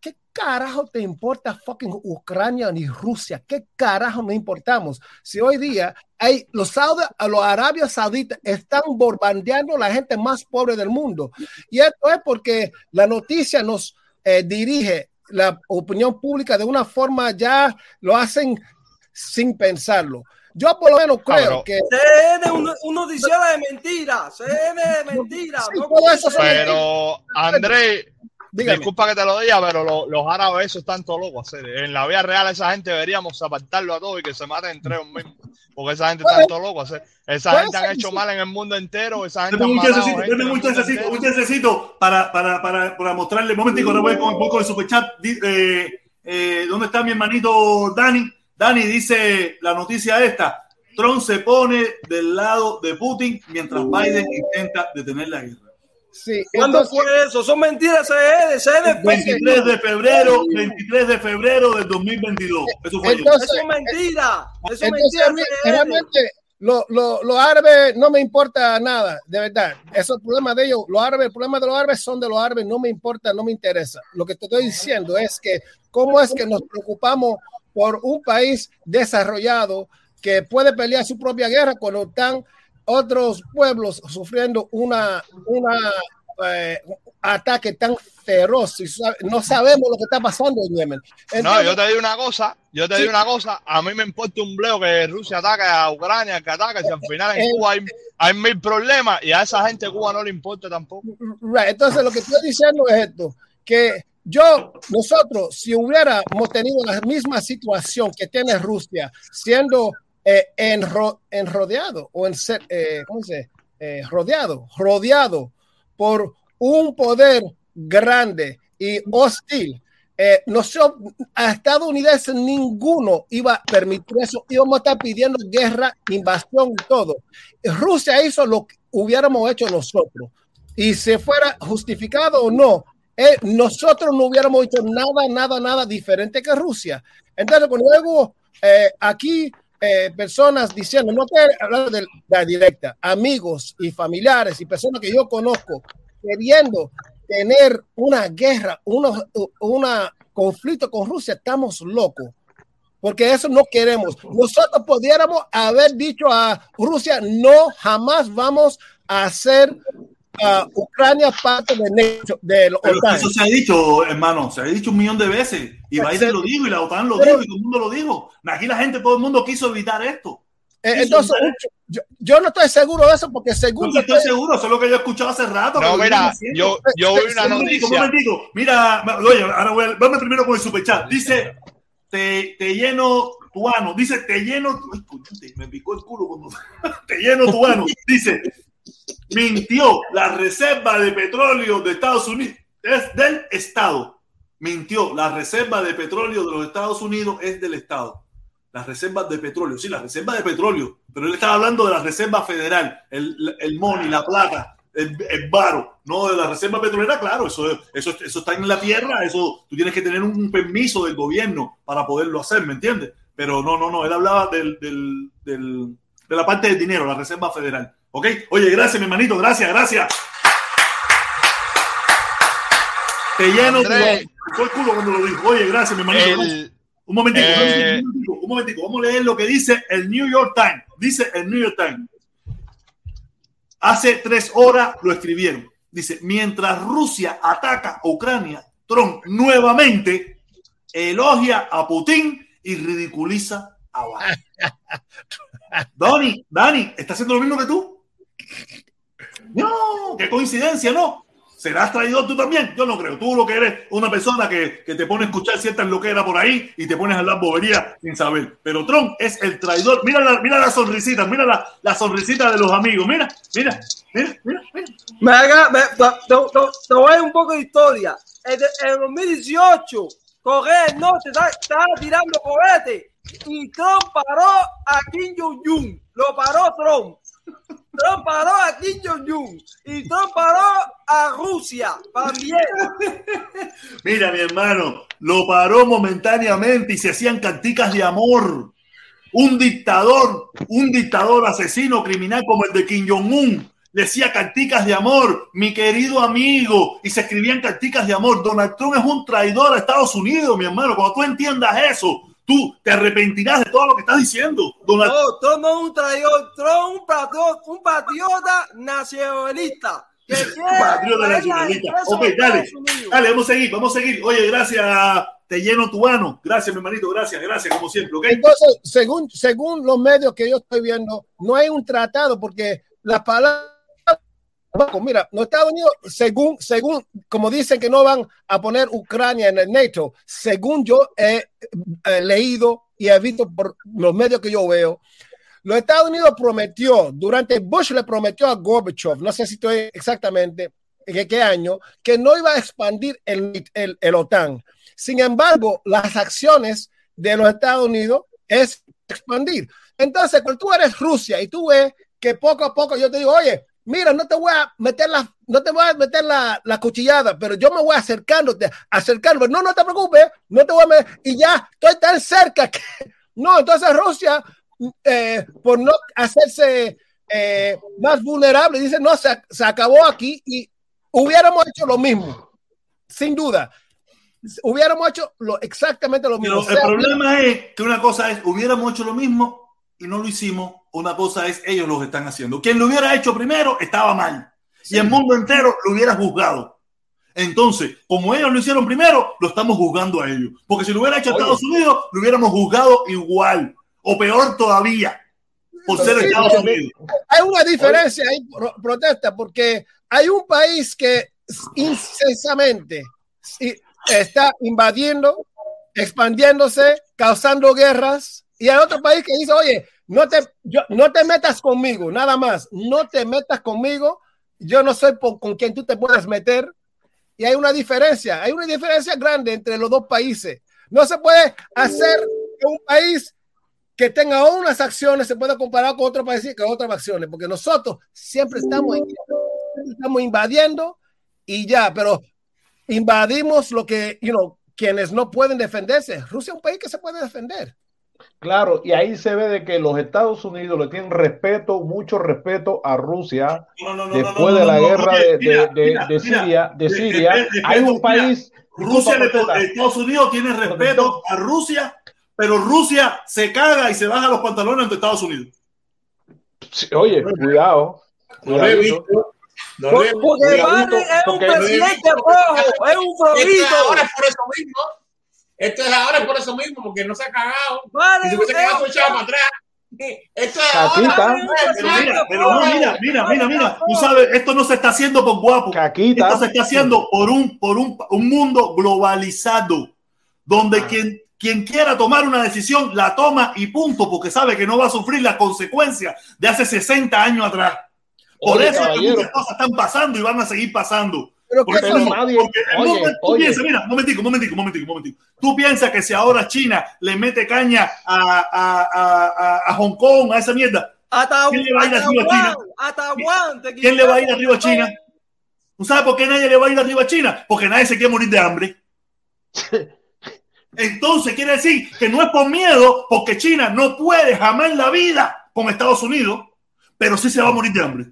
¿Qué carajo te importa fucking Ucrania ni Rusia? ¿Qué carajo nos importamos? Si hoy día hay los, Saudi, los Arabias Sauditas están bombardeando a la gente más pobre del mundo. Y esto es porque la noticia nos eh, dirige la opinión pública de una forma ya lo hacen sin pensarlo. Yo por lo menos creo que CNN, un, un noticiero de mentiras. CNN de mentiras. Sí, no todo eso son Pero, André, dígame. disculpa que te lo diga, pero lo- los árabes esos están todos locos. hacer. En la vida real esa gente deberíamos apartarlo a todos y que se maten entre ellos mismos. Porque esa gente está todo loco. hacer. Esa gente han hecho mal en el mundo entero. Esa gente un el un chancecito para, para, para, para mostrarle. Un momentico, ahora voy con, voy con el superchat. Eh, eh, ¿Dónde está mi hermanito Dani? Dani dice la noticia esta. Trump se pone del lado de Putin mientras Biden intenta detener la guerra. Sí, ¿Cuándo entonces- fue eso? Son mentiras. CNN. CNN. 23 de febrero, 23 de febrero del 2022. Eso fue. Entonces- Eso es mentira. Eso es mentira. realmente, lo- lo- los árabes no me importa nada, de verdad. Eso es el problema de ellos. Los árabes, el problema de los árabes son de los árabes, no me importa, no me interesa. Lo que te estoy diciendo es que cómo es que nos preocupamos por un país desarrollado que puede pelear su propia guerra cuando están otros pueblos sufriendo una, una eh, ataque tan feroz no sabemos lo que está pasando en Yemen. No, yo te digo una cosa, yo te Sí. digo una cosa, a mí me importa un bleo que Rusia ataque a Ucrania, que ataque, si al final en Eh, Cuba hay, hay mil problemas y a esa gente de Cuba no le importa tampoco. Right. Entonces, lo que estoy diciendo es esto, que yo, nosotros, si hubiéramos tenido la misma situación que tiene Rusia, siendo eh, enro- enrodeado o en ser, eh, ¿cómo se? Eh, rodeado, rodeado por un poder grande y hostil, eh, nosotros, a estadounidenses ninguno iba a permitir eso, íbamos a estar pidiendo guerra, invasión y todo. Rusia hizo lo que hubiéramos hecho nosotros y se fuera justificado o no, nosotros no hubiéramos hecho nada, nada, nada diferente que Rusia. Entonces, cuando luego aquí eh, personas diciendo, no estoy hablando de la directa, amigos y familiares y personas que yo conozco queriendo tener una guerra, una, una conflicto con Rusia, estamos locos. Porque eso no queremos. Nosotros pudiéramos haber dicho a Rusia, no, jamás vamos a hacer a Ucrania parte de, NATO, de la Pero OTAN. eso se ha dicho, hermano, se ha dicho un millón de veces. Y Biden lo dijo, y la OTAN lo Pero- dijo, y todo el mundo lo dijo. Aquí la gente, todo el mundo quiso evitar esto. Eh, Quiso Entonces, evitar yo, yo no estoy seguro de eso porque según No, estoy seguro, eso es lo que yo he escuchado hace rato. No, mira, yo, yo vi una Un momentico, un noticia. momentico. Mira, oye, ahora voy a, vamos primero con el superchat. Dice, te, te lleno tu ano. Dice, te lleno. Ay, coño, te- me picó el culo cuando. te lleno tu ano. Dice, mintió la reserva de petróleo de Estados Unidos. Es del Estado. Mintió. La reserva de petróleo de los Estados Unidos es del Estado. Las reservas de petróleo. Sí, las reservas de petróleo. Pero él estaba hablando de la reserva federal. El, el money, la plata el, el no de la reserva petrolera, claro, eso, eso, eso está en la tierra, eso tú tienes que tener un permiso del gobierno para poderlo hacer, ¿me entiendes? Pero no, no, no, él hablaba del, del, de la parte del dinero, la reserva federal. ¿Ok? Oye, gracias, mi hermanito, gracias, gracias. Te lleno el culo cuando lo dijo. Oye, gracias, mi hermanito. El- Un momentico, un Eh. un momentico, un momentico. Vamos a leer lo que dice el New York Times. Dice el New York Times. Hace tres horas lo escribieron. Dice, mientras Rusia ataca a Ucrania, Trump nuevamente elogia a Putin y ridiculiza a Biden. Dani, Dani, ¿está haciendo lo mismo que tú? No, qué coincidencia, ¿no? ¿Serás traidor tú también? Yo no creo. Tú lo que eres una persona que, que te pone a escuchar ciertas loqueras por ahí y te pones a hablar bobería sin saber. Pero Trump es el traidor. Mira la, mira la sonrisita, mira la, la sonrisita de los amigos. Mira, mira, mira, mira, mira. Te, voy a un poco de historia. En, en 2018, Corea del Norte estaba tirando cohetes y Trump paró a Kim Jong-un. Lo paró Trump. Trump paró a Kim Jong-un y Trump paró a Rusia también. Mira, mi hermano, lo paró momentáneamente y se hacían canticas de amor. Un dictador, un dictador asesino criminal como el de Kim Jong-un, decía canticas de amor, mi querido amigo, y se escribían canticas de amor. Donald Trump es un traidor a Estados Unidos, mi hermano. Cuando tú entiendas eso, tú te arrepentirás de todo lo que estás diciendo. Donald No, Trump no es un traidor, Trump un patriota, un patriota nacionalista. Que patriota nacionalista. Ok, dale, dale, vamos a seguir, vamos a seguir. Oye, gracias, te lleno tu mano. Gracias, mi hermanito, gracias, gracias, como siempre, ¿ok? Entonces, según, según los medios que yo estoy viendo, no hay un tratado porque las palabras. Mira, los Estados Unidos, según, según, como dicen que no van a poner Ucrania en el NATO, según yo he, eh, leído y he visto por los medios que yo veo, los Estados Unidos prometió, durante Bush le prometió a Gorbachev, no sé si estoy exactamente en qué año, que no iba a expandir el, el, el OTAN. Sin embargo, las acciones de los Estados Unidos es expandir. Entonces, cuando tú eres Rusia y tú ves que poco a poco yo te digo, oye, mira, no te voy a meter la, no te voy a meter la, la cuchillada, pero yo me voy acercándote, acercándome. No, no te preocupes, no te voy a meter, y ya estoy tan cerca que, no, entonces Rusia, eh, por no hacerse eh, más vulnerable, dice, no, se, se acabó aquí y hubiéramos hecho lo mismo, sin duda. Hubiéramos hecho lo, exactamente lo mismo. Pero el problema es que una cosa es, hubiéramos hecho lo mismo y no lo hicimos. Una cosa es, ellos lo están haciendo. Quien lo hubiera hecho primero estaba mal. Y el mundo entero lo hubiera juzgado. Entonces, como ellos lo hicieron primero, lo estamos juzgando a ellos. Porque si lo hubiera hecho Oye. Estados Unidos, lo hubiéramos juzgado igual. O peor todavía. Por ser Sí, Estados Unidos. hay una diferencia, pro- protesta, porque hay un país que incesamente sí, está invadiendo, expandiéndose, causando guerras, y hay otro país que dice, oye, no te, yo- no te metas conmigo, nada más, no te metas conmigo, yo no soy por- con quien tú te puedes meter, y hay una diferencia, hay una diferencia grande entre los dos países. No se puede hacer que un país que tenga unas acciones se pueda comparar con otro país que otras acciones, porque nosotros siempre estamos, estamos invadiendo y ya, pero invadimos lo que, you know, quienes no pueden defenderse. Rusia es un país que se puede defender. Claro, y ahí se ve de que los Estados Unidos le tienen respeto, mucho respeto a Rusia No, no, no, después no, de no, la no, guerra oye, de, mira, de- de- mira, de mira. Siria, de De- Siria. de- de- Hay un mira, país, Rusia, le- Estados Unidos tiene respeto a Rusia, pero Rusia se caga y se baja los pantalones ante Estados Unidos. Sí, Oye, cuidado. No lo he visto. Porque Biden es un presidente rojo, es un es por eso mismo. Esto es ahora por eso mismo, porque no se ha cagado. Hubiese para atrás. Esto es Caquita. ahora. Pero mira, pero no, mira, mira, mira, mira, tú sabes, esto no se está haciendo por guapo. Caquita. Esto se está haciendo por un, por un, un mundo globalizado, donde Ah. quien, quien quiera tomar una decisión la toma y punto, porque sabe que no va a sufrir las consecuencias de hace 60 años atrás. Por Oye, eso es que caballero. muchas cosas están pasando y van a seguir pasando. Pero Porque, ¿qué Pero nadie- porque oye, mundo- tú oye. piensas, mira, un momentico, un momentico, un momentico, momentico. Tú piensas que si ahora China le mete caña a, a, a, a- Hong Kong, a esa mierda, ¿Quién le va a ir arriba a China? ¿quién le va a ir arriba a China? ¿Tú sabes por qué nadie le va a ir arriba a China? Porque nadie se quiere morir de hambre. Entonces quiere decir que no es por miedo, porque China no puede jamás en la vida con Estados Unidos, pero sí se va a morir de hambre.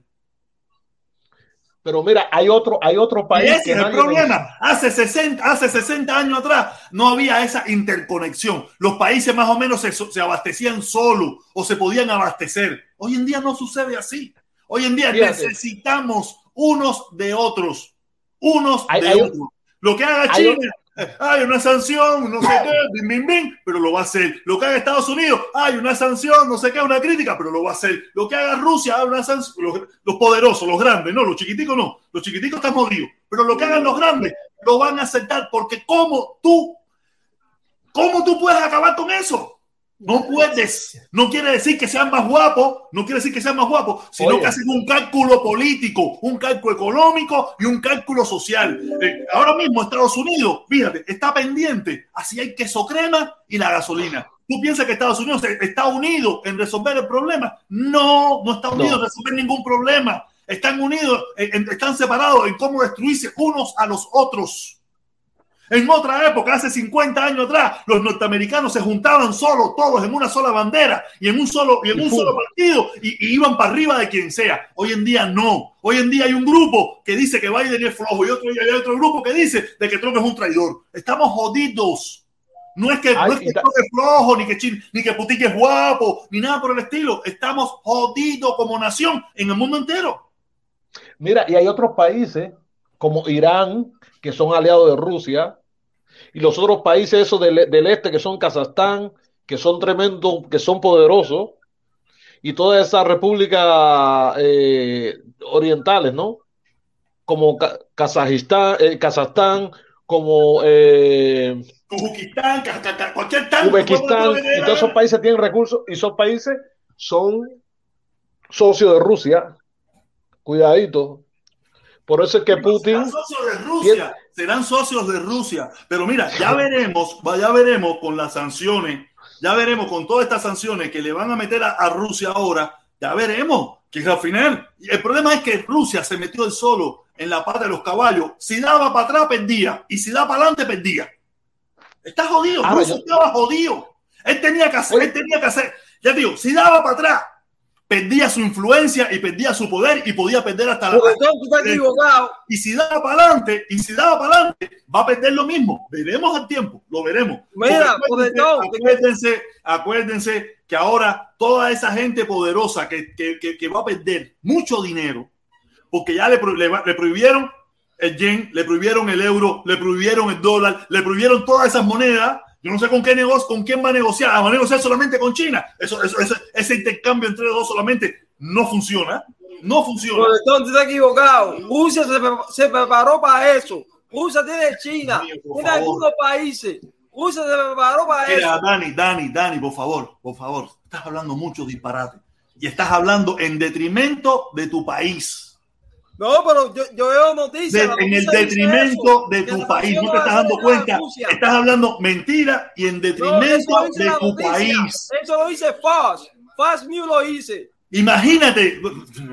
Pero mira, hay otro, hay otro Y país ese que es el problema. Hace 60, hace 60 años atrás no había esa interconexión. Los países más o menos se, se abastecían solos o se podían abastecer. Hoy en día no sucede así. Hoy en día Fíjate. necesitamos unos de otros. Unos Hay- de hay- otros. Lo que haga China, hay una sanción, no sé qué, bim, bim, bim, pero lo va a hacer. Lo que haga Estados Unidos, hay una sanción, no sé qué, una crítica, pero lo va a hacer. Lo que haga Rusia, hay una sanción. Los, los poderosos, los grandes, no, los chiquiticos no. Los chiquiticos están jodidos. Pero lo que hagan los grandes, lo van a aceptar, porque ¿cómo tú, cómo tú puedes acabar con eso? No puedes. No quiere decir que sean más guapos, no quiere decir que sean más guapos, sino Oye. que hacen un cálculo político, un cálculo económico y un cálculo social. Eh, ahora mismo Estados Unidos, fíjate, está pendiente así hay queso crema y la gasolina. ¿Tú piensas que Estados Unidos está unido en resolver el problema? No, no está unido No. en resolver ningún problema. Están unidos, eh, en- están separados en cómo destruirse unos a los otros. En otra época, hace 50 años atrás, los norteamericanos se juntaban solos, todos en una sola bandera y en un solo, y en un solo partido y, y iban para arriba de quien sea. Hoy en día no. Hoy en día hay un grupo que dice que Biden es flojo y otro, y hay otro grupo que dice de que Trump es un traidor. Estamos jodidos. No es que, Ay, no es que Trump es flojo, ni que, Chin- ni que Putin es guapo, ni nada por el estilo. Estamos jodidos como nación en el mundo entero. Mira, y hay otros países como Irán, que son aliados de Rusia, y los otros países esos del, del este, que son Kazajstán, que son tremendos, que son poderosos, y todas esas repúblicas eh, orientales, ¿no? Como Ka- Kazajistán, eh, Kazajstán, como eh, Uzbekistán, cualquier tanto. Uzbekistán, y todos esos países tienen recursos, y esos países son socios de Rusia. Cuidadito. Por eso es que Putin. Serán socios de Rusia, serán socios de Rusia. Pero mira, ya veremos, ya veremos con las sanciones, ya veremos con todas estas sanciones que le van a meter a, a Rusia ahora, ya veremos que al final, el problema es que Rusia se metió el solo en la pata de los caballos. Si daba para atrás, perdía. Y si daba para adelante, perdía. Está jodido, Ahora Rusia estaba jodido. Él tenía que hacer, él tenía que hacer, ya digo, si daba para atrás, perdía su influencia y perdía su poder y podía perder hasta la, equivocado. y si daba para adelante, y si daba para adelante, va a perder lo mismo. Veremos el tiempo, lo veremos. Mira, acuérdense, acuérdense, acuérdense que ahora toda esa gente poderosa que, que, que, que va a perder mucho dinero, porque ya le, le, le prohibieron el yen, le prohibieron el euro, le prohibieron el dólar, le prohibieron todas esas monedas. Yo no sé con qué negocio, con quién va a negociar. Ah, Va a negociar solamente con China. Eso, eso, eso- ese intercambio entre los dos solamente no funciona. No funciona. Tú estás equivocado. Rusia se, pre- se preparó para eso. Rusia tiene China, Dios mío, por tiene favor. algunos países. Rusia se preparó para eso. Dani, Dani, Dani, por favor, por favor. Estás hablando mucho disparate. Y estás hablando en detrimento de tu país. No, pero yo, yo veo noticias. De- en el detrimento de tu país. No te estás dando cuenta. Estás hablando mentira y en detrimento de tu país. Eso lo dice Fox. Fox News lo dice. Imagínate,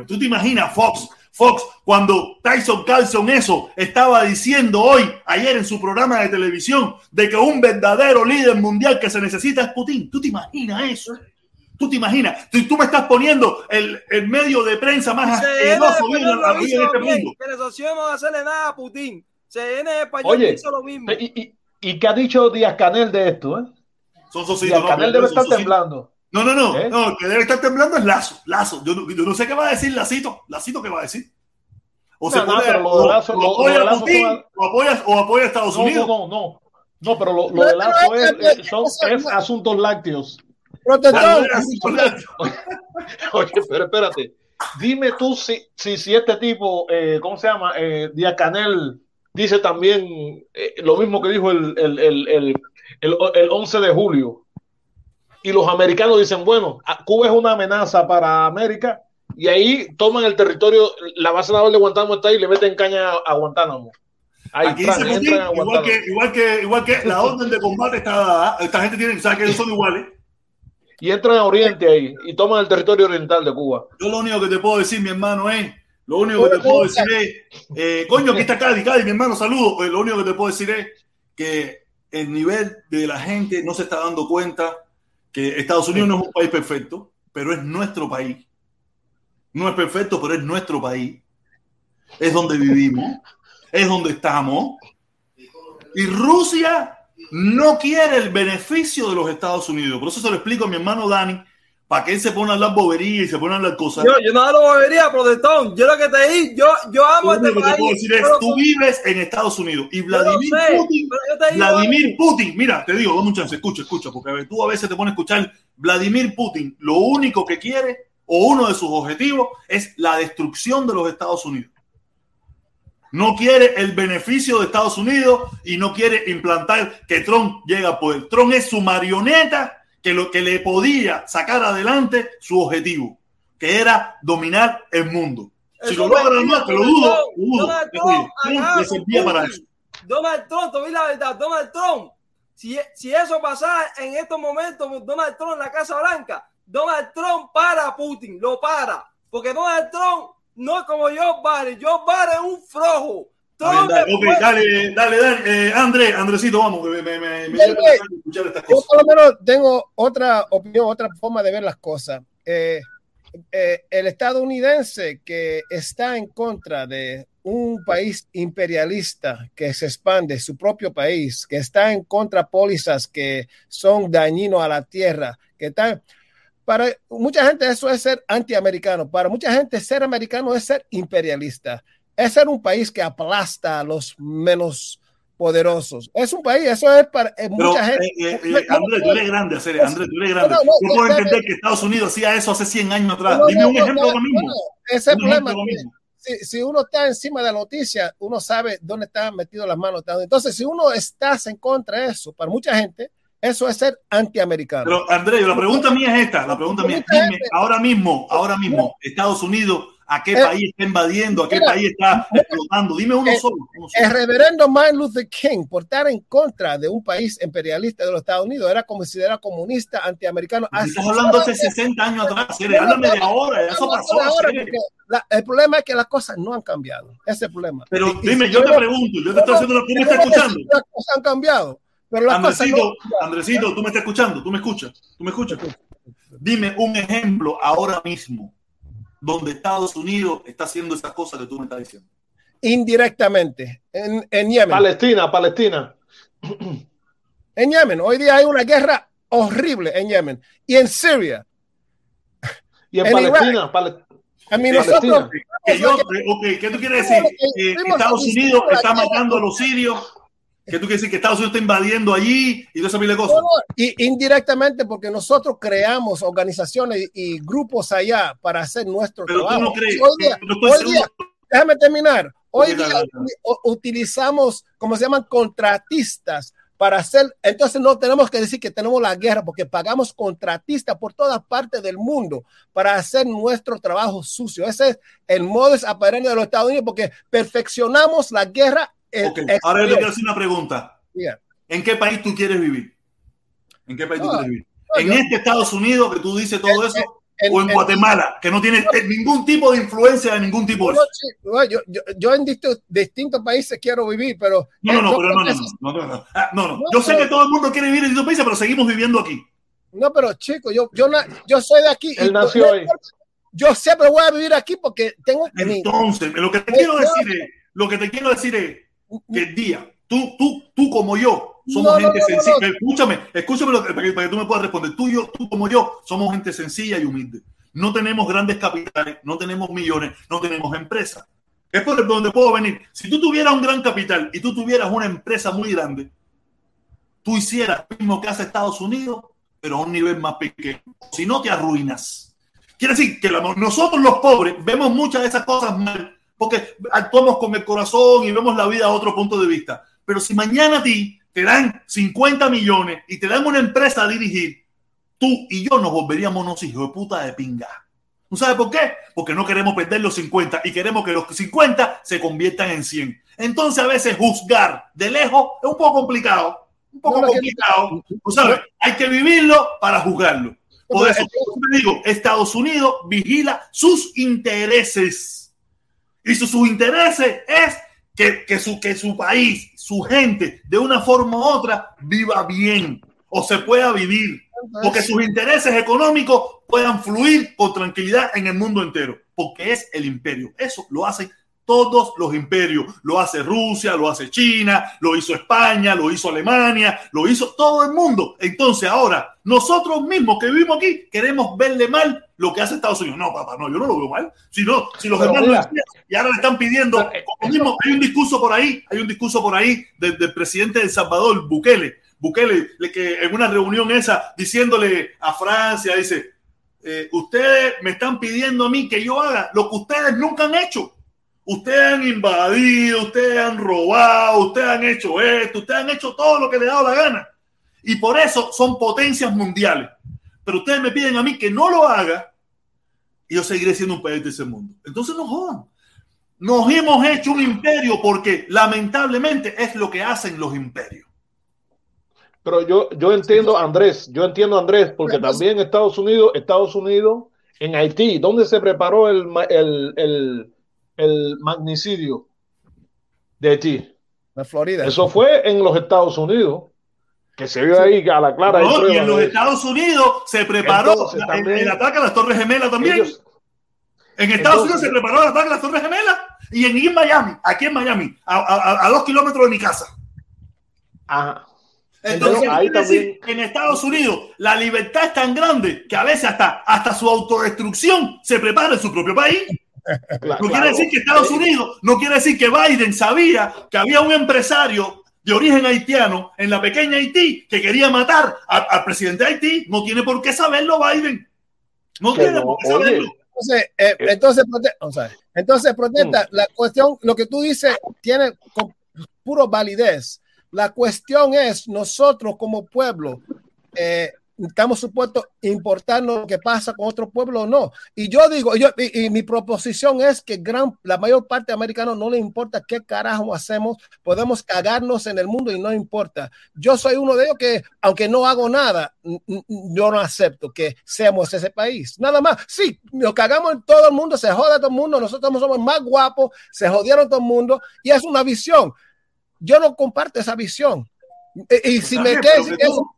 tú te imaginas Fox, Fox, cuando Tyson Carlson eso estaba diciendo hoy, ayer en su programa de televisión, de que un verdadero líder mundial que se necesita es Putin. ¿Tú te imaginas eso? ¿Tú te imaginas? Tú, tú me estás poniendo el, el medio de prensa más asqueroso vivo en lo en este mundo. que la no va a hacerle nada a Putin. CNN español Oye, hizo lo mismo. ¿Y, y, y qué ha dicho Díaz Canel de esto? Eh? Son Díaz no, Canel debe son estar temblando. No, no, no, ¿Eh? no, el que debe estar temblando es Lazo, Lazo. Yo no, yo no sé qué va a decir Lacito, Lacito qué va a decir. O se No, no, pone, lo o, de Lazo- apoya de a Putin, o apoya, o apoya a Estados No, Unidos. no, no, no. No, pero lo, lo de Lazo es, son, es asuntos lácteos. Protector, Oye, pero espérate. Dime tú si, si, si este tipo, eh, ¿cómo se llama? Eh, Díaz Canel dice también eh, lo mismo que dijo el, el, el, el, el, el 11 de julio. Y los americanos dicen, bueno, Cuba es una amenaza para América y ahí toman el territorio, la base naval de Guantánamo está ahí y le meten caña a Guantánamo. Ahí Aquí dice Putin, igual que, igual, que, igual que la orden de combate está dada. Esta gente tiene, sabe que ellos son iguales. Y entran a Oriente ahí y toman el territorio oriental de Cuba. Yo lo único que te puedo decir, mi hermano, es, lo único que te puedo decir es, eh, coño, aquí está Cádiz, Cádiz, mi hermano, saludo. Eh, lo único que te puedo decir es que el nivel de la gente no se está dando cuenta que Estados Unidos no es un país perfecto, pero es nuestro país. No es perfecto, pero es nuestro país. es donde vivimos, es donde estamos. Y Rusia no quiere el beneficio de los Estados Unidos. Por eso se lo explico a mi hermano Dani, para que él se ponga a hablar bobería y se ponga a hablar cosas. Yo, yo no hablo bobería, protestón. Yo lo que te digo, yo, yo amo este que te país. puedo decir es, pero- tú vives en Estados Unidos y Vladimir sé, Putin, digo Vladimir Putin, mira, te digo, dame un chance, escucha, escucha, porque tú a veces te pones a escuchar, Vladimir Putin, lo único que quiere o uno de sus objetivos es la destrucción de los Estados Unidos. No quiere el beneficio de Estados Unidos y no quiere implantar que Trump llegue al poder. Trump es su marioneta que lo que le podía sacar adelante su objetivo, que era dominar el mundo. Si Eso lo logra no, que lo dudo, dudo. Donald Te Trump digo, Trump acaba le con servía para Putin. eso. Donald Trump, te voy la verdad, Donald Trump. Si, si eso pasara en estos momentos, Donald Trump en la Casa Blanca, Donald Trump para a Putin, lo para. Porque Donald Trump no es como Joe Biden. Joe Biden es un flojo. Bien, dale, ok, después- dale, dale, dale. Eh, André, Andresito, vamos, que me, me, me, de escuchar estas Yo cosas. por lo menos tengo otra opinión, otra forma de ver las cosas. Eh, eh, el estadounidense que está en contra de un país imperialista que se expande, su propio país, que está en contra de pólizas que son dañinos a la tierra, que está... Para mucha gente eso es ser antiamericano, para mucha gente ser americano es ser imperialista, es ser un país que aplasta a los menos poderosos. Es un país, eso es para eh, Pero, mucha gente. eh, eh, eh, André, tú eres grande, Acere, André, tú eres grande. No, no, Yo no, puedo no, entender que Estados Unidos hacía eso hace 100 años atrás. No, Dime no, un no, ejemplo no, ahora mismo. no, ese es el Un problema. Si, si uno está encima de la noticia, uno sabe dónde están metidas las manos. Entonces, si uno está en contra de eso, para mucha gente, eso es ser antiamericano. Pero, André, la pregunta mía es esta, la pregunta mía dime, ahora mismo, ahora mismo, Estados Unidos, ¿a qué Eh, país está invadiendo? ¿A qué mira, país está explotando? Dime uno eh, solo. uno solo. El reverendo Martin Luther King, por estar en contra de un país imperialista de los Estados Unidos, era considerado comunista, antiamericano. Estás hablando hace 60 años atrás, Acere, háblame de ahora, eso pasó. Ahora, la- el problema es que las cosas no han cambiado. Ese es el problema. Pero Y- y dime, si yo te pregunto, yo te estoy haciendo una, tú me que escuchando. Las cosas han cambiado, pero las cosas Andresito, no. Andresito, tú me estás escuchando, tú me escuchas, tú me escuchas. Dime un ejemplo ahora mismo donde Estados Unidos está haciendo esas cosas que tú me estás diciendo. indirectamente en, en Yemen. Palestina, Palestina. En Yemen, hoy día hay una guerra horrible en Yemen y en Siria. Y en En Palestina, Pale- A mí Palestina. nosotros yo, ¿qué tú quieres decir? Que Estados Unidos está matando a los sirios. ¿Qué tú quieres decir? Que Estados Unidos está invadiendo allí y toda esa pila de cosas. No, y indirectamente porque nosotros creamos organizaciones y grupos allá para hacer nuestro Pero tú trabajo. no crees. Hoy día, no hoy día- déjame terminar. Hoy día utilizamos, como se llaman, contratistas para hacer, entonces no tenemos que decir que tenemos la guerra porque pagamos contratistas por todas partes del mundo para hacer nuestro trabajo sucio. Ese es el modus operandi de los Estados Unidos porque perfeccionamos la guerra. Ahora yo te quiero hacer una pregunta. Yeah. ¿En qué país tú quieres vivir? ¿En qué país tú quieres vivir? no, ¿En yo- este Estados Unidos que tú dices todo En- eso? en- ¿O en en- Guatemala, que no tiene eh, ningún tipo de influencia de ningún tipo de No, sí, no, yo, yo, yo en distintos, distintos países quiero vivir, pero. No, no, no, yo pero no, que no, eso- no, no, no, Ah, no, no. No, Yo sé pero- que todo el mundo quiere vivir en distintos países, pero seguimos viviendo aquí. No, pero chicos, yo, yo, na- yo soy de aquí. Él nació ahí. Yo siempre voy a vivir aquí porque tengo. Entonces, lo que te Eh, quiero decir es, lo que te quiero decir es que el día, tú, tú, tú como yo, somos No, gente no, no, sencilla. Escúchame, escúchame lo que- para, que, para que tú me puedas responder. Tú, yo, tú como yo, somos gente sencilla y humilde. No tenemos grandes capitales, no tenemos millones, no tenemos empresas. Es por donde puedo venir. Si tú tuvieras un gran capital y tú tuvieras una empresa muy grande, tú hicieras lo mismo que hace Estados Unidos, pero a un nivel más pequeño. Si no, te arruinas. Quiere decir que la- nosotros los pobres vemos muchas de esas cosas mal porque actuamos con el corazón y vemos la vida a otro punto de vista. Pero si mañana a ti te dan 50 millones y te dan una empresa a dirigir, tú y yo nos volveríamos unos hijos de puta de pinga. ¿Tú sabes por qué? Porque no queremos perder los 50 y queremos que los 50 se conviertan en 100. Entonces a veces juzgar de lejos es un poco complicado. Un poco No, que- complicado. ¿Tú sabes? Hay que vivirlo para juzgarlo. Por eso, te digo, Estados Unidos vigila sus intereses. Y su- sus intereses es que, que, su, que su país, su gente, de una forma u otra, viva bien o se pueda vivir. Porque sus intereses económicos puedan fluir con tranquilidad en el mundo entero. Porque es el imperio. Eso lo hacen todos los imperios. Lo hace Rusia, lo hace China, lo hizo España, lo hizo Alemania, lo hizo todo el mundo. Entonces ahora, nosotros mismos que vivimos aquí, queremos verle mal lo que hace Estados Unidos. No, papá, no, yo no lo veo mal. Si, no, si los Pero mira. y ahora le están pidiendo, eh, como mismo, hay un discurso por ahí, hay un discurso por ahí del, del presidente de El Salvador, Bukele. Bukele, le- que en una reunión esa, diciéndole a Francia, dice, eh, ustedes me están pidiendo a mí que yo haga lo que ustedes nunca han hecho. Ustedes han invadido, ustedes han robado, ustedes han hecho esto, ustedes han hecho todo lo que les ha dado la gana. Y por eso son potencias mundiales. Pero ustedes me piden a mí que no lo haga y yo seguiré siendo un país de ese mundo. Entonces no jodan. Nos hemos hecho un imperio porque lamentablemente es lo que hacen los imperios. Pero yo, yo entiendo, Andrés, yo entiendo, Andrés, porque también Estados Unidos, Estados Unidos, en Haití, ¿dónde se preparó el, el, el magnicidio de Haití? La Florida. Eso fue en los Estados Unidos, que se vio ahí a la clara. No, y en los. Estados Unidos se preparó Entonces, el, también- el ataque a las Torres Gemelas también. Ellos- en Estados entonces- Unidos se preparó el ataque a las Torres Gemelas. Y en, Miami, aquí en Miami, a, a- a dos kilómetros de mi casa. Ajá. Entonces, ahí quiere decir también- en Estados Unidos la libertad es tan grande que a veces hasta, hasta su autodestrucción se prepara en su propio país. No quiere decir que Estados Unidos, no quiere decir que Biden sabía que había un empresario de origen haitiano en la pequeña Haití que quería matar al presidente de Haití. No tiene por qué saberlo Biden. No Que tiene no, por qué oye, saberlo. Entonces, eh, entonces, prote- o sea, entonces, protesta, la cuestión, lo que tú dices tiene con puro validez. La cuestión es, nosotros como pueblo, eh, estamos supuestos a importarnos lo que pasa con otro pueblo o no. Y yo digo, yo, y, y mi proposición es que gran, la mayor parte de americanos no le importa qué carajo hacemos, podemos cagarnos en el mundo y no importa. Yo soy uno de ellos que, aunque no hago nada, yo no acepto que seamos ese país. Nada más. Sí, nos cagamos en todo el mundo, se joda todo el mundo, nosotros somos más guapos, se jodieron todo el mundo y es una visión. Yo no comparto esa visión. Y, y si Está me quedo pero sin que tú- eso,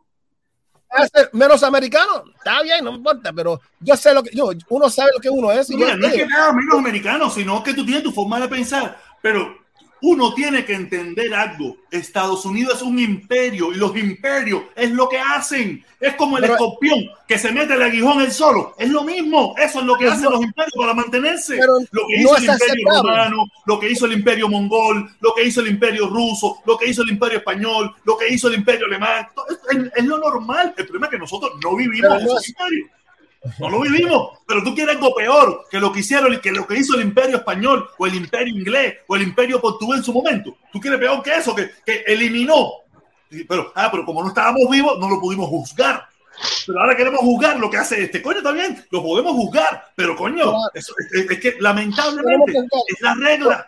hace menos americano, está bien, no importa, pero yo sé lo que yo, uno sabe lo que uno es. y Mira, yo no es que nada menos americano, sino que tú tienes tu forma de pensar. Pero uno tiene que entender algo. Estados Unidos es un imperio y los imperios es lo que hacen. Es como el Pero- escorpión que se mete el aguijón él solo. Es lo mismo. Eso es lo que hacen los imperios para mantenerse. Lo que no hizo el imperio aceptable. romano, lo que hizo el imperio mongol, lo que hizo el imperio ruso, lo que hizo el imperio español, lo que hizo el imperio alemán. Es, es- es lo normal. El problema es que nosotros no vivimos en no esos es- imperios. No lo vivimos, pero tú quieres algo peor que lo que hicieron y que lo que hizo el imperio español o el imperio inglés o el imperio portugués en su momento. Tú quieres peor que eso, que, que eliminó. Pero, ah, pero como no estábamos vivos, no lo pudimos juzgar. Pero ahora queremos juzgar lo que hace este. Coño, está bien, lo podemos juzgar, pero coño, es, es que lamentablemente es la regla.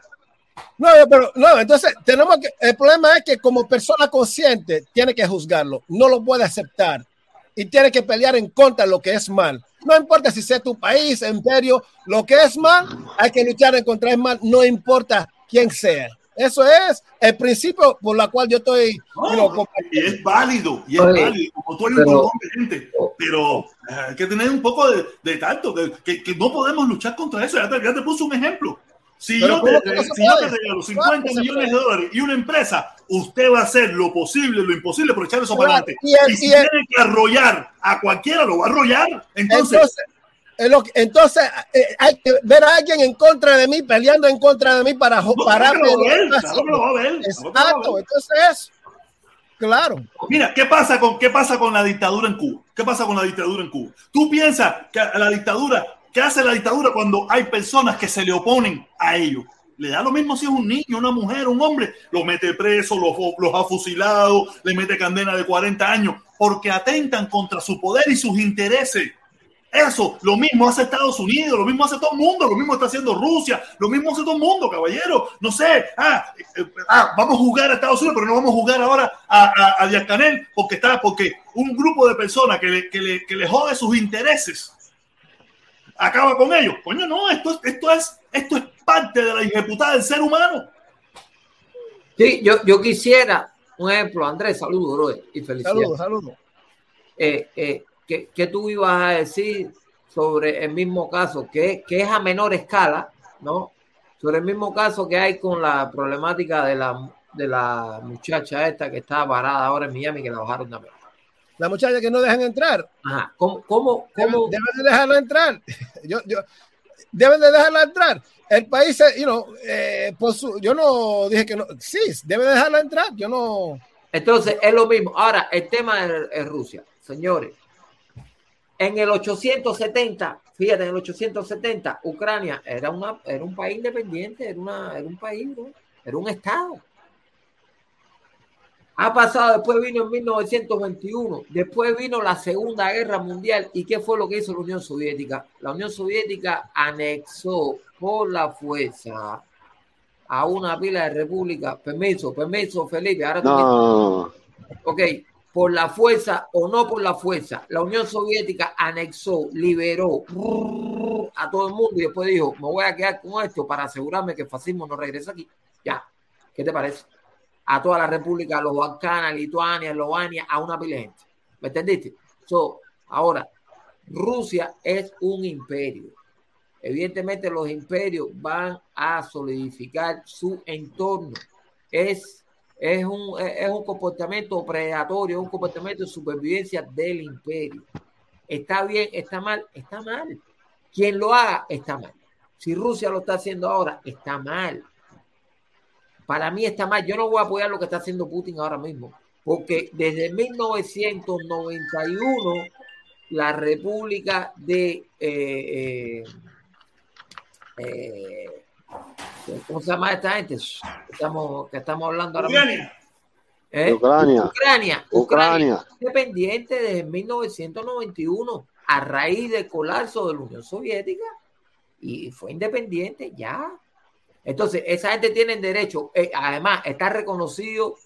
No, pero no, entonces tenemos que, el problema es que como persona consciente tiene que juzgarlo, no lo puede aceptar y tiene que pelear en contra de lo que es mal. No importa si sea tu país, imperio, lo que es mal, hay que luchar en contra del mal, no importa quién sea. Eso es el principio por la cual yo estoy No, y es válido, y es Oye, válido. Como tú un pero- montón de gente, pero eh, hay que tener un poco de, de tacto, que, que- que no podemos luchar contra eso. Ya te, ya te puse un ejemplo. Si yo ¿cómo te, no si yo te puede? regalo Claro 50 que se millones de dólares y una empresa, usted va a hacer lo posible, lo imposible por echar eso para adelante. y el- Y si y el- tiene que arrollar a cualquiera, lo va a arrollar. Entonces, Entonces, entonces eh, hay que ver a alguien en contra de mí, peleando en contra de mí para no, pararme. claro que lo va a en ver, a ver, Exacto, entonces, claro. Mira, ¿qué pasa, con, ¿qué pasa con la dictadura en Cuba? ¿Qué pasa con la dictadura en Cuba? ¿Tú piensas que la dictadura, qué hace la dictadura cuando hay personas que se le oponen a ellos? Le da lo mismo si es un niño, una mujer, un hombre. Los mete preso, los, los ha fusilado, le mete condena de 40 años, porque atentan contra su poder y sus intereses. Eso, lo mismo hace Estados Unidos, lo mismo hace todo el mundo, lo mismo está haciendo Rusia, lo mismo hace todo el mundo, caballero. No sé, ah, eh, ah, vamos a jugar a Estados Unidos, pero no vamos a jugar ahora a, a, a Díaz Canel porque está, porque un grupo de personas que le, que le, que le jode sus intereses acaba con ellos. Coño, no, esto, esto, es, esto es parte de la ejecutada del ser humano. Sí, yo, yo quisiera, un ejemplo, Andrés, saludos, brother, y felicidades. Saludos, saludos. Eh, eh, ¿qué, qué tú ibas a decir sobre el mismo caso, que, que es a menor escala, ¿no? sobre el mismo caso que hay con la problemática de la, de la muchacha esta que está varada ahora en Miami, que la bajaron también. La muchacha que no dejan entrar. Ajá. ¿Cómo, cómo, cómo? Deben de dejarla entrar. Yo, yo, deben de dejarla entrar. El país, you know, eh, por su- yo no dije que no. Sí, deben de dejarla entrar. Yo no. Entonces, es lo mismo. Ahora, el tema es Rusia. Señores, en el 870, fíjate, en el 870, Ucrania era, una, era un país independiente, era, una, era un país, ¿no? era un estado. Ha pasado, después vino en 1921, después vino la Segunda Guerra Mundial. ¿Y qué fue lo que hizo la Unión Soviética? La Unión Soviética anexó por la fuerza a una pila de repúblicas. Permiso, permiso, Felipe. Ahora No, Ok, por la fuerza o no por la fuerza, la Unión Soviética anexó, liberó brrr, a todo el mundo y después dijo, me voy a quedar con esto para asegurarme que el fascismo no regrese aquí. Ya, ¿qué te parece? A toda la república, a los Balcanes, Lituania, Eslovenia, a una pila gente. ¿Me entendiste? So, ahora, Rusia es un imperio. Evidentemente los imperios van a solidificar su entorno. Es, es, un, es un comportamiento predatorio, es un comportamiento de supervivencia del imperio. Está bien, está mal, está mal. Quien lo haga, está mal. Si Rusia lo está haciendo ahora, está mal. Para mí está mal. Yo no voy a apoyar lo que está haciendo Putin ahora mismo. Porque desde 1991 la República de eh, eh, eh, ¿cómo se llama esta gente? Estamos, que estamos hablando ahora mismo. Ucrania. ¿Eh? Ucrania. Ucrania. Ucrania. Independiente desde 1991 a raíz del colapso de la Unión Soviética y fue independiente ya. Entonces, esa gente tiene derecho, eh, además está reconocido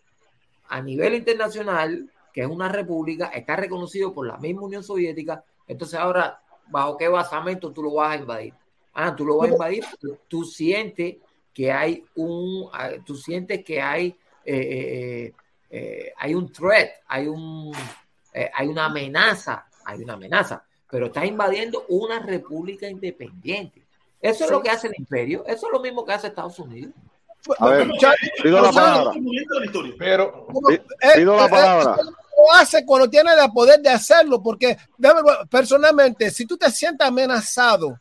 a nivel internacional que es una república, está reconocido por la misma Unión Soviética. Entonces, ahora, ¿bajo qué basamento tú lo vas a invadir? Ah, tú lo vas a invadir tú sientes que hay un, ah, tú sientes que hay, eh, eh, eh, hay un threat, hay un, eh, hay una amenaza, hay una amenaza, pero está invadiendo una república independiente. Eso es lo que hace el imperio, eso es lo mismo que hace Estados Unidos. A ver, pido la palabra. Pero Pi- Pido la palabra. Lo hace cuando tiene el poder de hacerlo, porque personalmente, si tú te sientes amenazado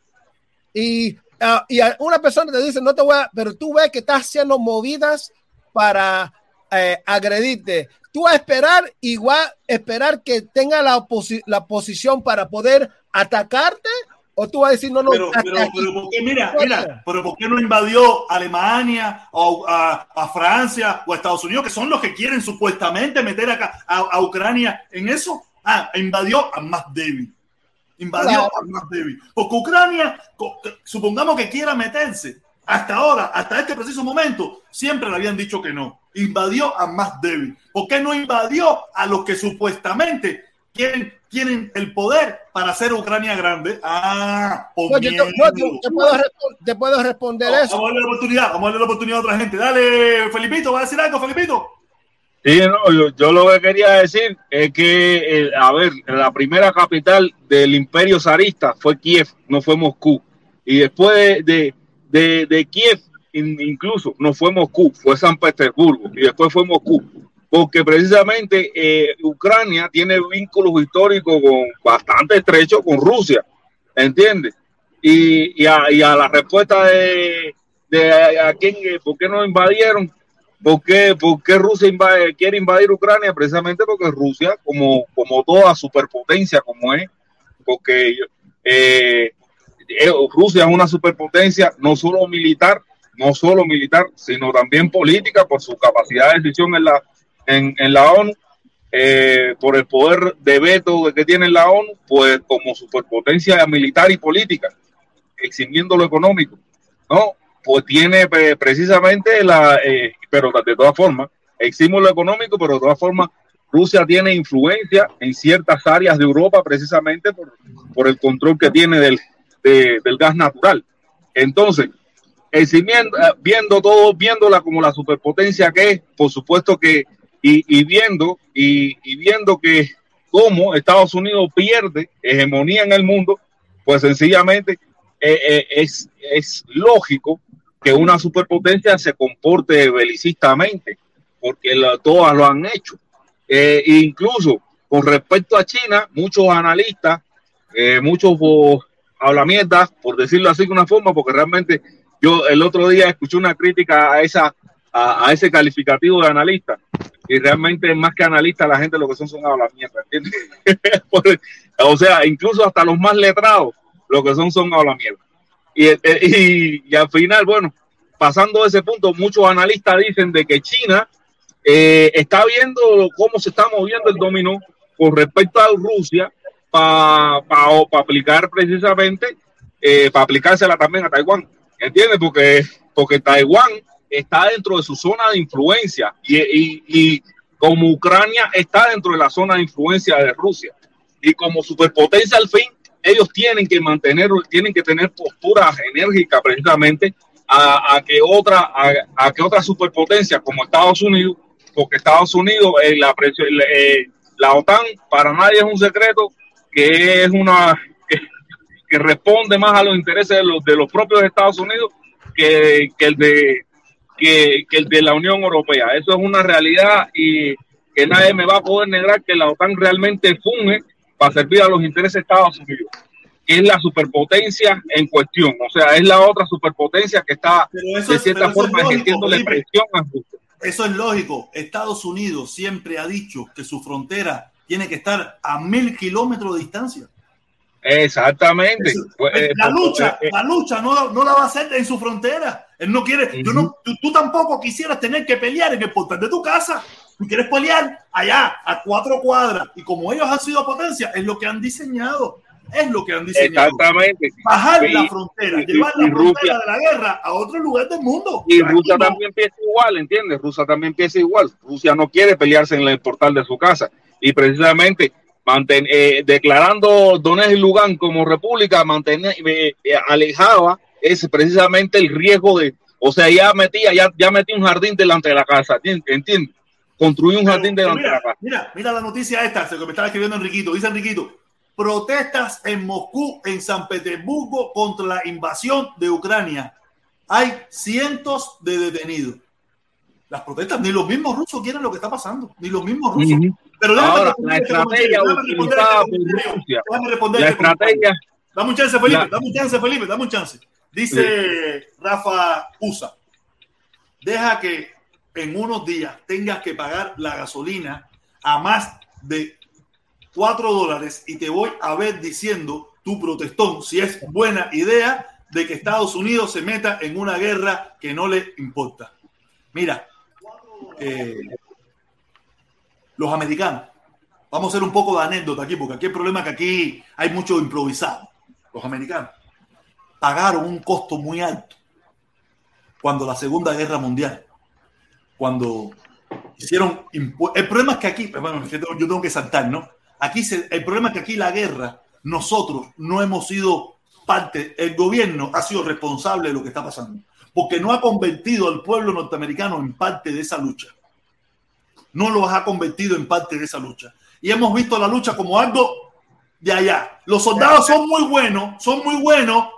y, ah, y una persona te dice, no te voy a, pero tú ves que estás haciendo movidas para eh, agredirte, tú vas a esperar igual, esperar que tenga la, oposi- la posición para poder atacarte, o tú vas a decir, no, no, Pero, pero, pero ¿por qué, mira, mira, pero ¿por qué no invadió Alemania o a, a Francia o a Estados Unidos, que son los que quieren supuestamente meter acá a, a Ucrania en eso? Ah, invadió a más débil. Invadió Claro. a más débil. Porque Ucrania, supongamos que quiera meterse, hasta ahora, hasta este preciso momento, siempre le habían dicho que no. Invadió a más débil. ¿Por qué no invadió a los que supuestamente quieren, tienen el poder para hacer Ucrania grande? Ah, por No, yo te, miedo. no, te- te puedo, respon- te puedo responder Vamos eso. a darle la oportunidad, vamos a darle la oportunidad a otra gente. Dale, Felipito, ¿va a decir algo, Felipito? Sí, no, yo, yo lo que quería decir es que, eh, a ver, la primera capital del imperio zarista fue Kiev, no fue Moscú. Y después de, de, de Kiev, in- incluso, no fue Moscú, fue San Petersburgo y después fue Moscú. Porque precisamente eh, Ucrania tiene vínculos históricos con, bastante estrechos con Rusia, ¿entiendes? Y, y, a, y a la respuesta de, de a, quién, eh, ¿por qué no invadieron? ¿Por qué, por qué Rusia quiere invadir Ucrania? Precisamente porque Rusia, como, como toda superpotencia como es, porque eh, Rusia es una superpotencia no solo militar, no solo militar, sino también política por su capacidad de decisión en la, en, la ONU, eh, por el poder de veto que tiene la ONU, pues como superpotencia militar y política, eximiendo lo económico, ¿no? Pues tiene precisamente la, eh, pero de todas formas, eximo lo económico, pero de todas formas, Rusia tiene influencia en ciertas áreas de Europa precisamente por, por el control que tiene del, de- del gas natural. Entonces, eximiendo, eh, viendo todo, viéndola como la superpotencia que es, por supuesto que, y, y viendo, y, y viendo que cómo Estados Unidos pierde hegemonía en el mundo, pues sencillamente eh, eh, es, es lógico que una superpotencia se comporte belicistamente, porque la- todas lo han hecho. Eh, incluso con respecto a China, muchos analistas, eh, muchos oh, por decirlo así de una forma, porque realmente yo el otro día escuché una crítica a esa a, ese calificativo de analista y realmente más que analista la gente lo que son son hablamierda, ¿entiendes? Por- o sea, incluso hasta los más letrados lo que son son hablamierda. Y, eh, y, y al final, bueno, pasando ese punto, muchos analistas dicen de que China eh, está viendo cómo se está moviendo el dominó con respecto a Rusia para aplicar precisamente, para aplicársela también a Taiwán. ¿Entiendes? Porque, porque Taiwán está dentro de su zona de influencia y, y, y como Ucrania está dentro de la zona de influencia de Rusia. Y como superpotencia al fin, ellos tienen que mantener, tienen que tener postura enérgica precisamente a, a que otra, a, a, que otra superpotencia como Estados Unidos, porque Estados Unidos, eh, la, presión, eh, la OTAN, para nadie es un secreto que es una que, que responde más a los intereses de los, de los propios Estados Unidos que, que el de que, que, el de la Unión Europea. Eso es una realidad y que nadie me va a poder negar que la OTAN realmente funge para servir a los intereses de Estados Unidos, que es la superpotencia en cuestión. O sea, es la otra superpotencia que está de cierta forma es lógico, ejerciendo Felipe. presión a Rusia. Eso es lógico. Estados Unidos siempre ha dicho que su frontera tiene que estar a mil kilómetros de distancia. Exactamente. Eso, Pues, eh, la pues, lucha, eh, la lucha no, no la va a hacer en su frontera. Él no quiere, tú, no, tú, tú tampoco quisieras tener que pelear en el portal de tu casa. Tú quieres pelear allá a cuatro cuadras. Y como ellos han sido potencia, es lo que han diseñado. Es lo que han diseñado. Exactamente. Bajar Y- la frontera, y- llevar y la frontera Rusia- de la guerra a otro lugar del mundo. Y Aquí Rusia no. también empieza igual, ¿entiendes? Rusia también empieza igual. Rusia no quiere pelearse en el portal de su casa. Y precisamente manten- eh, declarando Donetsk y Lugan como república, mantener, eh, eh, alejaba ese precisamente el riesgo de, o sea, ya metía, ya, ya metí un jardín delante de la casa, ¿entiendes? Construí un jardín pero delante de la casa. mira, mira la noticia esta, que me estaba escribiendo Enriquito. Dice Enriquito, protestas en Moscú, en San Petersburgo contra la invasión de Ucrania. Hay cientos de detenidos. Las protestas, ni los mismos rusos quieren lo que está pasando, ni los mismos rusos. Pero Ahora, la este estrategia utilizada este por Rusia, déjame responder la este estrategia, Dame un chance, Felipe. La- Dame un chance, Felipe. Dame un chance. Dice Rafa Usa. Deja que en unos días tengas que pagar la gasolina a más de 4 dólares y te voy a ver diciendo tu protestón si es buena idea de que Estados Unidos se meta en una guerra que no le importa. Mira, eh, los americanos, vamos a hacer un poco de anécdota aquí, porque aquí el problema es que aquí hay mucho improvisado. Los americanos pagaron un costo muy alto cuando la Segunda Guerra Mundial, cuando hicieron el problema es que aquí, bueno, es que yo tengo que saltar, ¿no? Aquí se- el problema es que aquí la guerra, nosotros no hemos sido parte, el gobierno ha sido responsable de lo que está pasando, porque no ha convertido al pueblo norteamericano en parte de esa lucha. No los ha convertido en parte de esa lucha. Y hemos visto la lucha como algo de allá. Los soldados son muy buenos, son muy buenos,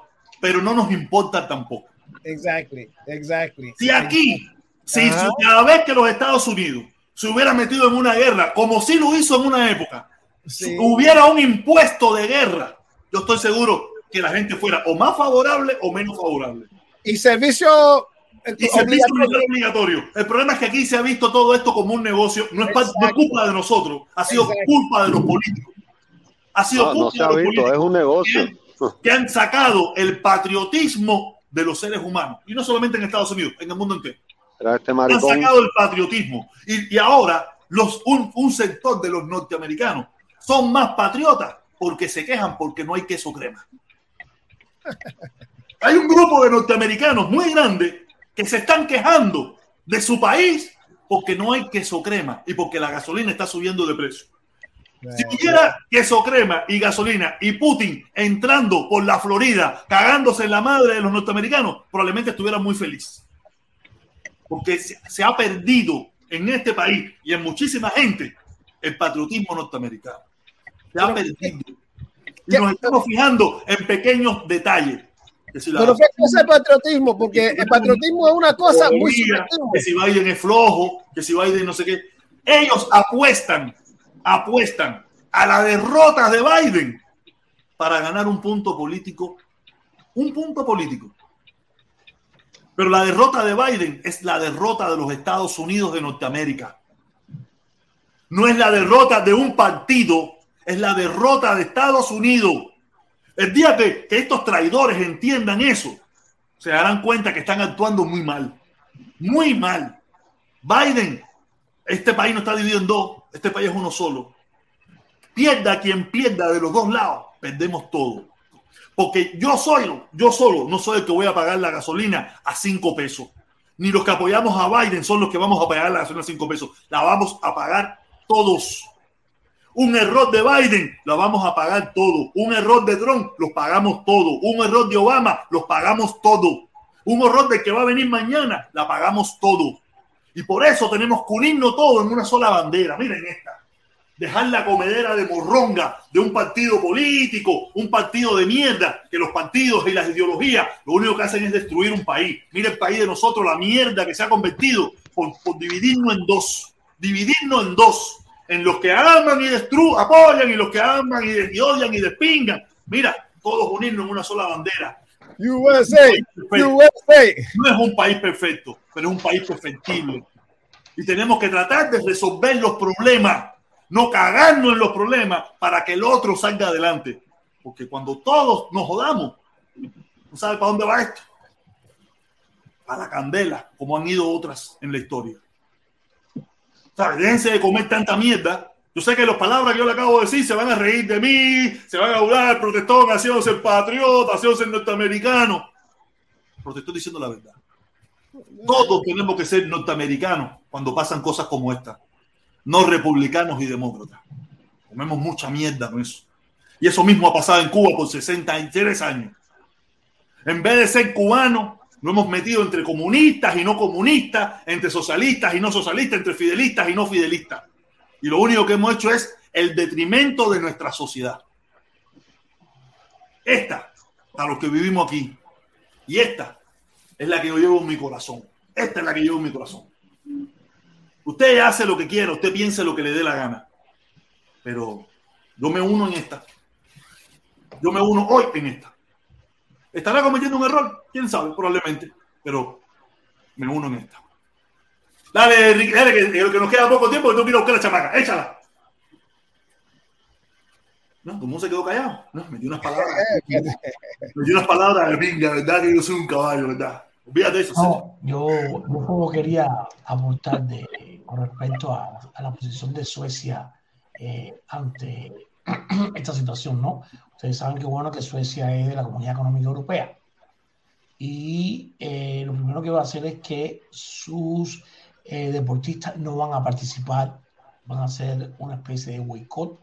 pero no nos importa tampoco. Exactly, exactly. Si aquí, si Ajá. cada vez que los Estados Unidos se hubiera metido en una guerra, como si lo hizo en una época, Sí. hubiera un impuesto de guerra, yo estoy seguro que la gente fuera o más favorable o menos favorable. Y servicio eh, Y servicio obligatorio. obligatorio. El problema es que aquí se ha visto todo esto como un negocio. No es, no es culpa de nosotros, ha sido Exacto. culpa de los políticos. Ha sido No, no culpa se ha los visto, es un negocio. que han sacado el patriotismo de los seres humanos. Y no solamente en Estados Unidos, en el mundo entero. Este han sacado el patriotismo. Y, y ahora los, un, un sector de los norteamericanos son más patriotas porque se quejan porque no hay queso crema. Hay un grupo de norteamericanos muy grande que se están quejando de su país porque no hay queso crema y porque la gasolina está subiendo de precio. Si hubiera queso crema y gasolina y Putin entrando por la Florida, cagándose en la madre de los norteamericanos, probablemente estuviera muy feliz. Porque se, ha perdido en este país y en muchísima gente el patriotismo norteamericano. Se ha perdido. Y nos estamos fijando en pequeños detalles. Si Pero ¿qué cosa es patriotismo? Porque el patriotismo es una cosa muy subjetiva. que si Biden es flojo, que si Biden no sé qué. Ellos apuestan, apuestan a la derrota de Biden para ganar un punto político, un punto político. Pero la derrota de Biden es la derrota de los Estados Unidos de Norteamérica. No es la derrota de un partido, es la derrota de Estados Unidos. El día que, que estos traidores entiendan eso, se darán cuenta que están actuando muy mal. Muy mal. Biden, este país no está dividido en dos, este país es uno solo. Pierda quien pierda de los dos lados, perdemos todo. Porque yo solo, yo solo, no soy el que voy a pagar la gasolina a cinco pesos. Ni los que apoyamos a Biden son los que vamos a pagar la gasolina a cinco pesos. La vamos a pagar todos. Un error de Biden, la vamos a pagar todo. Un error de Trump, los pagamos todo. Un error de Obama, los pagamos todo. Un error de que va a venir mañana, la pagamos todo. Y por eso tenemos que unirnos todos en una sola bandera. Miren esta. Dejar la comedera de morronga de un partido político, un partido de mierda, que los partidos y las ideologías lo único que hacen es destruir un país. Mira el país de nosotros, la mierda que se ha convertido por, por dividirnos en dos. Dividirnos en dos en los que aman y destruyen, apoyan y los que aman y, y, odian y despingan. Mira, todos unirnos en una sola bandera. USA, USA. No es un país perfecto, pero es un país perfectible. Y tenemos que tratar de resolver los problemas, no cagarnos en los problemas para que el otro salga adelante. Porque cuando todos nos jodamos, ¿no sabe para dónde va esto? A la candela, como han ido otras en la historia. ¿Sabes? Déjense de comer tanta mierda. Yo sé que las palabras que yo le acabo de decir se van a reír de mí, se van a burlar, protestón, haciéndose el patriota, haciéndose el norteamericano. Pero te estoy diciendo la verdad. Todos tenemos que ser norteamericanos cuando pasan cosas como esta. No republicanos y demócratas. Comemos mucha mierda con eso. Y eso mismo ha pasado en Cuba por 63 años. En vez de ser cubanos, lo hemos metido entre comunistas y no comunistas, entre socialistas y no socialistas, entre fidelistas y no fidelistas. Y lo único que hemos hecho es el detrimento de nuestra sociedad. Esta, a los que vivimos aquí. Y esta es la que yo llevo en mi corazón. Esta es la que llevo en mi corazón. Usted hace lo que quiera, usted piense lo que le dé la gana. Pero yo me uno en esta. Yo me uno hoy en esta. ¿Estará cometiendo un error? ¿Quién sabe? Probablemente. Pero me uno en esta. Dale, Enrique, dale, que, que nos queda poco tiempo, que tengo que ir a buscar la chamaca. Échala. No, ¿cómo se quedó callado? No, me dio unas palabras. me dio unas palabras de pinga, ¿verdad? Que yo soy un caballo, ¿verdad? Olvídate eso. No, yo, yo solo quería aportar de, con respecto a, a la posición de Suecia eh, ante esta situación, ¿no? Ustedes saben que bueno que Suecia es de la Comunidad Económica Europea. Y eh, lo primero que va a hacer es que sus eh, deportistas no van a participar, van a hacer una especie de boicot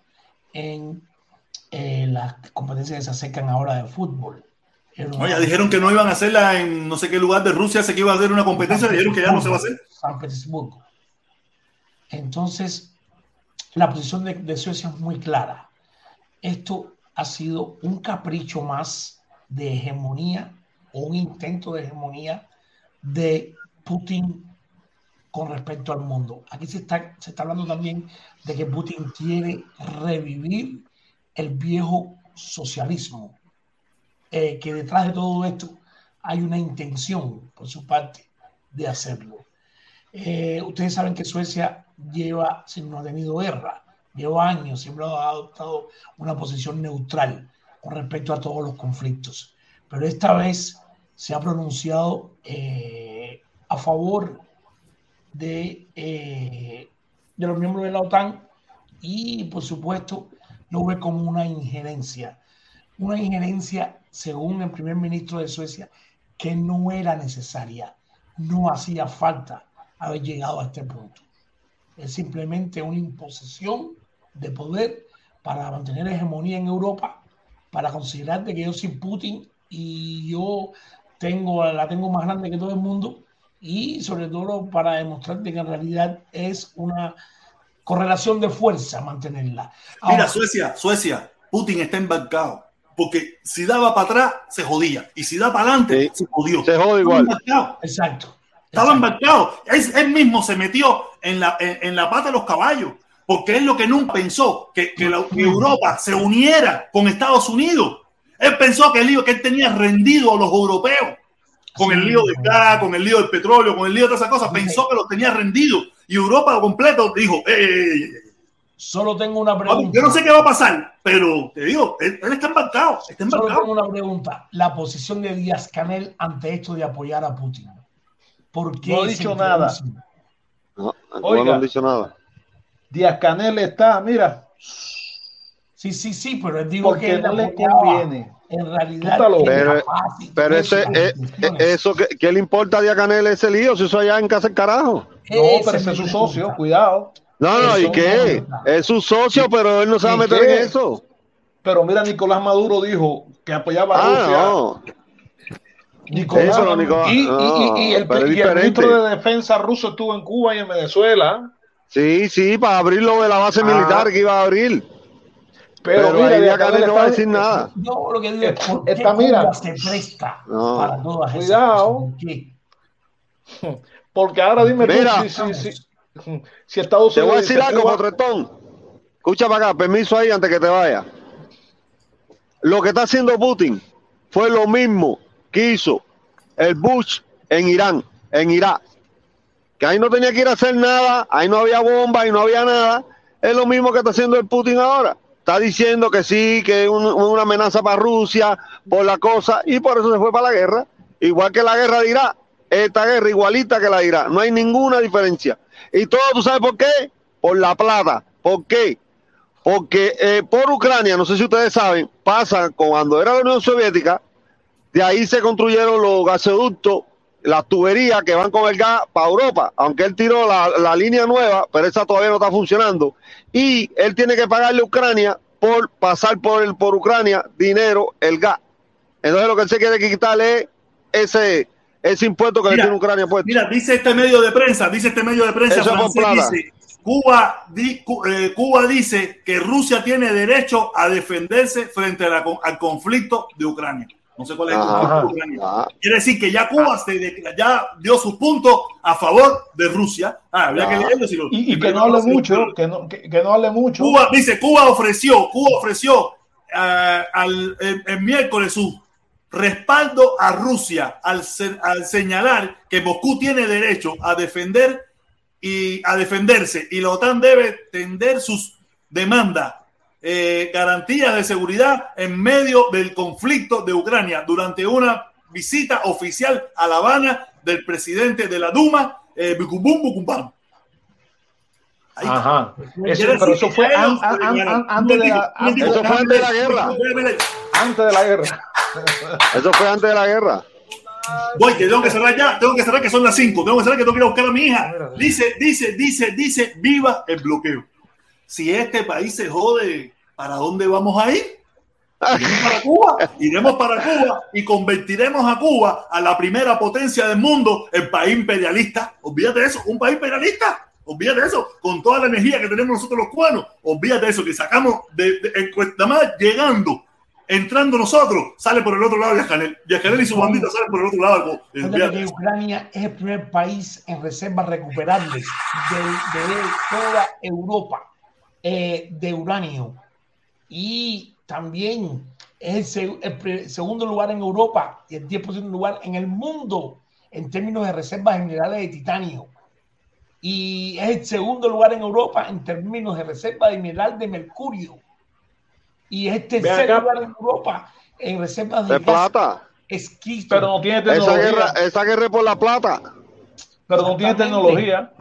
en eh, las competencias que se acercan ahora de fútbol. No, ya dijeron que no iban a hacerla en no sé qué lugar de Rusia, sé que iba a hacer una competencia, dijeron que ya no se va a hacer. San Petersburgo. Entonces, la posición de, de Suecia es muy clara. Esto ha sido un capricho más de hegemonía o un intento de hegemonía de Putin con respecto al mundo. Aquí se está, se está hablando también de que Putin quiere revivir el viejo socialismo, eh, que detrás de todo esto hay una intención por su parte de hacerlo. Eh, ustedes saben que Suecia lleva, si no ha tenido guerra, lleva años, siempre ha adoptado una posición neutral con respecto a todos los conflictos. Pero esta vez se ha pronunciado eh, a favor de, eh, de los miembros de la OTAN y, por supuesto, lo ve como una injerencia. Una injerencia, según el primer ministro de Suecia, que no era necesaria, no hacía falta haber llegado a este punto. Es simplemente una imposición de poder para mantener hegemonía en Europa, para considerar que yo soy Putin y yo tengo, la tengo más grande que todo el mundo y sobre todo para demostrarte que en realidad es una correlación de fuerza mantenerla. Ahora, Mira, Suecia, Suecia, Putin está embarcado. porque si daba para atrás, se jodía. Y si da para adelante, Sí. se jodió. Se jode igual. embarcado. Exacto. Estaba embarcado. Él, él mismo se metió en la, en, en la pata de los caballos. Porque es lo que nunca pensó, que, que la- que Europa se uniera con Estados Unidos. Él pensó que el lío que él tenía rendido a los europeos. Con el lío del gas, con el lío del petróleo, con el lío de todas esas cosas. Pensó que los tenía rendidos. Y Europa completo dijo, "Eh, eh, eh, eh, Solo tengo una pregunta. Yo no sé qué va a pasar, pero te digo, él, él está embarcado, está Solo tengo una pregunta. La posición de Díaz Canel ante esto de apoyar a Putin. ¿Por qué No ha se dicho nada. No, no Oiga. han dicho nada. Díaz Canel está, mira, Sí, sí, sí, pero él digo porque que no le conviene. En realidad, Pero- fácil. Pero Eso, ese, las eh, eh, eso, ¿qué, qué le importa a Díaz Canel ese lío? Si eso allá en casa el carajo. No, pero ese es su pregunta. socio, cuidado. No, no, ¿y qué? Es su socio, pero él no se va a ¿Y meter qué? en eso. Pero mira, Nicolás Maduro dijo que apoyaba a Ah, Rusia. no. Nicolás, Eso no, Nicolás. y, y- No, y- y el, es y el ministro de Defensa ruso estuvo en Cuba y en Venezuela. Sí, sí, para abrir lo de la base Ah. militar que iba a abrir. Pero, Pero mira, ahí Canel Canel no va a está- decir nada. Yo lo que digo es, ¿por qué Esta, mira. se presta No. para todas esas Cuidado. Porque ahora dime tú Mira. si, si, si, si Estados Te voy a Unidos decir algo, Potretón. Escucha para acá, permiso ahí antes que te vaya. Lo que está haciendo Putin fue lo mismo que hizo el Bush en Irán, en Irak. Que ahí no tenía que ir a hacer nada, ahí no había bomba, ahí no había nada. Es lo mismo que está haciendo el Putin ahora. Está diciendo que sí, que es un- una amenaza para Rusia por la cosa, y por eso se fue para la guerra. Igual que la guerra de Irak. Esta guerra igualita que la de Irak. No hay ninguna diferencia. Y todo, ¿tú sabes por qué? Por la plata. ¿Por qué? Porque eh, por Ucrania, no sé si ustedes saben, pasa cuando era la Unión Soviética, de ahí se construyeron los gasoductos, las tuberías que van con el gas para Europa, aunque él tiró la, la línea nueva, pero esa todavía no está funcionando. Y él tiene que pagarle a Ucrania por pasar por, el, por Ucrania dinero, el gas. Entonces lo que él se quiere quitarle es ese, ese impuesto que Mira, le tiene Ucrania puesto. Mira, dice este medio de prensa, dice este medio de prensa francés, plata. dice, Cuba, di- Cu- eh, Cuba dice que Rusia tiene derecho a defenderse frente a la al conflicto de Ucrania. No sé cuál es el Ajá. conflicto de Ucrania. Ah, Quiere decir que ya Cuba se decla- ya dio sus puntos a favor de Rusia. Ah, habría que leerlo. si lo- Y, y que no hable mucho, que no, que, que no hable mucho. Cuba dice, Cuba ofreció, Cuba ofreció ah, al, el, el miércoles su respaldo a Rusia al, al señalar que Moscú tiene derecho a defender y a defenderse y la OTAN debe tender sus demandas, eh, garantías de seguridad en medio del conflicto de Ucrania durante una visita oficial a La Habana del presidente de la Duma, eh, está. Ajá. Eso, pero eso fue an- an- an- antes de la, un momentito, antes, Eso fue antes de la guerra. antes de la guerra. Eso fue antes de la guerra. Voy, que tengo que cerrar ya, tengo que cerrar que son las 5, tengo que cerrar que tengo que ir a buscar a mi hija. Dice, dice, dice, dice, viva el bloqueo. Si este país se jode, ¿para dónde vamos a ir? Iremos para Cuba, iremos para Cuba y convertiremos a Cuba a la primera potencia del mundo, el país imperialista. Olvídate de eso, un país imperialista. Olvídate de eso, con toda la energía que tenemos nosotros los cubanos. Olvídate de eso, que sacamos de, de, en Cuesta más llegando, entrando nosotros, sale por el otro lado Viajanel. Viajanel y su bandita salen por el otro lado. Olvídate de que. Ucrania es el primer país en reservas recuperables de, de toda Europa eh, de uranio. Y también es el, segundo lugar en Europa y el 10% lugar en el mundo en términos de reservas generales de titanio. Y es el segundo lugar en Europa en términos de reserva de mineral de mercurio. Y es el tercer lugar en Europa en reservas de plata. esquisto. Pero no tiene Esa tecnología. guerra, esa guerra es por la plata. pero no tiene tecnología.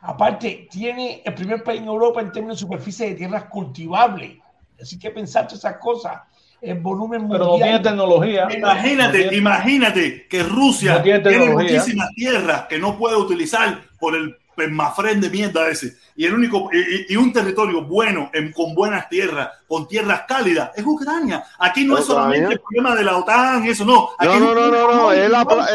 Aparte, tiene el primer país en Europa en términos de superficie de tierras cultivables. Así que pensar todas esas cosas. El volumen Pero no tiene mundial. tecnología. Imagínate, No tiene- imagínate que Rusia No tiene muchísimas tierras que no puede utilizar por el permafren de mierda ese. Y el único y, un territorio bueno, en- con buenas tierras, con tierras cálidas, es Ucrania. Aquí no es solamente el problema de la OTAN, eso no. Aquí No, no, no, no, no. Es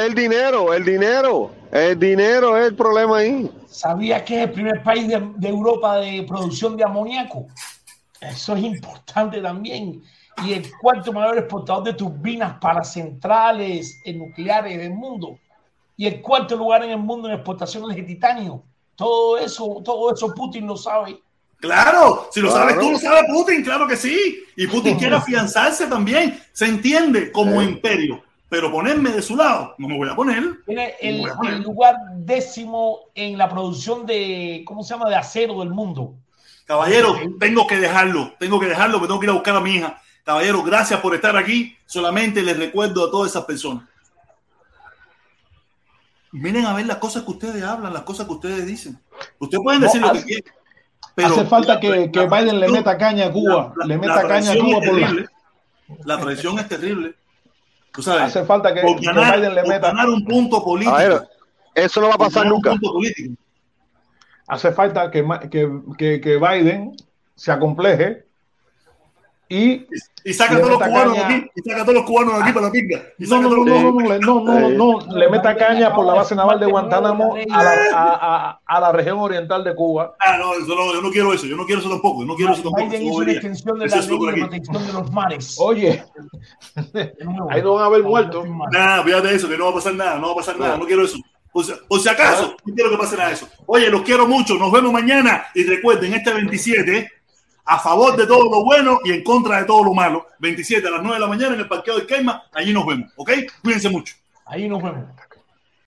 el dinero, el dinero. El dinero es el problema ahí. ¿Sabía que es el primer país de, de Europa de producción de amoníaco? Eso es importante también. y el cuarto mayor exportador de turbinas para centrales nucleares del mundo y el cuarto lugar en el mundo en exportaciones de titanio. Todo eso, todo eso Putin lo sabe. Claro, si lo Claro. sabes tú, lo sabe Putin, claro que sí. Y Putin quiere afianzarse también. Se entiende como Sí. imperio. Pero ponerme de su lado, no me voy a poner. Tiene el, lugar décimo en la producción de, ¿cómo se llama?, de acero del mundo. Caballero, tengo que dejarlo, tengo que dejarlo, porque tengo que ir a buscar a mi hija. Caballero, gracias por estar aquí. Solamente les recuerdo a todas esas personas. Miren a ver las cosas que ustedes hablan, las cosas que ustedes dicen. Ustedes pueden No, decir lo que quieran. pero Hace falta la- que, que la- Biden le meta caña a Cuba, la- le meta caña a Cuba por la. La traición es terrible. Tú sabes, hace falta que, por que ganar, Biden le por meta, ganar un punto político. Caballero, eso no va a pasar nunca. punto político. hace falta que, Ma- que, que, que Biden se acompleje y Y saca todos los cubanos de aquí. Y saca todos los cubanos de aquí para la pinga. No, no, no, no, no, le- no, no, no, le meta caña por la base naval de Guantánamo a la, a, a- a la región oriental de Cuba. Ah, no, eso no, yo no quiero eso. Yo no quiero eso tampoco. Yo no quiero eso tampoco. Biden Eso hizo una extensión de la ley de protección de los mares. Oye, ahí no van a haber muertos. Nada, fíjate eso, que no va a pasar nada, no va a pasar nada, no quiero eso. Por si, por si acaso, no quiero que pase nada de eso. Oye, los quiero mucho, nos vemos mañana y recuerden, este 27, a favor de todo lo bueno y en contra de todo lo malo, 27 a las 9 de la mañana en el parqueo de Keima, allí nos vemos, ¿ok? Cuídense mucho. Ahí nos vemos.